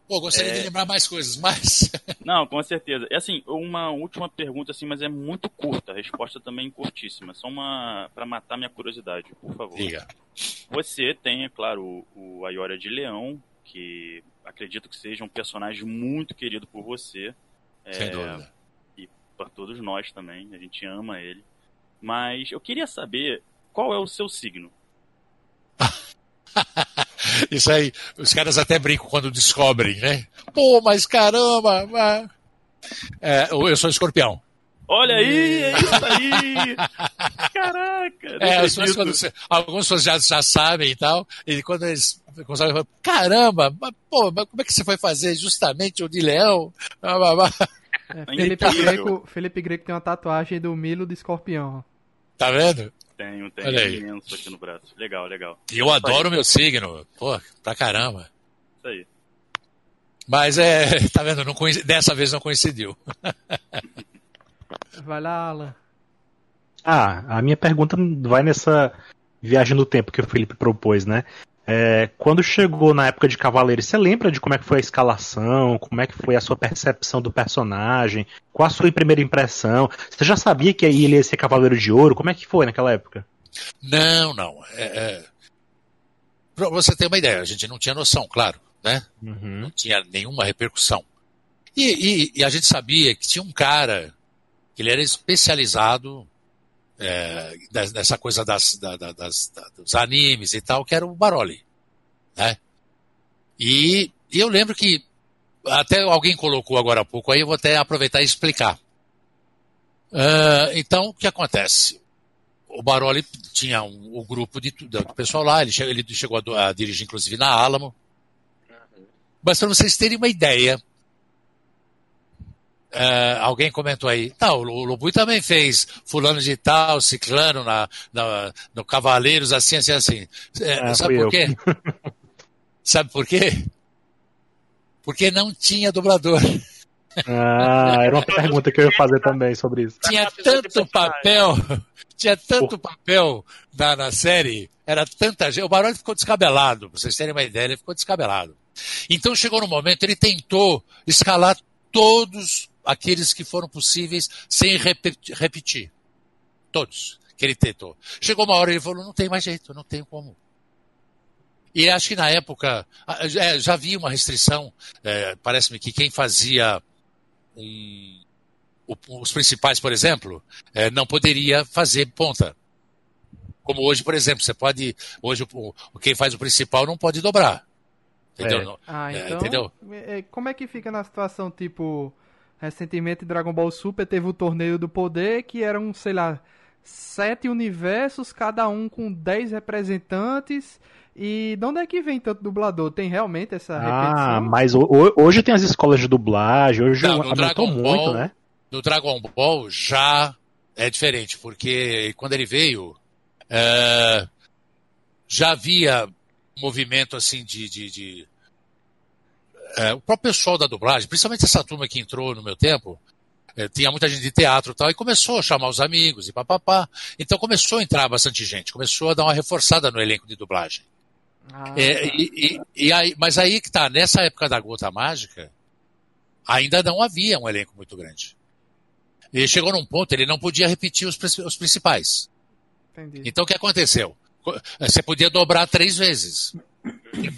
Pô, gostaria é... de lembrar mais coisas, mas. [laughs] Não, com certeza. É assim, uma última pergunta, assim, mas é muito curta. A resposta também é curtíssima. Só uma. para matar minha curiosidade, por favor. Diga. Você tem, é claro, o, o Ayora de Leão, que acredito que seja um personagem muito querido por você. Sem é, dúvida. E por todos nós também. A gente ama ele. Mas eu queria saber qual é o seu signo. [laughs] Isso aí, os caras até brincam quando descobrem, né? Pô, mas caramba! Mas... É, eu sou escorpião. Olha aí, é isso aí! [laughs] Caraca! É, quando, alguns pessoas já, já sabem e tal, e quando eles começam a falar, caramba, mas, pô, mas como é que você foi fazer justamente o de leão? É, Felipe, Greco, Felipe Greco tem uma tatuagem do Milo do escorpião. Tá vendo? Tenho, tenho Olha imenso aqui no braço. Legal, legal. E eu adoro o meu signo. Pô, pra caramba. Isso aí. Mas é, [laughs] tá vendo? Não. Dessa vez não coincidiu. [laughs] Vai lá, Alan. Ah, a minha pergunta vai nessa viagem no tempo que o Felipe propôs, né? É, quando chegou na época de Cavaleiro, você lembra de como é que foi a escalação? Como é que foi a sua percepção do personagem? Qual a sua primeira impressão? Você já sabia que ele ia ser Cavaleiro de Ouro? Como é que foi naquela época? Não, não. É, é... Pra você ter uma ideia, a gente não tinha noção, claro, né? Uhum. Não tinha nenhuma repercussão. E, e, e, a gente sabia que tinha um cara que ele era especializado é, dessa coisa das, da, das, da, dos animes e tal, que era o Baroli. Né? E, e, eu lembro que até alguém colocou agora há pouco aí, eu vou até aproveitar e explicar. Uh, então, o que acontece? O Baroli tinha um, um grupo de, do pessoal lá, ele, chegou, ele chegou a, a dirigir inclusive na Alamo. Mas para vocês terem uma ideia, Uh, alguém comentou aí, tá, o Lobui também fez fulano de tal, ciclano na, na no Cavaleiros, assim, assim, assim. É, sabe por eu. quê? [laughs] sabe por quê? Porque não tinha dublador. Ah, era uma pergunta que eu ia fazer também sobre isso. Tinha tanto papel, tinha tanto papel na, na série, era tanta gente. O Barão ficou descabelado, pra vocês terem uma ideia, ele ficou descabelado. Então chegou no momento, ele tentou escalar todos aqueles que foram possíveis sem repetir. Todos que ele tentou. Chegou uma hora e ele falou: não tem mais jeito, não tem como. E acho que na época é, já havia uma restrição. É, Parece-me que quem fazia um, os principais, por exemplo, é, não poderia fazer ponta. Como hoje, por exemplo, você pode. Hoje, o, quem faz o principal não pode dobrar. Entendeu? É. Ah, é, então, entendeu? É, como é que fica na situação tipo Recentemente, Dragon Ball Super teve o Torneio do Poder, que eram, sei lá, sete universos, cada um com dez representantes. E de onde é que vem tanto dublador? Tem realmente essa ah, repetição? Ah, mas hoje tem as escolas de dublagem, hoje Não, aumentou muito, Ball, né? No Dragon Ball já é diferente, porque quando ele veio, é, já havia movimento assim de, de, de é, o próprio pessoal da dublagem, principalmente essa turma que entrou no meu tempo, é, tinha muita gente de teatro e tal, e começou a chamar os amigos e papapá. Então começou a entrar bastante gente, começou a dar uma reforçada no elenco de dublagem. Ah, é, e, e, e aí, mas aí que tá, nessa época da Gota Mágica, ainda não havia um elenco muito grande. E chegou num ponto, ele não podia repetir os, os principais. Entendi. Então o que aconteceu? Você podia dobrar três vezes.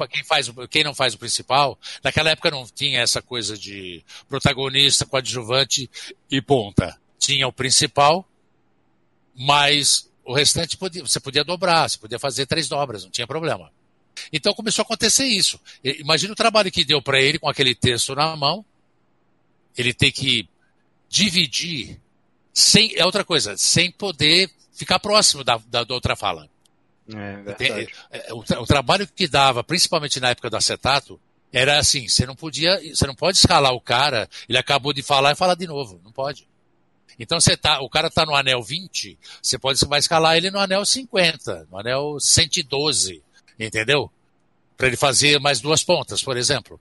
Quem, faz, quem não faz o principal, naquela época não tinha essa coisa de protagonista, coadjuvante e ponta. Tinha o principal, mas o restante podia, você podia dobrar, você podia fazer três dobras, não tinha problema. Então começou a acontecer isso. Imagina o trabalho que deu para ele com aquele texto na mão, ele ter que dividir sem é outra coisa, sem poder ficar próximo da, da, da outra fala. É, é, é, o, tra o, trabalho que dava, principalmente na época do acetato, era assim, você não podia, você não pode escalar o cara, ele acabou de falar e falar de novo, não pode. Então você tá, o cara está no anel 20, você pode você vai escalar ele no anel 50, no anel 112, entendeu? Para ele fazer mais duas pontas, por exemplo.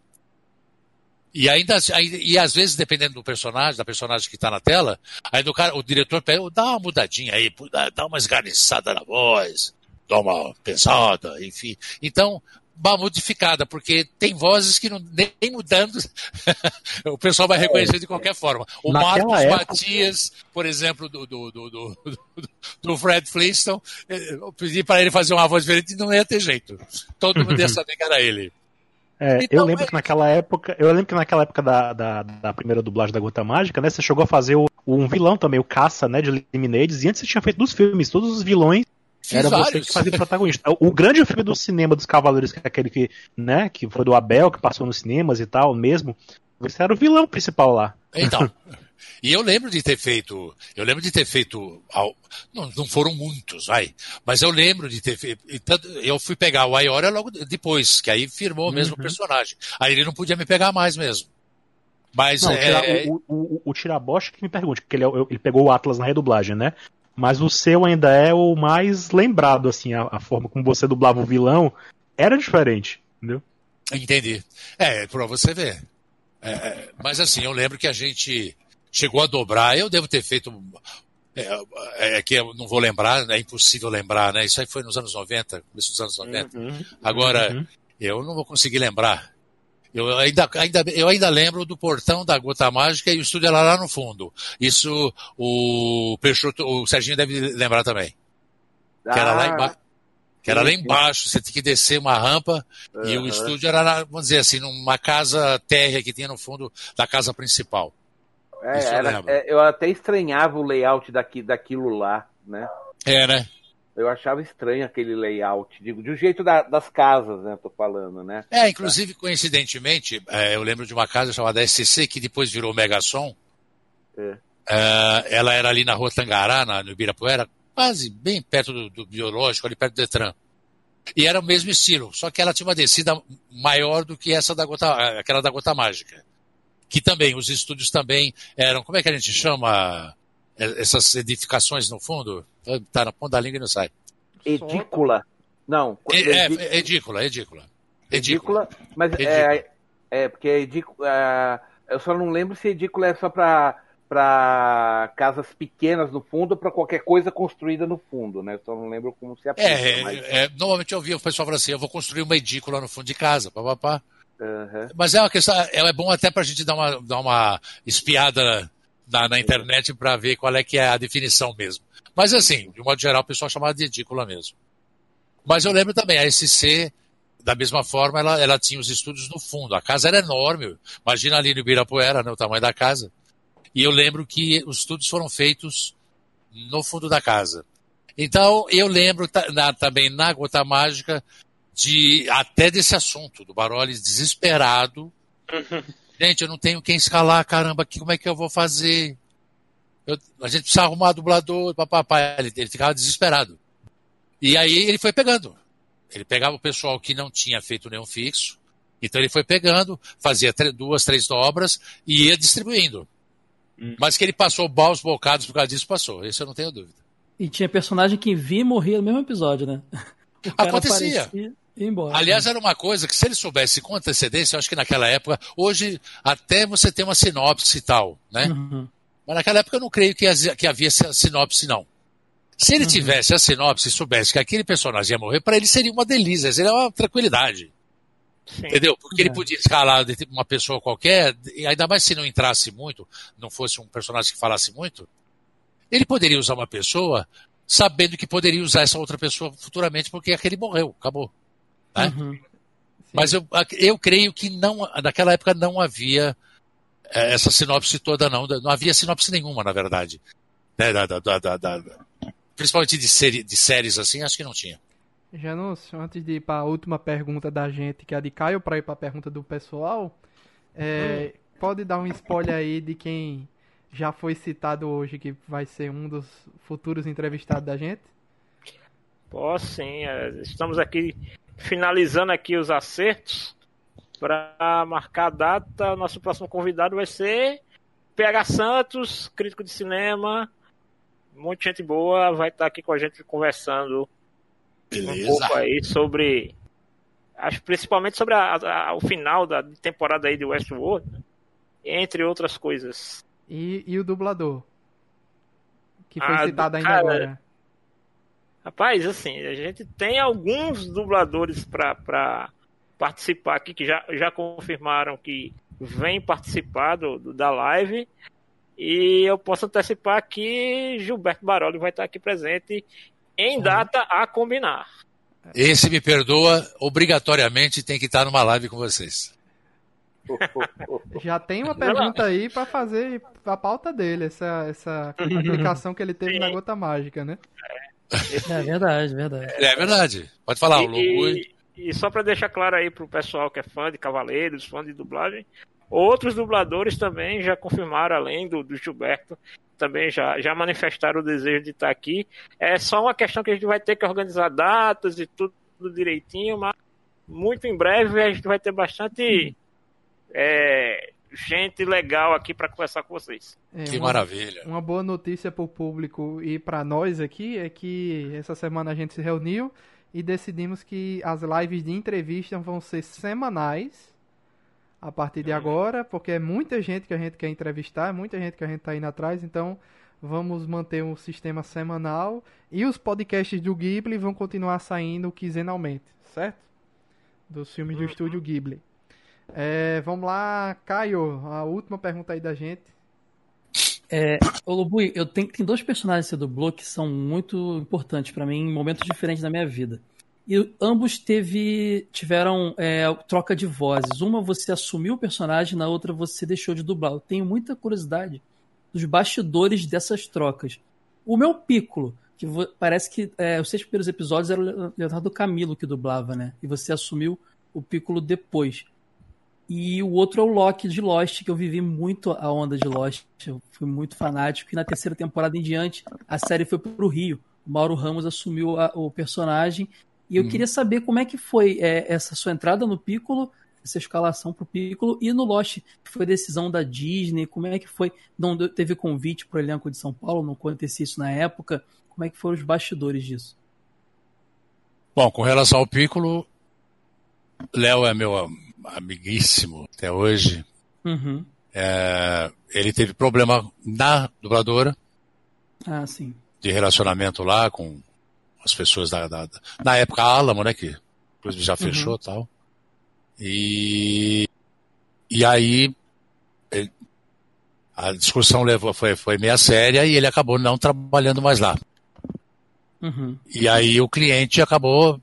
E ainda e às vezes, dependendo do personagem, da personagem que está na tela, aí o, cara, o diretor pega, dá uma mudadinha aí, dá uma esganiçada na voz, dá uma pesada, enfim. Então, uma modificada, porque tem vozes que não, nem mudando [laughs] o pessoal vai reconhecer de qualquer forma. O Naquela Marcos época... Matias, por exemplo, do, do, do, do, Fred Flintstone, eh, eu pedi para ele fazer uma voz diferente e não ia ter jeito. Todo mundo ia [laughs] saber que era ele. É, então, eu lembro é... que naquela época, eu lembro que naquela época da, da, da, primeira dublagem da Gota Mágica, né, você chegou a fazer o, um vilão também, o Caça, né, de Lemonades, e antes você tinha feito dos filmes, todos os vilões Era vários. você que fazia o protagonista. O grande filme do cinema dos Cavaleiros, que é aquele que, né, que foi do Abel, que passou nos cinemas e tal, mesmo, você era o vilão principal lá. Então, [laughs] E eu lembro de ter feito, eu lembro de ter feito, não, não foram muitos, vai, mas eu lembro de ter feito, eu fui pegar o Ayora logo depois, que aí firmou o mesmo uhum. personagem. Aí ele não podia me pegar mais mesmo. Mas não, é... o, o, o, Tirabosch que me pergunte, porque ele, é ele pegou o Atlas na redublagem, né? Mas o seu ainda é o mais lembrado, assim, a, a forma como você dublava o vilão era diferente, entendeu? Entendi. É, pra você ver. É, é mas assim, eu lembro que a gente chegou a dobrar. Eu devo ter feito. É, é, é que eu não vou lembrar, é impossível lembrar, né? Isso aí foi nos anos 90, começo dos anos 90. Uhum, Agora, uhum. eu não vou conseguir lembrar. Eu ainda, ainda, eu ainda lembro do portão da Gota Mágica e o estúdio era lá no fundo. Isso o Peixoto, o Serginho deve lembrar também. Ah, que era lá embaixo. Que era lá embaixo, você tinha que descer uma rampa uhum. e o estúdio era, vamos dizer assim, numa casa térrea que tinha no fundo da casa principal. É, era, é, eu até estranhava o layout daqui, daquilo lá, né? É, né? Eu achava estranho aquele layout, digo, de um jeito da, das casas, né? Tô falando, né? É, inclusive, coincidentemente, é, eu lembro de uma casa chamada SCC, que depois virou Megasom. É. Uh, ela era ali na rua Tangará, na, no Ibirapuera, quase bem perto do, do, biológico, ali perto do Detran. E era o mesmo estilo, só que ela tinha uma descida maior do que essa da gota, aquela da gota mágica que também, os estúdios também eram, como é que a gente chama é, essas edificações no fundo? Tá na ponta da língua e não sai. Edícula. Não. É, é, é edícula, edícula. Edícula, mas edícula. É, é, porque edícula, é, eu só não lembro se edícula é só para para casas pequenas no fundo ou para qualquer coisa construída no fundo, né? Eu só não lembro como se aplica. É, mas... é, normalmente eu ouvia o pessoal falar assim, eu vou construir uma edícula no fundo de casa, papapá. Uhum. Mas é uma questão, é, é bom até para a gente dar uma, dar uma espiada na, na internet para ver qual é que é a definição mesmo. Mas assim, de modo geral, o pessoal chamava de edícula mesmo. Mas eu lembro também, a SC, da mesma forma, ela, ela tinha os estúdios no fundo. A casa era enorme. Imagina ali no Ibirapuera, né, o tamanho da casa. E eu lembro que os estúdios foram feitos no fundo da casa. Então, eu lembro na, também na Gota Mágica de até desse assunto, do Baroli desesperado, Gente, eu não tenho quem escalar, caramba, aqui, como é que eu vou fazer? Eu, a gente precisa arrumar dublador, papapá. Ele, ele ficava desesperado. E aí ele foi pegando. Ele pegava o pessoal que não tinha feito nenhum fixo, então ele foi pegando, fazia duas, três obras e ia distribuindo. Hum. Mas que ele passou baus bocados por causa disso, passou. Isso eu não tenho dúvida. E tinha personagem que via e morria no mesmo episódio, né? [laughs] Acontecia. Embora, Aliás, né? era uma coisa que se ele soubesse com antecedência, eu acho que naquela época, hoje até você tem uma sinopse e tal, né? Uhum. Mas naquela época eu não creio que, que havia sinopse, não. Se ele uhum. tivesse a sinopse e soubesse que aquele personagem ia morrer, para ele seria uma delícia, seria uma tranquilidade. Sim. Entendeu? Porque é. ele podia escalar uma pessoa qualquer, e ainda mais se não entrasse muito, não fosse um personagem que falasse muito, ele poderia usar uma pessoa sabendo que poderia usar essa outra pessoa futuramente porque aquele morreu, acabou. Né? Uhum. Mas eu, eu creio que não, naquela época não havia é, essa sinopse toda, não. Não havia sinopse nenhuma, na verdade. Né? Da, da, da, da, principalmente de, série, de séries assim, acho que não tinha. Janus, antes de ir para a última pergunta da gente, que é a de Caio, para ir para a pergunta do pessoal, é, hum. pode dar um spoiler aí de quem já foi citado hoje, que vai ser um dos futuros entrevistados da gente? Posso sim, é, estamos aqui finalizando aqui os acertos para marcar a data. Nosso próximo convidado vai ser PH Santos, crítico de cinema, muita gente boa, vai estar aqui com a gente conversando Beleza. um pouco aí sobre, acho principalmente sobre a, a, o final da temporada aí de Westworld, entre outras coisas. E, e o dublador? Que foi ah, citado ainda cara, agora. Rapaz, assim, a gente tem alguns dubladores para participar aqui que já, já confirmaram que vem participar do, do, da live. E eu posso antecipar que Gilberto Baroli vai estar aqui presente em data a combinar. Esse me perdoa, obrigatoriamente tem que estar numa live com vocês. Já tem uma pergunta aí para fazer a pauta dele, essa, essa aplicação que ele teve Sim. na gota mágica, né? É verdade, verdade. É verdade. Pode falar, e, e, e só para deixar claro aí pro pessoal que é fã de Cavaleiros, fã de dublagem, outros dubladores também já confirmaram, além do, do Gilberto, também já, já manifestaram o desejo de estar aqui. É só uma questão que a gente vai ter que organizar datas e tudo, tudo direitinho, mas muito em breve a gente vai ter bastante é, gente legal aqui para conversar com vocês. É, que uma, maravilha. Uma boa notícia para o público e para nós aqui é que essa semana a gente se reuniu e decidimos que as lives de entrevista vão ser semanais a partir de uhum. agora, porque é muita gente que a gente quer entrevistar, é muita gente que a gente está indo atrás, então vamos manter um sistema semanal e os podcasts do Ghibli vão continuar saindo quinzenalmente, certo? Dos filmes do uhum. estúdio Ghibli. É, vamos lá, Caio, a última pergunta aí da gente. É, ô Lobui, eu tenho, tem dois personagens que você dublou que são muito importantes para mim em momentos diferentes da minha vida. E ambos teve, tiveram é, troca de vozes. Uma você assumiu o personagem, na outra você deixou de dublar. Eu tenho muita curiosidade dos bastidores dessas trocas. O meu Piccolo, que parece que é, os seis primeiros episódios era o Leonardo Camilo que dublava, né? E você assumiu o Piccolo depois. E o outro é o Loki de Lost, que eu vivi muito a onda de Lost. Eu fui muito fanático. E na terceira temporada em diante, a série foi pro Rio. O Mauro Ramos assumiu a, o personagem. E eu hum. queria saber como é que foi é, essa sua entrada no Piccolo, essa escalação pro Piccolo, e no Lost, que foi decisão da Disney, como é que foi? Não teve convite pro elenco de São Paulo, não acontecia isso na época. Como é que foram os bastidores disso? Bom, com relação ao Piccolo, Léo é meu amiguíssimo até hoje. Uhum. É, ele teve problema na dubladora. Ah, sim. De relacionamento lá com as pessoas da. da, da na época, a Alamo, né? Que inclusive já fechou e uhum. tal. E. E aí. Ele, a discussão levou, foi, foi meia séria e ele acabou não trabalhando mais lá. Uhum. E aí o cliente acabou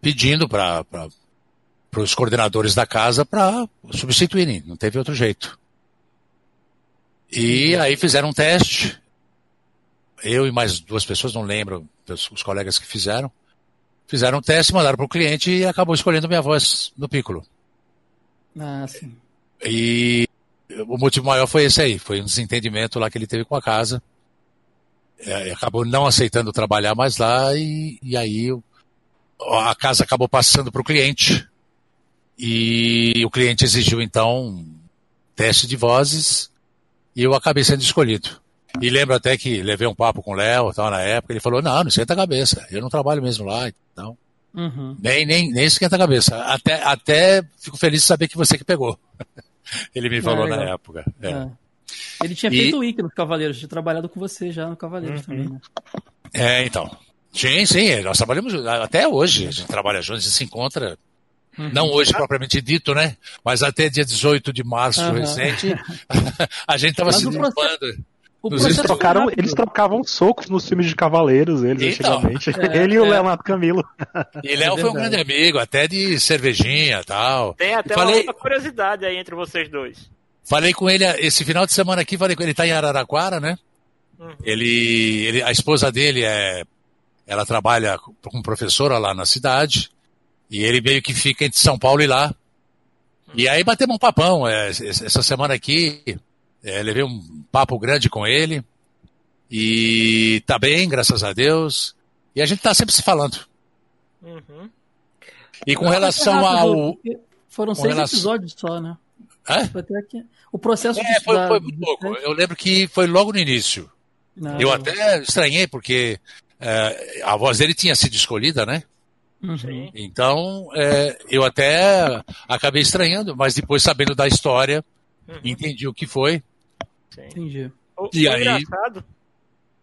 pedindo para para os coordenadores da casa para substituírem, não teve outro jeito. E aí fizeram um teste. Eu e mais duas pessoas, não lembro, os colegas que fizeram. Fizeram um teste, mandaram para o cliente e acabou escolhendo minha voz no Piccolo. Ah, sim. E o motivo maior foi esse aí, foi um desentendimento lá que ele teve com a casa. É, acabou não aceitando trabalhar mais lá e, e aí a casa acabou passando para o cliente. E o cliente exigiu então um teste de vozes e eu acabei sendo escolhido. E lembro até que levei um papo com o Léo tal, na época, ele falou, não, não esquenta a cabeça, eu não trabalho mesmo lá, então. Uhum. Nem, nem, nem esquenta a cabeça. Até, até fico feliz de saber que você que pegou. [laughs] ele me falou é, na época. É. É. Ele tinha feito o Wiki no Cavaleiros, tinha trabalhado com você já no Cavaleiros uhum. também, né? É, então. Sim, sim, nós trabalhamos até hoje, a gente trabalha juntos, a gente se encontra Uhum. Não hoje propriamente dito, né? Mas até dia 18 de março uhum. recente, [laughs] a gente estava se limpando. Eles, trocaram, eles trocavam socos nos filmes de Cavaleiros, eles, então, antigamente. [laughs] É, ele e o é. Leonardo Camilo. E Léo é foi um grande amigo, até de cervejinha e tal. Tem até falei... uma curiosidade aí entre vocês dois. Falei com ele esse final de semana aqui, falei com ele, ele tá em Araraquara, né? Uhum. Ele, ele, a esposa dele é, ela trabalha como professora lá na cidade. E ele meio que fica entre São Paulo e lá. E aí batemos um papão. É, essa semana aqui, é, levei um papo grande com ele. E tá bem, graças a Deus. E a gente tá sempre se falando. Uhum. E com relação ao. Foram seis relação... episódios só, né? É? O processo é, foi, foi muito pouco. Eu lembro que foi logo no início. Não, eu até estranhei, porque é, a voz dele tinha sido escolhida, né? Uhum. Então, é, eu até acabei estranhando, mas depois sabendo da história, uhum. entendi o que foi. Sim. Entendi. O, e o aí... engraçado,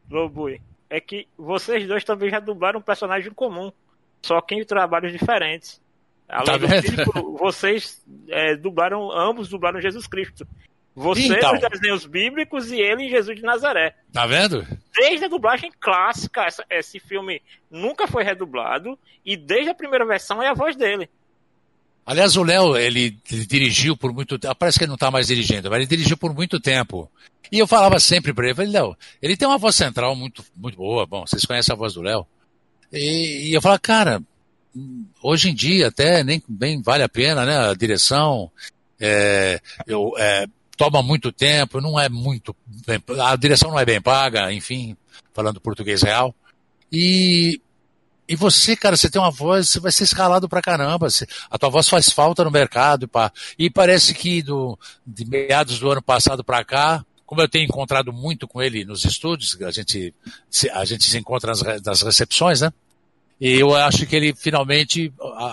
Lobui, é que vocês dois também já dublaram um personagem comum, só que em trabalhos diferentes. Além tá do Filipe, vocês é, dublaram, ambos dublaram Jesus Cristo. Você então. nos desenhos bíblicos e ele em Jesus de Nazaré. Tá vendo? Desde a dublagem clássica, essa, esse filme nunca foi redublado e desde a primeira versão é a voz dele. Aliás, o Léo, ele, ele, dirigiu por muito tempo, parece que ele não está mais dirigindo, mas ele dirigiu por muito tempo. E eu falava sempre para ele, falei, Léo, ele tem uma voz central muito, muito boa, bom, vocês conhecem a voz do Léo. E, e eu falava, cara, hoje em dia até nem bem vale a pena, né, a direção, é, eu, é, toma muito tempo, não é muito. A direção não é bem paga, enfim, falando português real. E, e você, cara, você tem uma voz, você vai ser escalado pra caramba. Você, a tua voz faz falta no mercado. Pá. E parece que do, de meados do ano passado para cá, como eu tenho encontrado muito com ele nos estúdios, a gente, a gente se encontra nas, nas recepções, né? E eu acho que ele finalmente a,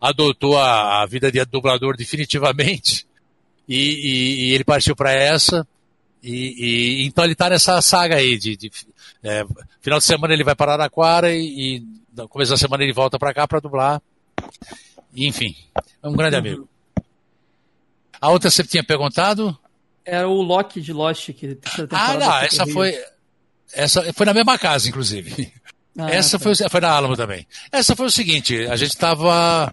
a, adotou a, a vida de dublador definitivamente e, e, e ele partiu para essa. E, e, então ele está nessa saga aí de, de é, final de semana ele vai para Araraquara e, e no começo da semana ele volta para cá para dublar. enfim, é um grande uhum. amigo. A outra você tinha perguntado? Era o Loki de Lost que Ah, não, essa foi essa foi na mesma casa inclusive. Ah, essa tá. foi foi na Alamo também. Essa foi o seguinte, a gente tava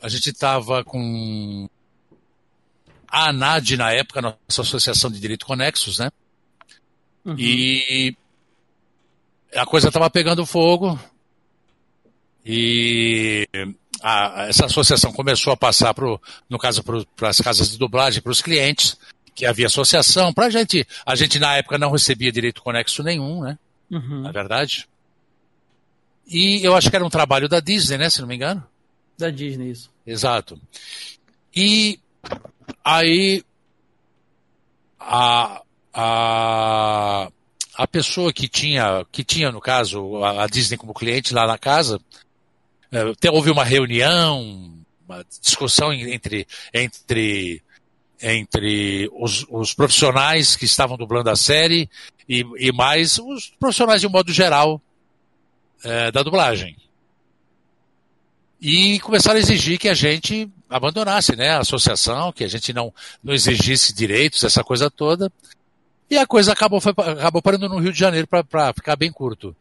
a gente tava com a ANAD, na época, nossa Associação de Direito Conexos, né? Uhum. E a coisa estava pegando fogo e a, essa associação começou a passar, pro, no caso, para as casas de dublagem, para os clientes, que havia associação. Para a gente, a gente na época não recebia direito conexo nenhum, né? Uhum. Na verdade. E eu acho que era um trabalho da Disney, né? Se não me engano. Da Disney, isso. Exato. E Aí a, a, a pessoa que tinha, que tinha, no caso, a, a Disney como cliente lá na casa, é, houve uma reunião, uma discussão entre, entre, entre os, os profissionais que estavam dublando a série e, e mais os profissionais de um modo geral é, da dublagem e começaram a exigir que a gente abandonasse né, a associação, que a gente não, não exigisse direitos, essa coisa toda. E a coisa acabou, foi, acabou parando no Rio de Janeiro para ficar bem curto.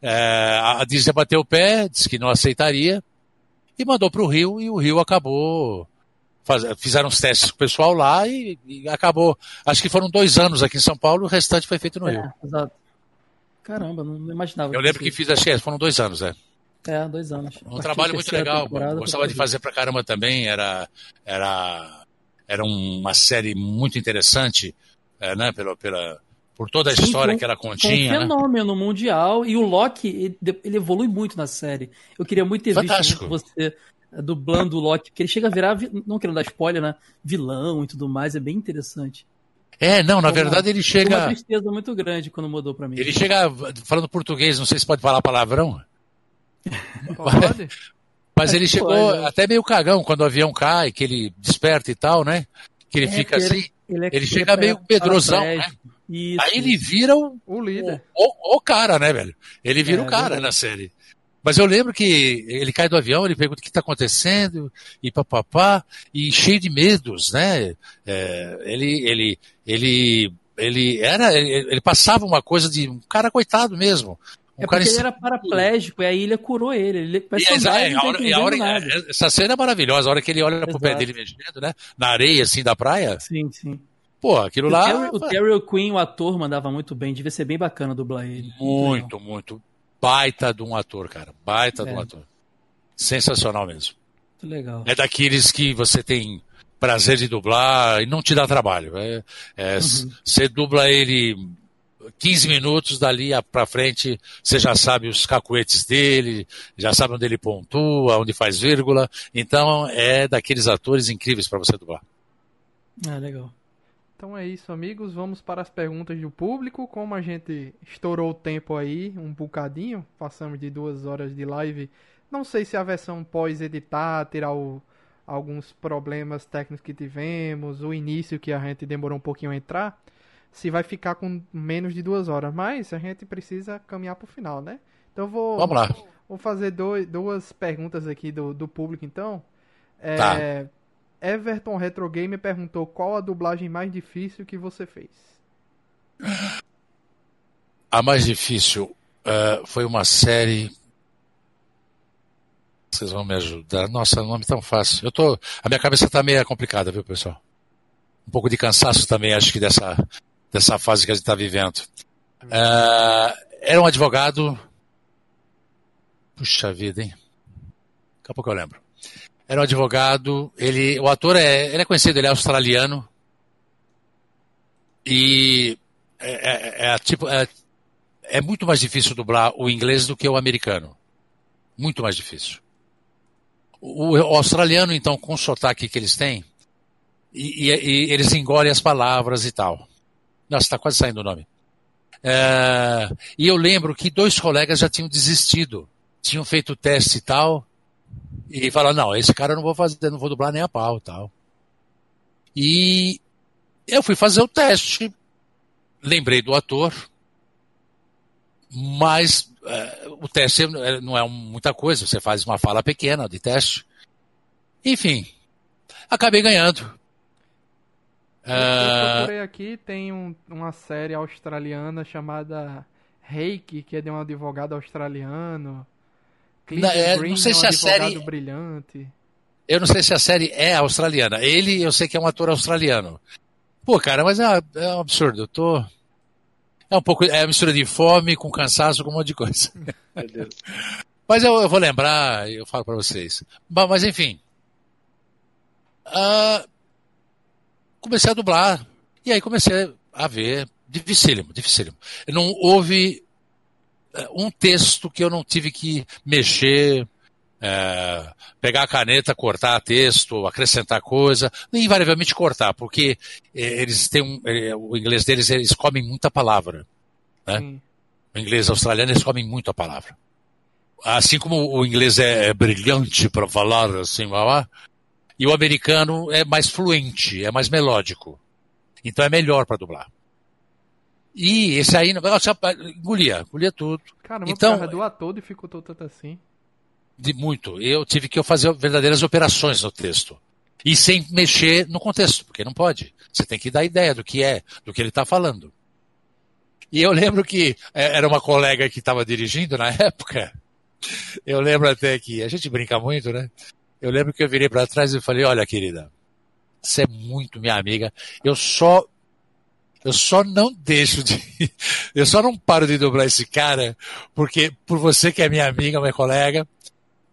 É, a Disney bateu o pé, disse que não aceitaria, e mandou para o Rio, e o Rio acabou. Faz, fizeram os testes com o pessoal lá e, e, acabou. Acho que foram dois anos aqui em São Paulo, o restante foi feito no é, Rio. Exato. Caramba, não imaginava. Eu lembro que fiz, acho que foram dois anos, é. É, dois anos. Um trabalho muito legal. Gostava de fazer pra caramba também. Era, era, era uma série muito interessante, é, né, pela, pela, por toda a Sim, história um, que ela continha. um né? fenômeno né? mundial e o Loki ele, ele, evolui muito na série. Eu queria muito ter Fantástico. visto você é, dublando o Loki, porque ele chega a virar, não querendo dar spoiler, né, vilão e tudo mais, é bem interessante. É, não, na verdade ele chega. Foi uma tristeza muito grande quando mudou para mim. Ele chega falando português, não sei se pode falar palavrão. Pode. Mas ele chegou pode. até meio cagão quando o avião cai, que ele desperta e tal, né? Que ele é, fica assim. Ele, ele, ele chega meio pedrosão, né? Isso, Aí ele vira o, o líder. O, o, o, cara, né, velho? Ele vira é, o cara na série. Mas eu lembro que ele cai do avião, ele pergunta o que está acontecendo, e papapá, e cheio de medos, né? É, ele, ele, ele, ele era, ele, ele, passava uma coisa de um cara coitado mesmo. Um é porque ele era paraplégico e a ilha curou ele. ele e, andar, é, a hora, a hora, essa cena é maravilhosa, a hora que ele olha Exato. pro pé dele mexendo, né? Na areia, assim, da praia. Sim, sim. Pô, aquilo lá. Terry, o Terry Queen, o ator, mandava muito bem. Devia ser bem bacana dublar ele. Muito, muito baita de um ator, cara. Baita é. de um é. ator. Sensacional mesmo. Muito legal. É daqueles que você tem prazer de dublar e não te dá trabalho. É, é uhum. Você dubla ele 15 minutos, dali pra frente você já sabe os cacuetes dele, já sabe onde ele pontua, onde faz vírgula. Então é daqueles atores incríveis para você dublar. Ah, legal. Então é isso, amigos. Vamos para as perguntas do público. Como a gente estourou o tempo aí, um bocadinho, passamos de duas horas de live. Não sei se a versão pós-editar terá o, alguns problemas técnicos que tivemos, o início que a gente demorou um pouquinho a entrar, se vai ficar com menos de duas horas. Mas a gente precisa caminhar para o final, né? Então vou, Vamos lá. vou fazer dois, duas perguntas aqui do, do público, então. É, tá. Everton Retro Game perguntou qual a dublagem mais difícil que você fez. A mais difícil uh, foi uma série. Vocês vão me ajudar. Nossa, nome tão fácil. Eu tô, a minha cabeça está meio complicada, viu, pessoal? Um pouco de cansaço também, acho que dessa dessa fase que a gente está vivendo. Uh, era um advogado. Puxa vida, hein? Daqui a pouco eu lembro era um advogado. Ele, o ator é, ele é conhecido, ele é australiano. E é, é, é tipo, é, é, muito mais difícil dublar o inglês do que o americano. Muito mais difícil. O, o australiano, então, com o sotaque que eles têm, e, e, e eles engolem as palavras e tal. Nossa, está quase saindo o nome. É, e eu lembro que dois colegas já tinham desistido. Tinham feito o teste e tal, e fala, não, esse cara eu não vou fazer, não vou dublar nem a pau tal. E eu fui fazer o teste, lembrei do ator, mas é, o teste é, não é muita coisa, você faz uma fala pequena de teste. Enfim, acabei ganhando. Eu, eu procurei aqui, tem um, uma série australiana chamada Reiki, que é de um advogado australiano. Não, é, não sei é um se a série. Brilhante. Eu não sei se a série é australiana. Ele, eu sei que é um ator australiano. Pô, cara, mas é, é um absurdo. Eu tô. É um pouco. É uma mistura de fome com cansaço, com um monte de coisa. [laughs] mas eu, eu, vou lembrar, eu falo para vocês. Mas, mas enfim. Uh, comecei a dublar. E aí comecei a ver. Dificílimo, dificílimo. Não houve um texto que eu não tive que mexer, é, pegar a caneta, cortar texto, acrescentar coisa, invariavelmente cortar, porque é, eles têm um, o inglês deles, eles comem muita palavra. Né? O inglês australiano, eles comem muito a palavra. Assim como o inglês é, é brilhante para falar, assim, lá, lá, e o americano é mais fluente, é mais melódico. Então é melhor para dublar. E esse aí, nossa, engolia, engolia tudo. Caramba, então, o doa todo e ficou tanto assim. De muito. Eu tive que fazer verdadeiras operações no texto. E sem mexer no contexto, porque não pode. Você tem que dar ideia do que é, do que ele está falando. E eu lembro que é, era uma colega que estava dirigindo na [laughs] época. Eu lembro até que a gente brinca muito, né? Eu lembro que eu virei para trás e falei: Olha, querida, você é muito minha amiga. Eu só eu só não deixo de. [laughs] Eu só não paro de dobrar esse cara porque por você que é minha amiga, minha colega,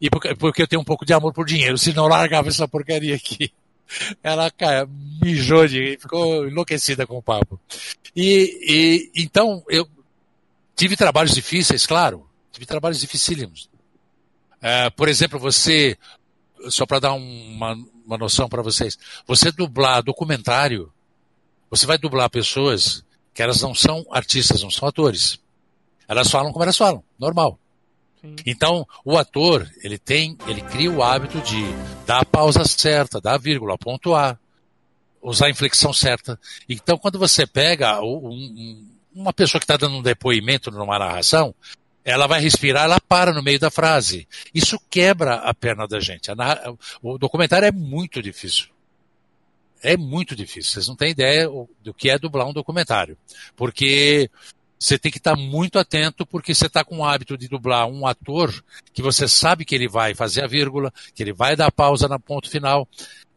e porque, eu tenho um pouco de amor por dinheiro, senão eu largava essa porcaria aqui. [laughs] ela cara, mijou de ficou enlouquecida com o papo. E, e então eu tive trabalhos difíceis, claro, tive trabalhos dificílimos. É, por exemplo, você, só para dar uma, uma noção para vocês, você dublar documentário, você vai dublar pessoas que elas não são artistas, não são atores. Elas falam como elas falam, normal. Então, o ator, ele tem, ele cria o hábito de dar a pausa certa, dar a vírgula, pontuar, usar a inflexão certa. Então, quando você pega um, uma pessoa que está dando um depoimento numa narração, ela vai respirar, ela para no meio da frase. Isso quebra a perna da gente. O documentário é muito difícil. É muito difícil. Vocês não têm ideia do que é dublar um documentário. Porque você tem que estar muito atento porque você está com o hábito de dublar um ator que você sabe que ele vai fazer a vírgula, que ele vai dar pausa no ponto final,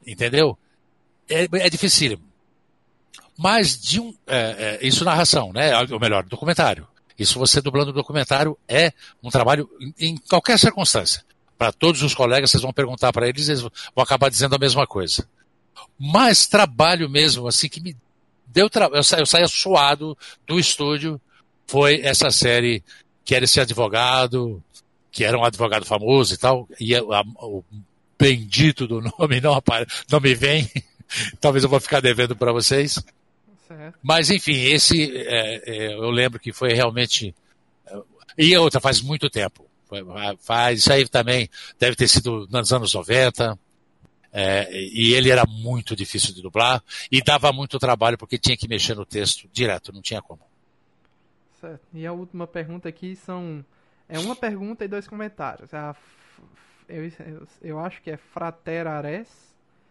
entendeu? É, é dificílimo. Mas de um, é, é, isso narração, né? Ou melhor, documentário. Isso você dublando documentário é um trabalho em, em qualquer circunstância. Para todos os colegas, vocês vão perguntar para eles, eles vão acabar dizendo a mesma coisa. Mas trabalho mesmo, assim, que me deu trabalho. Eu, eu saía suado do estúdio foi essa série Quer Ser Advogado, que era um advogado famoso e tal, e a, a, o bendito do nome [laughs] não, não me vem, [laughs] talvez eu vou ficar devendo para vocês. Certo. Mas enfim, esse é, é, eu lembro que foi realmente. É, e outra, faz muito tempo. Faz, isso aí também deve ter sido nos anos 90. É, e ele era muito difícil de dublar e dava muito trabalho porque tinha que mexer no texto direto, não tinha como. Certo. E a última pergunta aqui são. É uma pergunta e dois comentários. A, eu, eu, eu acho que é Fraterares.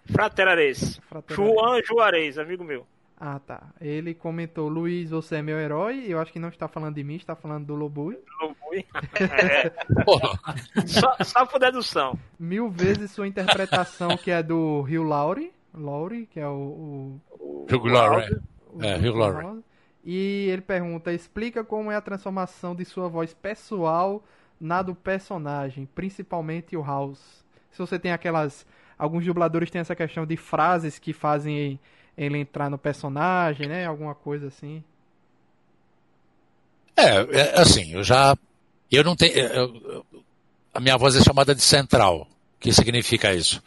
Fraterares. João Juarez, amigo meu. Ah, tá. Ele comentou: Luiz, você é meu herói. Eu acho que não está falando de mim, está falando do Lobui. Lobui? [laughs] é. só, só por dedução. Mil vezes sua interpretação, que é do Rio Laurie. Laurie, que é o. o Hugh Laurie. É, Hugh Laurie. E ele pergunta: explica como é a transformação de sua voz pessoal na do personagem, principalmente o House. Se você tem aquelas. Alguns dubladores têm essa questão de frases que fazem ele entrar no personagem, né? Alguma coisa assim. É, é assim, eu já. Eu não tenho. Eu, a minha voz é chamada de central. O que significa isso?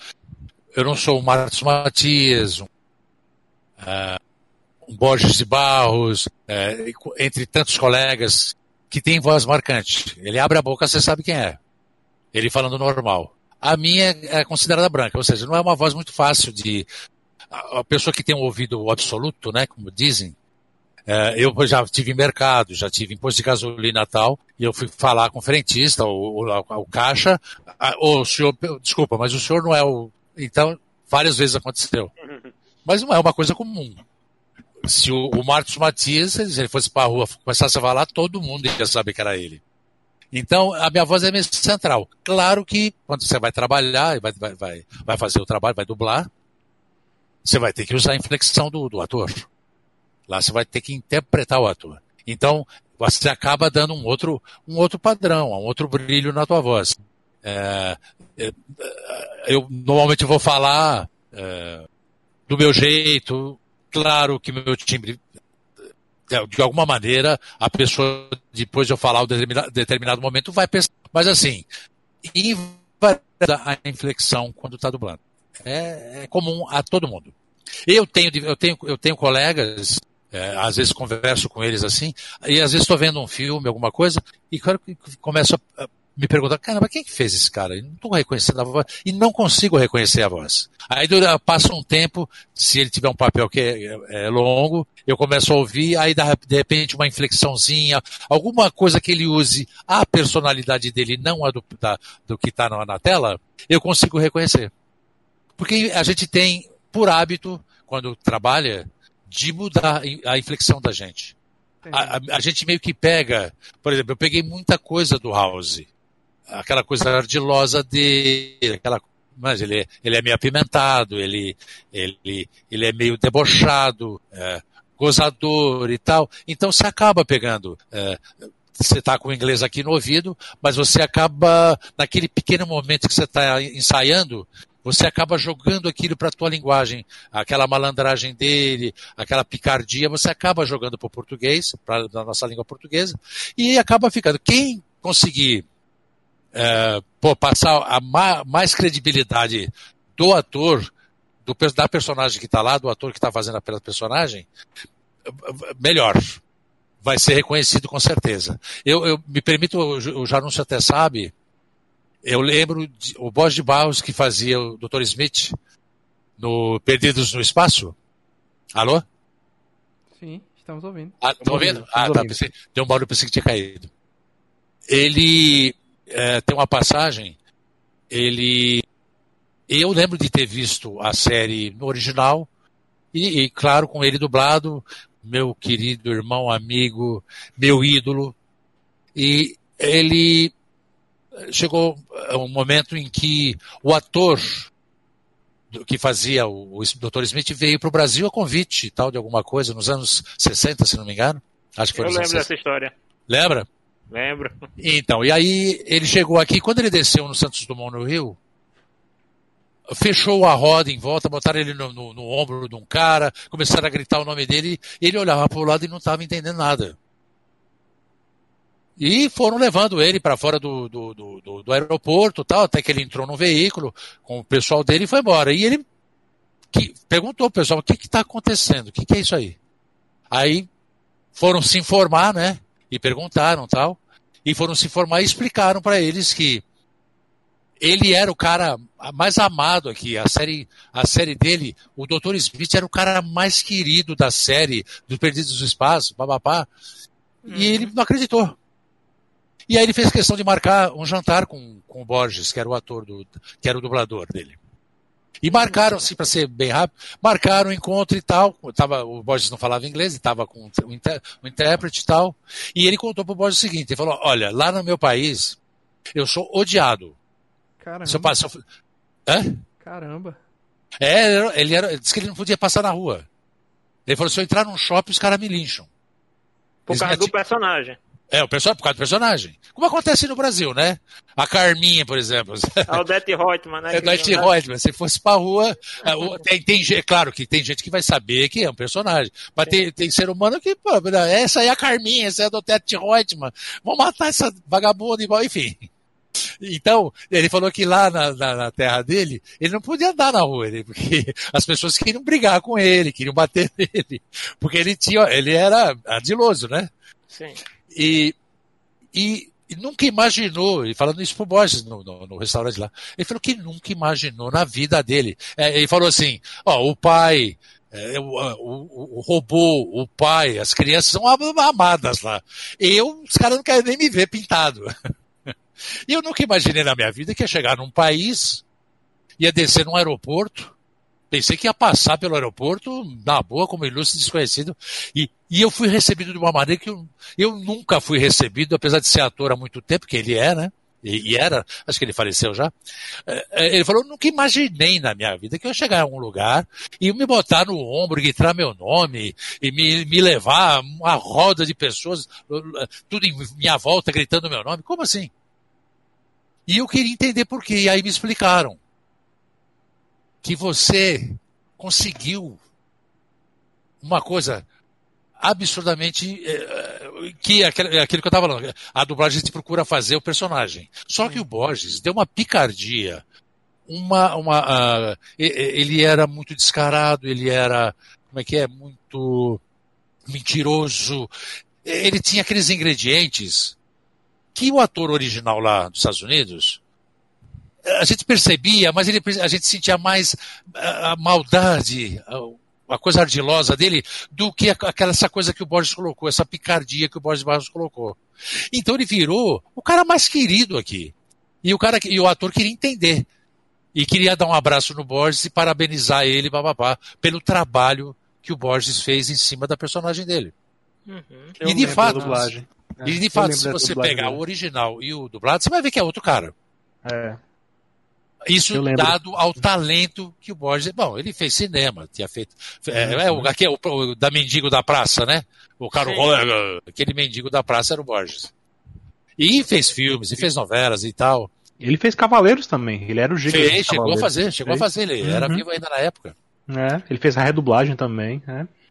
Eu não sou o Marcos Matias, um, uh, Borges de Barros, é, entre tantos colegas, que tem voz marcante. Ele abre a boca, você sabe quem é. Ele falando normal. A minha é considerada branca, ou seja, não é uma voz muito fácil de. A pessoa que tem um ouvido absoluto, né, como dizem, é, eu já tive em mercado, já tive em posto de gasolina e tal, e eu fui falar com o frentista, o, o, o caixa, o senhor, desculpa, mas o senhor não é o. Então, várias vezes aconteceu. [laughs] Mas não é uma coisa comum se o, o Marcos Matias, se ele fosse para a rua, começasse a falar, todo mundo ia saber que era ele. Então, a minha voz é meio central. Claro que quando você vai trabalhar, vai, vai, vai, vai fazer o trabalho, vai dublar, você vai ter que usar a inflexão do, do ator. Lá você vai ter que interpretar o ator. Então, você acaba dando um outro, um outro padrão, um outro brilho na tua voz. É, é, eu normalmente vou falar é, do meu jeito, Claro que meu timbre, de alguma maneira, a pessoa, depois de eu falar um determinado, determinado momento, vai pensar. Mas assim, a inflexão quando está dublando. É, é, comum a todo mundo. Eu tenho, eu tenho, eu tenho colegas, é, às vezes converso com eles assim, e às vezes estou vendo um filme, alguma coisa, e começo a me perguntar, caramba, quem que fez esse cara? Não estou reconhecendo a voz e não consigo reconhecer a voz. Aí passa um tempo, se ele tiver um papel que é, é longo, eu começo a ouvir, aí de repente uma inflexãozinha, alguma coisa que ele use a personalidade dele, não a do, da, do que está na, na tela, eu consigo reconhecer. Porque a gente tem, por hábito, quando trabalha, de mudar a inflexão da gente. A, a, a, gente meio que pega, por exemplo, eu peguei muita coisa do House aquela coisa ardilosa dele, aquela mas ele, ele é meio apimentado, ele, ele, ele é meio debochado, é, gozador e tal. Então você acaba pegando. É, você está com o inglês aqui no ouvido, mas você acaba, naquele pequeno momento que você está ensaiando, você acaba jogando aquilo para a tua linguagem, aquela malandragem dele, aquela picardia, você acaba jogando para o português, para a nossa língua portuguesa, e acaba ficando. Quem conseguir é, pô, passar a ma mais credibilidade do ator, do, da personagem que está lá, do ator que está fazendo a personagem, melhor. Vai ser reconhecido com certeza. Eu, eu me permito, o Janúncio até sabe, eu lembro de, o Bosch de Barros que fazia o Dr. Smith no Perdidos no Espaço. Alô? Sim, estamos ouvindo. Ah, estão ouvindo? Ah, tá. Pensei, deu um barulho, pensei que tinha caído. Ele é, tem uma passagem, ele. Eu lembro de ter visto a série no original, e, e claro, com ele dublado, meu querido irmão, amigo, meu ídolo. E ele chegou um momento em que o ator que fazia o, o Dr. Smith veio para o Brasil a convite tal de alguma coisa nos anos 60, se não me engano. Acho que foi Eu lembro dessa história. Lembra? Lembro. Então, e aí ele chegou aqui, quando ele desceu no Santos Dumont no Rio, fechou a roda em volta, botaram ele no, no, no ombro de um cara, começaram a gritar o nome dele, e ele olhava para o lado e não estava entendendo nada. E foram levando ele para fora do, do, do, do, aeroporto, tal, até que ele entrou no veículo com o pessoal dele e foi embora. E ele que, perguntou ao pessoal: o que está acontecendo? O que, que é isso aí? Aí foram se informar, né? E perguntaram tal. E foram se informar e explicaram para eles que ele era o cara mais amado aqui. A série, a série dele, o Dr. Smith era o cara mais querido da série, dos Perdidos do Espaço, babapá. E ele não acreditou. E aí ele fez questão de marcar um jantar com, com o Borges, que era o ator do, que era o dublador dele. E marcaram, assim, para ser bem rápido, marcaram o um encontro e tal. Tava, o Borges não falava inglês, estava com o, inter, o intérprete e tal. E ele contou pro Borges o seguinte: ele falou, olha, lá no meu país, eu sou odiado. Caramba. Se eu passo, Hã? Caramba. É, ele, era, ele disse que ele não podia passar na rua. Ele falou: se eu entrar num shopping, os caras me lincham. Por causa do personagem. É, o pessoal por causa do personagem. Como acontece no Brasil, né? A Carminha, por exemplo. A Odete Reutemann, né? É, Odete Reutemann. Se fosse pra rua, é, tem, tem, claro que tem gente que vai saber que é um personagem. Mas tem, tem ser humano que, pô, essa aí é a Carminha, essa é a Odete Reutemann. Vamos matar essa vagabunda igual, enfim. Então, ele falou que lá na, na, na, terra dele, ele não podia andar na rua, ele, porque as pessoas queriam brigar com ele, queriam bater [laughs] nele. Porque ele tinha, ele era ardiloso, né? Sim. E, e, e nunca imaginou, e falando isso pro Borges no, no, no, restaurante lá, ele falou que nunca imaginou na vida dele. É, ele falou assim, ó, o pai, é, o, o, o, robô, o pai, as crianças são amadas lá. Eu, os caras não querem nem me ver pintado. [laughs] E eu nunca imaginei na minha vida que ia chegar num país, ia descer num aeroporto, pensei que ia passar pelo aeroporto na boa como ilustre desconhecido e, e eu fui recebido de uma maneira que eu, eu nunca fui recebido, apesar de ser ator há muito tempo, que ele é, né? E, e era, acho que ele faleceu já. É, é, ele falou, nunca imaginei na minha vida que eu ia chegar em algum lugar e me botar no ombro, gritar meu nome e me, me levar uma roda de pessoas, tudo em minha volta gritando meu nome. Como assim? E eu queria entender por quê. E aí me explicaram que você conseguiu uma coisa absurdamente eh, que aquilo que eu estava falando, a dublagem te procura fazer o personagem. Só que o Borges deu uma picardia, uma, uma uh, ele era muito descarado, ele era como é que é muito mentiroso. Ele tinha aqueles ingredientes que o ator original lá dos Estados Unidos, a gente percebia, mas ele, a gente sentia mais a, maldade, a, a, coisa ardilosa dele, do que aquela essa coisa que o Borges colocou, essa picardia que o Borges Barros colocou. Então ele virou o cara mais querido aqui. E o, cara, e o ator queria entender. E queria dar um abraço no Borges e parabenizar ele, bababá, pelo trabalho que o Borges fez em cima da personagem dele. Uhum. E de fato, é, e de fato, se você pegar o original e o dublado, você vai ver que é outro cara. É. Isso dado ao talento que o Borges. Bom, ele fez cinema, tinha feito. É, é, o, aqui é o, o, da mendigo da praça, né? O cara, aquele mendigo da praça era o Borges. E fez filmes, e fez novelas e tal. Ele fez Cavaleiros também. Ele era o Giga. Fez, chegou a fazer, chegou fez. a fazer. Ele uhum. era vivo ainda na época. É, ele fez a redublagem também.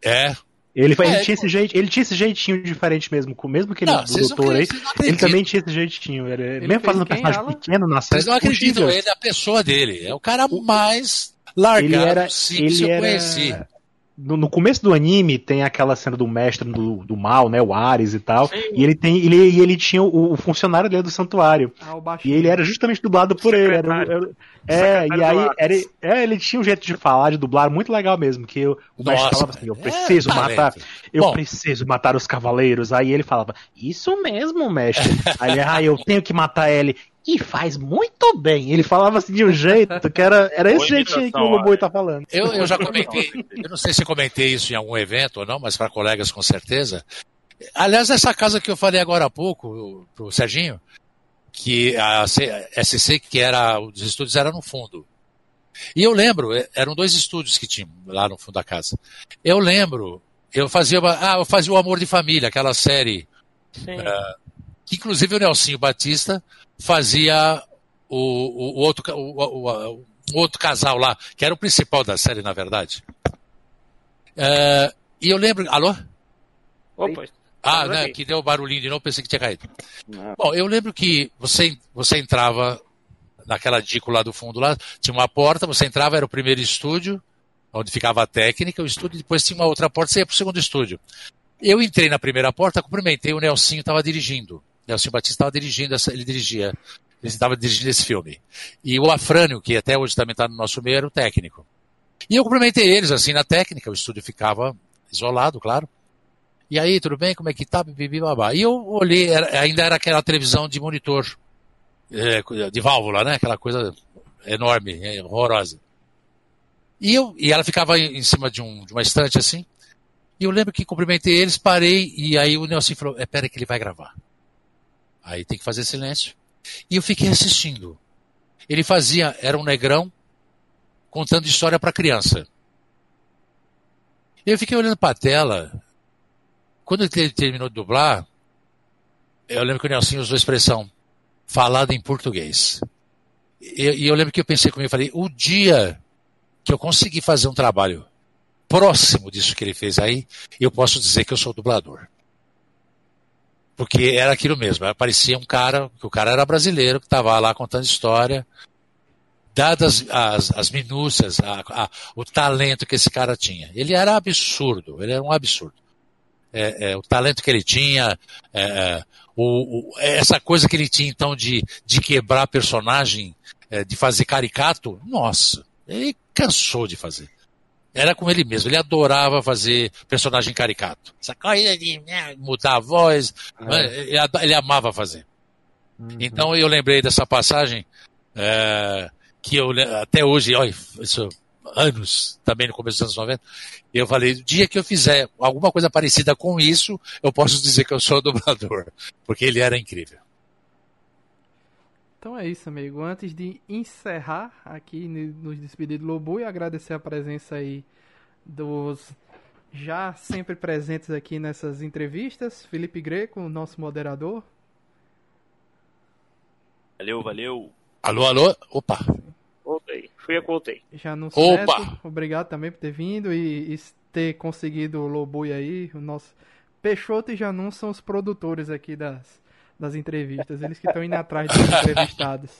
É. é. Ele, é, ele, tinha esse jeito, ele tinha esse jeitinho diferente mesmo, mesmo que ele não, doutor aí, ele também tinha esse jeitinho. Ele, ele mesmo fazendo personagem ela? pequeno na série. Vocês não acreditam, ele é a pessoa dele. É o cara mais largado ele era, sim, ele que eu era... conheci no, no, começo do anime tem aquela cena do mestre do, do mal, né? O Ares e tal. Sim. E ele tem. Ele, e ele tinha o, o funcionário dele do santuário. Ah, e ele era justamente dublado por ele. Era, era, é, e aí era, é, ele tinha um jeito de falar, de dublar muito legal mesmo. Que eu, o Nossa, mestre falava assim, eu é preciso é, matar. Eu Bom, preciso matar os cavaleiros. Aí ele falava, isso mesmo, mestre. aí ele, ah, eu tenho que matar ele e faz muito bem. Ele falava assim de um jeito que era, era esse jeitinho que o Loboi tá falando. Eu, eu já comentei, eu não sei se comentei isso em algum evento ou não, mas para colegas com certeza. Aliás, essa casa que eu falei agora há pouco, pro Serginho, que a SC, que era, os estúdios eram no fundo. E eu lembro, é, eram dois estúdios que tinham lá no fundo da casa. Eu lembro, eu fazia, uma, ah, eu fazia o Amor de Família, aquela série, uh, que inclusive o Nelsinho Batista fazia o, o, o outro, o, o, outro casal lá, que era o principal da série, na verdade. É, e eu lembro. Alô? Opa. Ah, né, que deu barulhinho de novo, pensei que tinha caído. Não. Bom, eu lembro que você, você entrava naquela dico lá do fundo lá, tinha uma porta, você entrava, era o primeiro estúdio, onde ficava a técnica, o estúdio, depois tinha uma outra porta, você ia para o segundo estúdio. Eu entrei na primeira porta, cumprimentei, o Nelsinho estava dirigindo. Nelson Batista estava dirigindo, essa, ele dirigia, ele estava dirigindo esse filme. E o Afrânio, que até hoje também está no nosso meio, era o técnico. E eu cumprimentei eles assim na técnica, o estúdio ficava isolado, claro. E aí, tudo bem? Como é que tá? Bibi, babá. E eu olhei, era, ainda era aquela televisão de monitor, é, de válvula, né? Aquela coisa enorme, é, horrorosa. E, eu, e ela ficava em cima de, um, de uma estante assim. E eu lembro que cumprimentei eles, parei, e aí o Nelson falou: é, pera que ele vai gravar. Aí tem que fazer silêncio. E eu fiquei assistindo. Ele fazia, era um negrão, contando história para criança. Eu fiquei olhando para a tela. Quando ele terminou de dublar, eu lembro que o Nelson usou a expressão falada em português. E, e eu lembro que eu pensei comigo, eu falei, o dia que eu conseguir fazer um trabalho próximo disso que ele fez aí, eu posso dizer que eu sou dublador. Porque era aquilo mesmo, parecia um cara, que o cara era brasileiro, que estava lá contando história, dadas as, as minúcias, a, a, o talento que esse cara tinha. Ele era absurdo, ele era um absurdo. É, é, o talento que ele tinha, é, é o, o, essa coisa que ele tinha então de, de quebrar personagem, é, de fazer caricato, nossa, ele cansou de fazer. Era com ele mesmo, ele adorava fazer personagem caricato. Essa coisa de né, mudar a voz, é. ele, ele, amava fazer. Uhum. Então eu lembrei dessa passagem é, que eu até hoje, olha, isso, anos, também no começo dos anos 90, eu falei, o dia que eu fizer alguma coisa parecida com isso, eu posso dizer que eu sou [laughs] dublador, porque ele era incrível. Então é isso, amigo. Antes de encerrar aqui nos despedir do Lobo e agradecer a presença aí dos já sempre presentes aqui nessas entrevistas, Felipe Greco, nosso moderador. Valeu, valeu. Alô, alô. Opa. Voltei. Fui que voltei. Já não Opa. Neto, obrigado também por ter vindo e, e ter conseguido o Lobui aí, o nosso Peixoto e Janum são os produtores aqui das das entrevistas. Eles que estão indo atrás dos [laughs] entrevistados.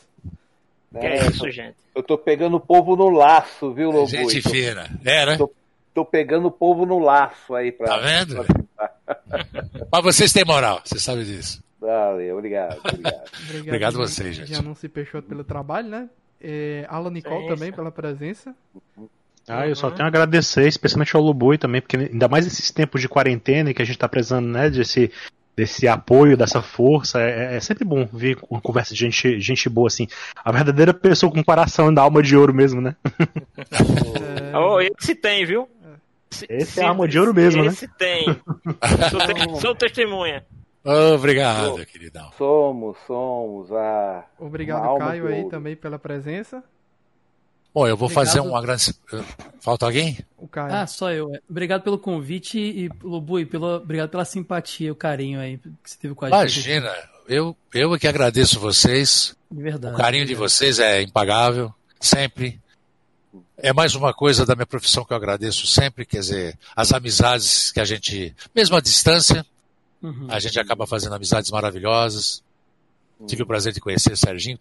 Que é, é isso, gente? Eu tô pegando o povo no laço, viu, Lobo? Gente fina. É, né? Tô, tô, pegando o povo no laço aí pra. Tá vendo? [laughs] Mas vocês têm moral, você sabe disso. Valeu, obrigado. Obrigado, [laughs] obrigado, obrigado a vocês, gente. Já não se Peixoto pelo trabalho, né? É, Alan Nicole sim, também pela presença. Ah, eu só tenho a agradecer, especialmente ao Lobui também, porque ainda mais esses tempos de quarentena que a gente tá precisando, né, desse, desse apoio, dessa força. É, é, sempre bom ver uma conversa de gente, gente boa, assim. A verdadeira pessoa com coração da alma de ouro mesmo, né? [laughs] É... Oh, esse tem, viu? Esse se, é alma de ouro mesmo, esse né? Esse tem. sou, te, [laughs] sou testemunha. Obrigado, oh, queridão. Somos, somos. a Obrigado, Caio, aí também pela presença. Bom, eu vou Obrigado. fazer um agradecimento. Falta alguém? O Caio. Ah, só eu. Obrigado pelo convite e, Lobu, pelo, obrigado pela simpatia, o carinho aí que você teve com a gente. Imagina, eu, eu é que agradeço vocês. De verdade. O carinho de vocês é impagável, sempre. É mais uma coisa da minha profissão que eu agradeço sempre, quer dizer, as amizades que a gente, mesmo à distância, uhum. a gente acaba fazendo amizades maravilhosas. Uhum. Tive o prazer de conhecer Serginho,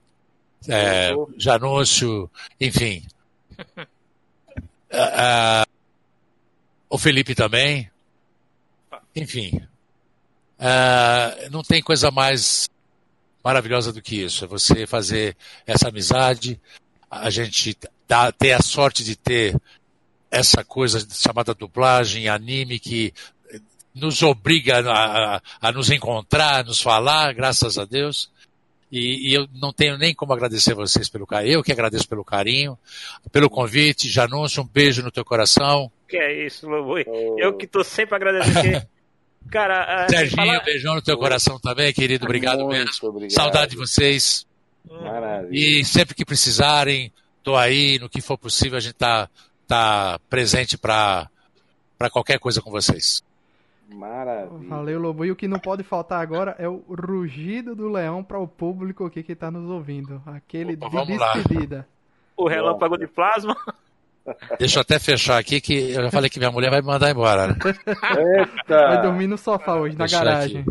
é, Janúncio, enfim. uh, [laughs] uh, o Felipe também. Enfim. Uh, não tem coisa mais maravilhosa do que isso. É você fazer essa amizade, a gente dá, ter a sorte de ter essa coisa chamada dublagem, anime, que nos obriga a, a, a nos encontrar, a nos falar, graças a Deus. E, e, eu não tenho nem como agradecer vocês pelo carinho. Eu que agradeço pelo carinho, pelo convite. Janúncio, um beijo no teu coração. Que é isso, Lobo. Eu que tô sempre agradecendo. Cara, Serginho, fala... beijão no teu coração também, querido. Obrigado Muito mesmo. Obrigado. Saudade de vocês. Maravilha. E sempre que precisarem, tô aí, no que for possível, a gente tá, tá presente para qualquer coisa com vocês. Maravilha. Valeu, Lobo. E o que não pode faltar agora é o rugido do leão para o público aqui que está nos ouvindo. Aquele Opa, de despedida. Lá. O relâmpago de plasma. Deixa eu até fechar aqui que eu já falei que minha mulher vai me mandar embora. Né? Eita. Vai dormir no sofá hoje, na garagem.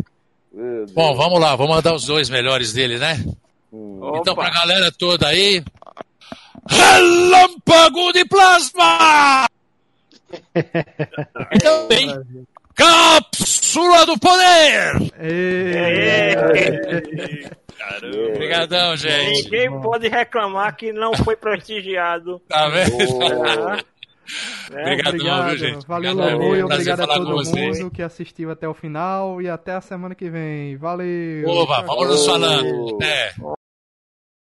Bom, vamos lá, vou mandar os dois melhores dele, né? Hum. Então, pra galera toda aí. Relâmpago de plasma! [laughs] Bem, Cápsula do Poder! Obrigadão, gente. Ninguém pode reclamar que não foi prestigiado. Tá vendo? É, Obrigadão, viu, gente? Valeu, Lobo, e obrigado a todo mundo que assistiu até o final e até a semana que vem. Valeu! Opa, vamos nos falando. Até.